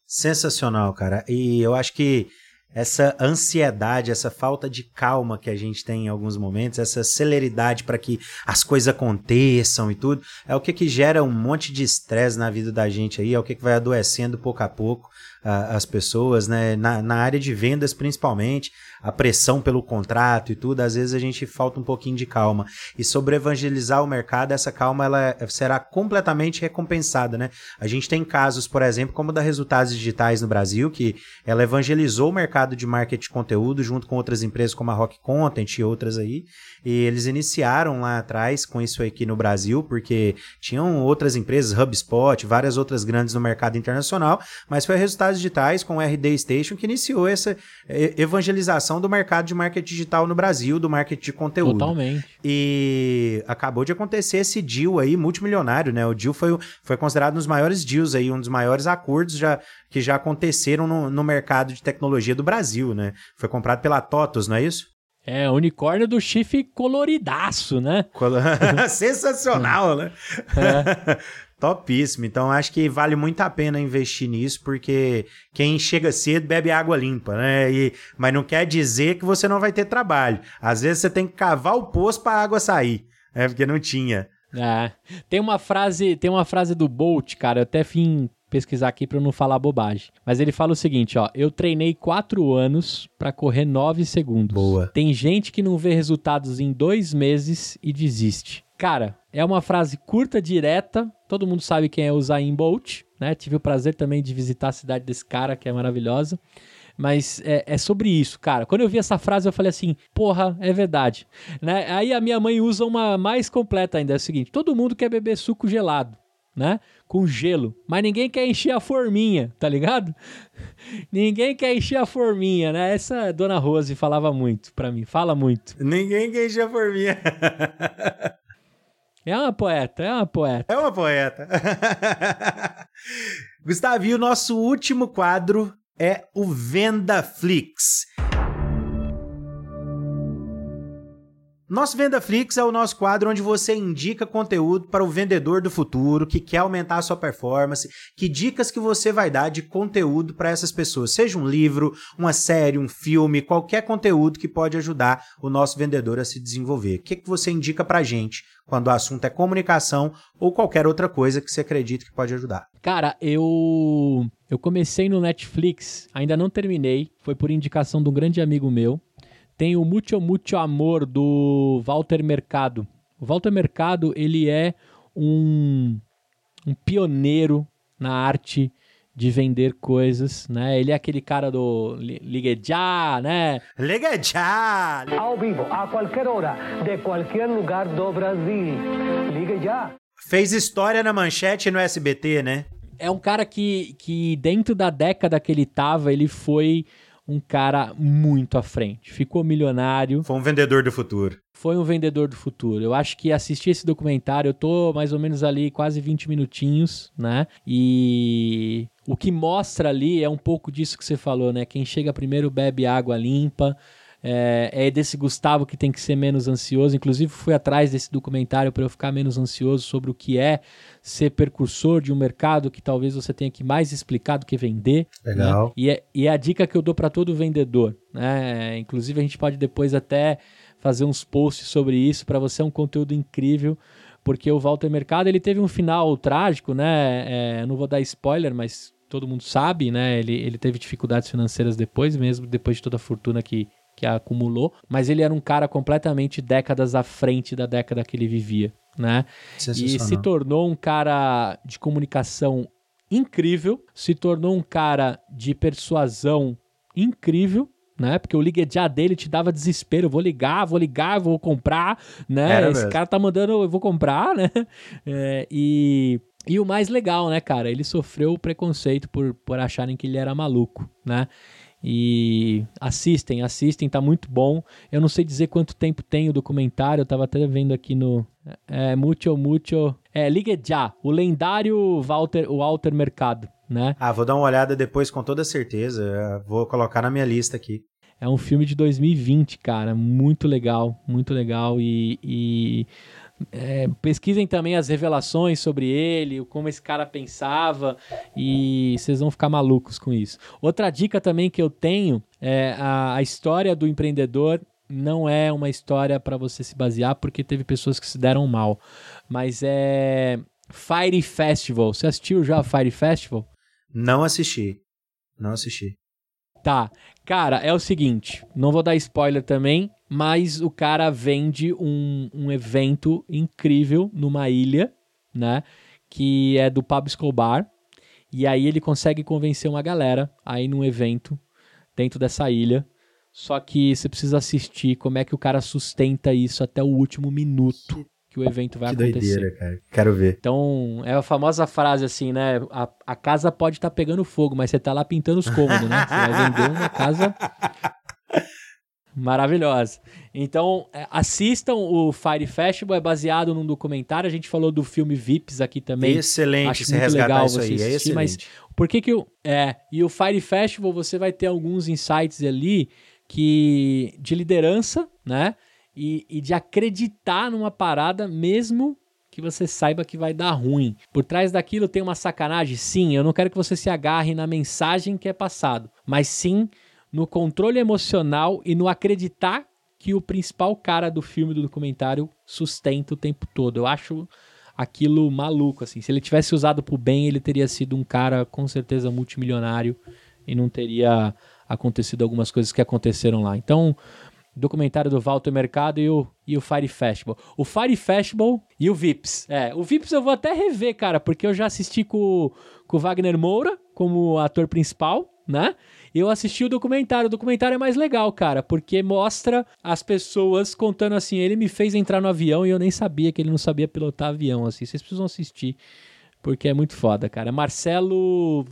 Sensacional, cara. E eu acho que essa ansiedade, essa falta de calma que a gente tem em alguns momentos, essa celeridade para que as coisas aconteçam e tudo, é o que, que gera um monte de estresse na vida da gente aí, é o que, que vai adoecendo pouco a pouco uh, as pessoas, né? Na, na área de vendas principalmente a pressão pelo contrato e tudo, às vezes a gente falta um pouquinho de calma. E sobre evangelizar o mercado, essa calma ela será completamente recompensada, né? A gente tem casos, por exemplo, como da Resultados Digitais no Brasil, que ela evangelizou o mercado de marketing de conteúdo junto com outras empresas como a Rock Content e outras aí. E eles iniciaram lá atrás com isso aqui no Brasil, porque tinham outras empresas, HubSpot, várias outras grandes no mercado internacional, mas foi a Resultados Digitais com o RD Station que iniciou essa evangelização do mercado de marketing digital no Brasil, do marketing de conteúdo. Totalmente. E acabou de acontecer esse deal aí multimilionário, né? O deal foi, foi considerado um dos maiores deals aí, um dos maiores acordos já, que já aconteceram no, no mercado de tecnologia do Brasil, né? Foi comprado pela TOTOS, não é isso? É, unicórnio do chifre coloridaço, né? Sensacional, né? É. Topíssimo. Então acho que vale muito a pena investir nisso, porque quem chega cedo bebe água limpa, né? E, mas não quer dizer que você não vai ter trabalho. Às vezes você tem que cavar o poço para a água sair, é porque não tinha. É. Tem uma frase, tem uma frase do Bolt, cara, eu até fim pesquisar aqui para não falar bobagem. Mas ele fala o seguinte, ó, eu treinei quatro anos para correr nove segundos. Boa. Tem gente que não vê resultados em dois meses e desiste. Cara, é uma frase curta, direta. Todo mundo sabe quem é o Zayn Bolt, né? Tive o prazer também de visitar a cidade desse cara, que é maravilhosa. Mas é, é, sobre isso, cara. Quando eu vi essa frase, eu falei assim: porra, é verdade. Né? Aí a minha mãe usa uma mais completa ainda: é o seguinte: todo mundo quer beber suco gelado, né? Com gelo, mas ninguém quer encher a forminha, tá ligado? ninguém quer encher a forminha, né? Essa dona Rose falava muito pra mim, fala muito. Ninguém quer encher a forminha. É uma poeta, é uma poeta. É uma poeta. Gustavo, e o nosso último quadro é o Venda Flix. Nosso VendaFlix é o nosso quadro onde você indica conteúdo para o vendedor do futuro que quer aumentar a sua performance, que dicas que você vai dar de conteúdo para essas pessoas, seja um livro, uma série, um filme, qualquer conteúdo que pode ajudar o nosso vendedor a se desenvolver. O que, que você indica para a gente quando o assunto é comunicação ou qualquer outra coisa que você acredita que pode ajudar? Cara, eu eu comecei no Netflix, ainda não terminei, foi por indicação de um grande amigo meu. Tem o Mucho Mucho Amor do Walter Mercado. O Walter Mercado, ele é um, um pioneiro na arte de vender coisas, né? Ele é aquele cara do Ligue Já, né? Ligue Já! Ao vivo, a qualquer hora, de qualquer lugar do Brasil. Ligue Já! Fez história na manchete no SBT, né? É um cara que, que dentro da década que ele tava, ele foi um cara muito à frente. Ficou milionário. Foi um vendedor do futuro. Foi um vendedor do futuro. Eu acho que assisti esse documentário, eu tô mais ou menos ali quase 20 minutinhos, né? E o que mostra ali é um pouco disso que você falou, né? Quem chega primeiro bebe água limpa, é, é, desse Gustavo que tem que ser menos ansioso. Inclusive, fui atrás desse documentário para eu ficar menos ansioso sobre o que é ser percursor de um mercado que talvez você tenha que mais explicar do que vender. Né? Legal. Né? E, é, e é a dica que eu dou para todo vendedor. Né? Inclusive, a gente pode depois até fazer uns posts sobre isso. Para você é um conteúdo incrível porque o Walter Mercado ele teve um final trágico, né? É, não vou dar spoiler, mas todo mundo sabe, né? Ele, ele teve dificuldades financeiras depois, mesmo depois de toda a fortuna que, que acumulou, mas ele era um cara completamente décadas à frente da década que ele vivia, né? E se tornou um cara de comunicação incrível, se tornou um cara de persuasão incrível, né? Porque o ligue já dele te dava desespero. vou ligar, vou ligar, vou comprar, né? Era Esse mesmo. cara tá mandando, eu vou comprar, né? É, e, e o mais legal, né, cara? Ele sofreu preconceito por, por acharem que ele era maluco, né? E assistem, assistem, tá muito bom. Eu não sei dizer quanto tempo tem o documentário, eu tava até vendo aqui no. É, Mucho, Mucho. É, Ligue Já, o lendário Walter, o Walter Mercado, né? Ah, vou dar uma olhada depois com toda certeza. Vou colocar na minha lista aqui. É um filme de 2020, cara. Muito legal, muito legal. E, e é, pesquisem também as revelações sobre ele, como esse cara pensava, e vocês vão ficar malucos com isso. Outra dica também que eu tenho é a, a história do empreendedor não é uma história para você se basear, porque teve pessoas que se deram mal. Mas é Fire Festival. Você assistiu já a Fire Festival? Não assisti. Não assisti. Tá. Cara, é o seguinte, não vou dar spoiler também, mas o cara vende um, um evento incrível numa ilha, né? Que é do Pablo Escobar. E aí ele consegue convencer uma galera aí num evento dentro dessa ilha. Só que você precisa assistir como é que o cara sustenta isso até o último minuto que o evento vai que acontecer. Doideira, cara. Quero ver. Então, é a famosa frase assim, né? A, a casa pode estar tá pegando fogo, mas você tá lá pintando os cômodos, né? Você vai vender uma casa Maravilhosa. Então, é, assistam o Fire Festival, é baseado num documentário. A gente falou do filme Vips aqui também. Excelente, Acho você muito legal isso aí, é assistir, é mas por que que o é, e o Fire Festival você vai ter alguns insights ali que de liderança, né? E, e de acreditar numa parada mesmo que você saiba que vai dar ruim. Por trás daquilo tem uma sacanagem? Sim, eu não quero que você se agarre na mensagem que é passado, mas sim no controle emocional e no acreditar que o principal cara do filme, do documentário, sustenta o tempo todo. Eu acho aquilo maluco, assim. Se ele tivesse usado pro bem, ele teria sido um cara com certeza multimilionário e não teria acontecido algumas coisas que aconteceram lá. Então, documentário do Walter Mercado e o, e o Fire Festival. O Fire Festival e o Vips. É, o Vips eu vou até rever, cara, porque eu já assisti com, com o Wagner Moura como ator principal, né? Eu assisti o documentário. O documentário é mais legal, cara, porque mostra as pessoas contando assim: ele me fez entrar no avião e eu nem sabia que ele não sabia pilotar avião. Assim, vocês precisam assistir, porque é muito foda, cara. Marcelo.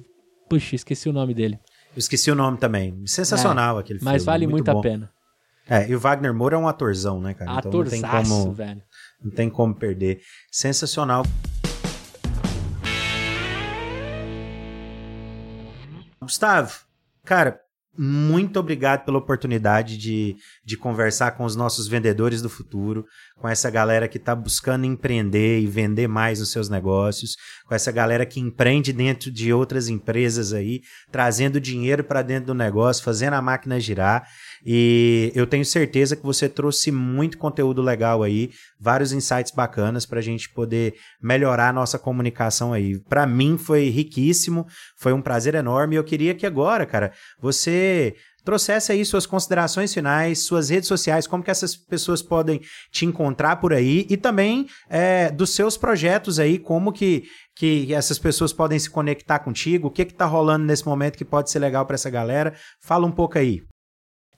Puxa, esqueci o nome dele. Eu esqueci o nome também. Sensacional é, aquele filme. Mas vale muito, muito a pena. É, e o Wagner Moura é um atorzão, né, cara? Atorzaço, então não tem como, velho. Não tem como perder. Sensacional. Gustavo, Cara, muito obrigado pela oportunidade de, de conversar com os nossos vendedores do futuro, com essa galera que está buscando empreender e vender mais nos seus negócios, com essa galera que empreende dentro de outras empresas aí, trazendo dinheiro para dentro do negócio, fazendo a máquina girar. E eu tenho certeza que você trouxe muito conteúdo legal aí, vários insights bacanas para a gente poder melhorar a nossa comunicação aí. Para mim foi riquíssimo, foi um prazer enorme. Eu queria que agora, cara, você trouxesse aí suas considerações finais, suas redes sociais, como que essas pessoas podem te encontrar por aí e também é, dos seus projetos aí, como que, que essas pessoas podem se conectar contigo, o que que tá rolando nesse momento que pode ser legal para essa galera. Fala um pouco aí.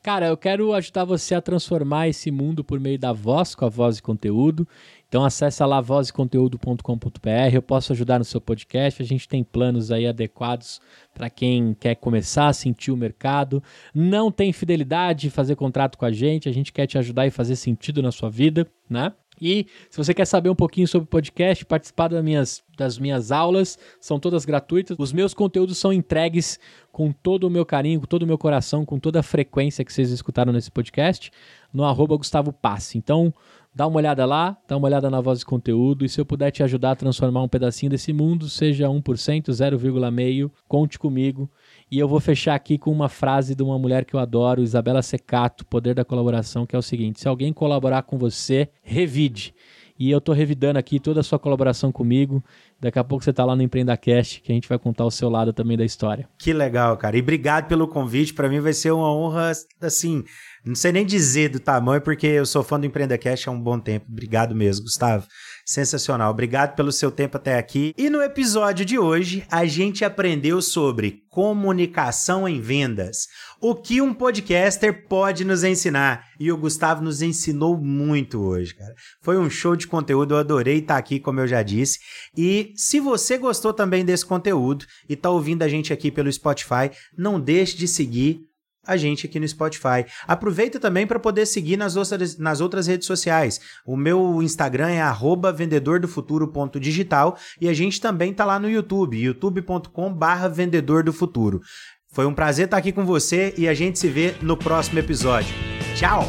Cara, eu quero ajudar você a transformar esse mundo por meio da voz, com a voz e conteúdo. Então acessa lá vozeconteúdo.com.br, eu posso ajudar no seu podcast, a gente tem planos aí adequados para quem quer começar a sentir o mercado. Não tem fidelidade, fazer contrato com a gente, a gente quer te ajudar e fazer sentido na sua vida, né? E se você quer saber um pouquinho sobre o podcast, participar das minhas, das minhas aulas, são todas gratuitas. Os meus conteúdos são entregues com todo o meu carinho, com todo o meu coração, com toda a frequência que vocês escutaram nesse podcast, no arroba Gustavo Passe. Então, dá uma olhada lá, dá uma olhada na voz de conteúdo, e se eu puder te ajudar a transformar um pedacinho desse mundo, seja 1%, 0,5%, conte comigo. E eu vou fechar aqui com uma frase de uma mulher que eu adoro, Isabela Secato, Poder da Colaboração, que é o seguinte: se alguém colaborar com você, revide. E eu tô revidando aqui toda a sua colaboração comigo. Daqui a pouco você tá lá no EmpreendaCast, que a gente vai contar o seu lado também da história. Que legal, cara. E obrigado pelo convite. Para mim vai ser uma honra, assim, não sei nem dizer do tamanho, porque eu sou fã do EmpreendaCast há um bom tempo. Obrigado mesmo, Gustavo. Sensacional. Obrigado pelo seu tempo até aqui. E no episódio de hoje, a gente aprendeu sobre comunicação em vendas. O que um podcaster pode nos ensinar. E o Gustavo nos ensinou muito hoje, cara. Foi um show de conteúdo, eu adorei estar aqui, como eu já disse. E se você gostou também desse conteúdo e está ouvindo a gente aqui pelo Spotify, não deixe de seguir a gente aqui no Spotify. Aproveita também para poder seguir nas outras, nas outras redes sociais. O meu Instagram é vendedordofuturo.digital e a gente também tá lá no YouTube, youtube.com/barra vendedor do futuro. Foi um prazer estar aqui com você e a gente se vê no próximo episódio. Tchau!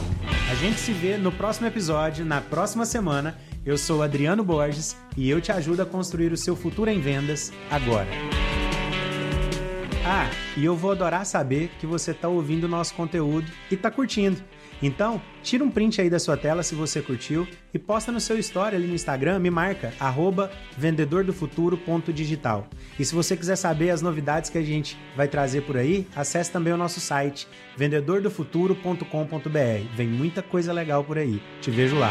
A gente se vê no próximo episódio, na próxima semana. Eu sou Adriano Borges e eu te ajudo a construir o seu futuro em vendas agora. Ah, e eu vou adorar saber que você está ouvindo o nosso conteúdo e está curtindo. Então, tira um print aí da sua tela se você curtiu e posta no seu story ali no Instagram, me marca, arroba vendedordofuturo.digital. E se você quiser saber as novidades que a gente vai trazer por aí, acesse também o nosso site, vendedordofuturo.com.br. Vem muita coisa legal por aí. Te vejo lá.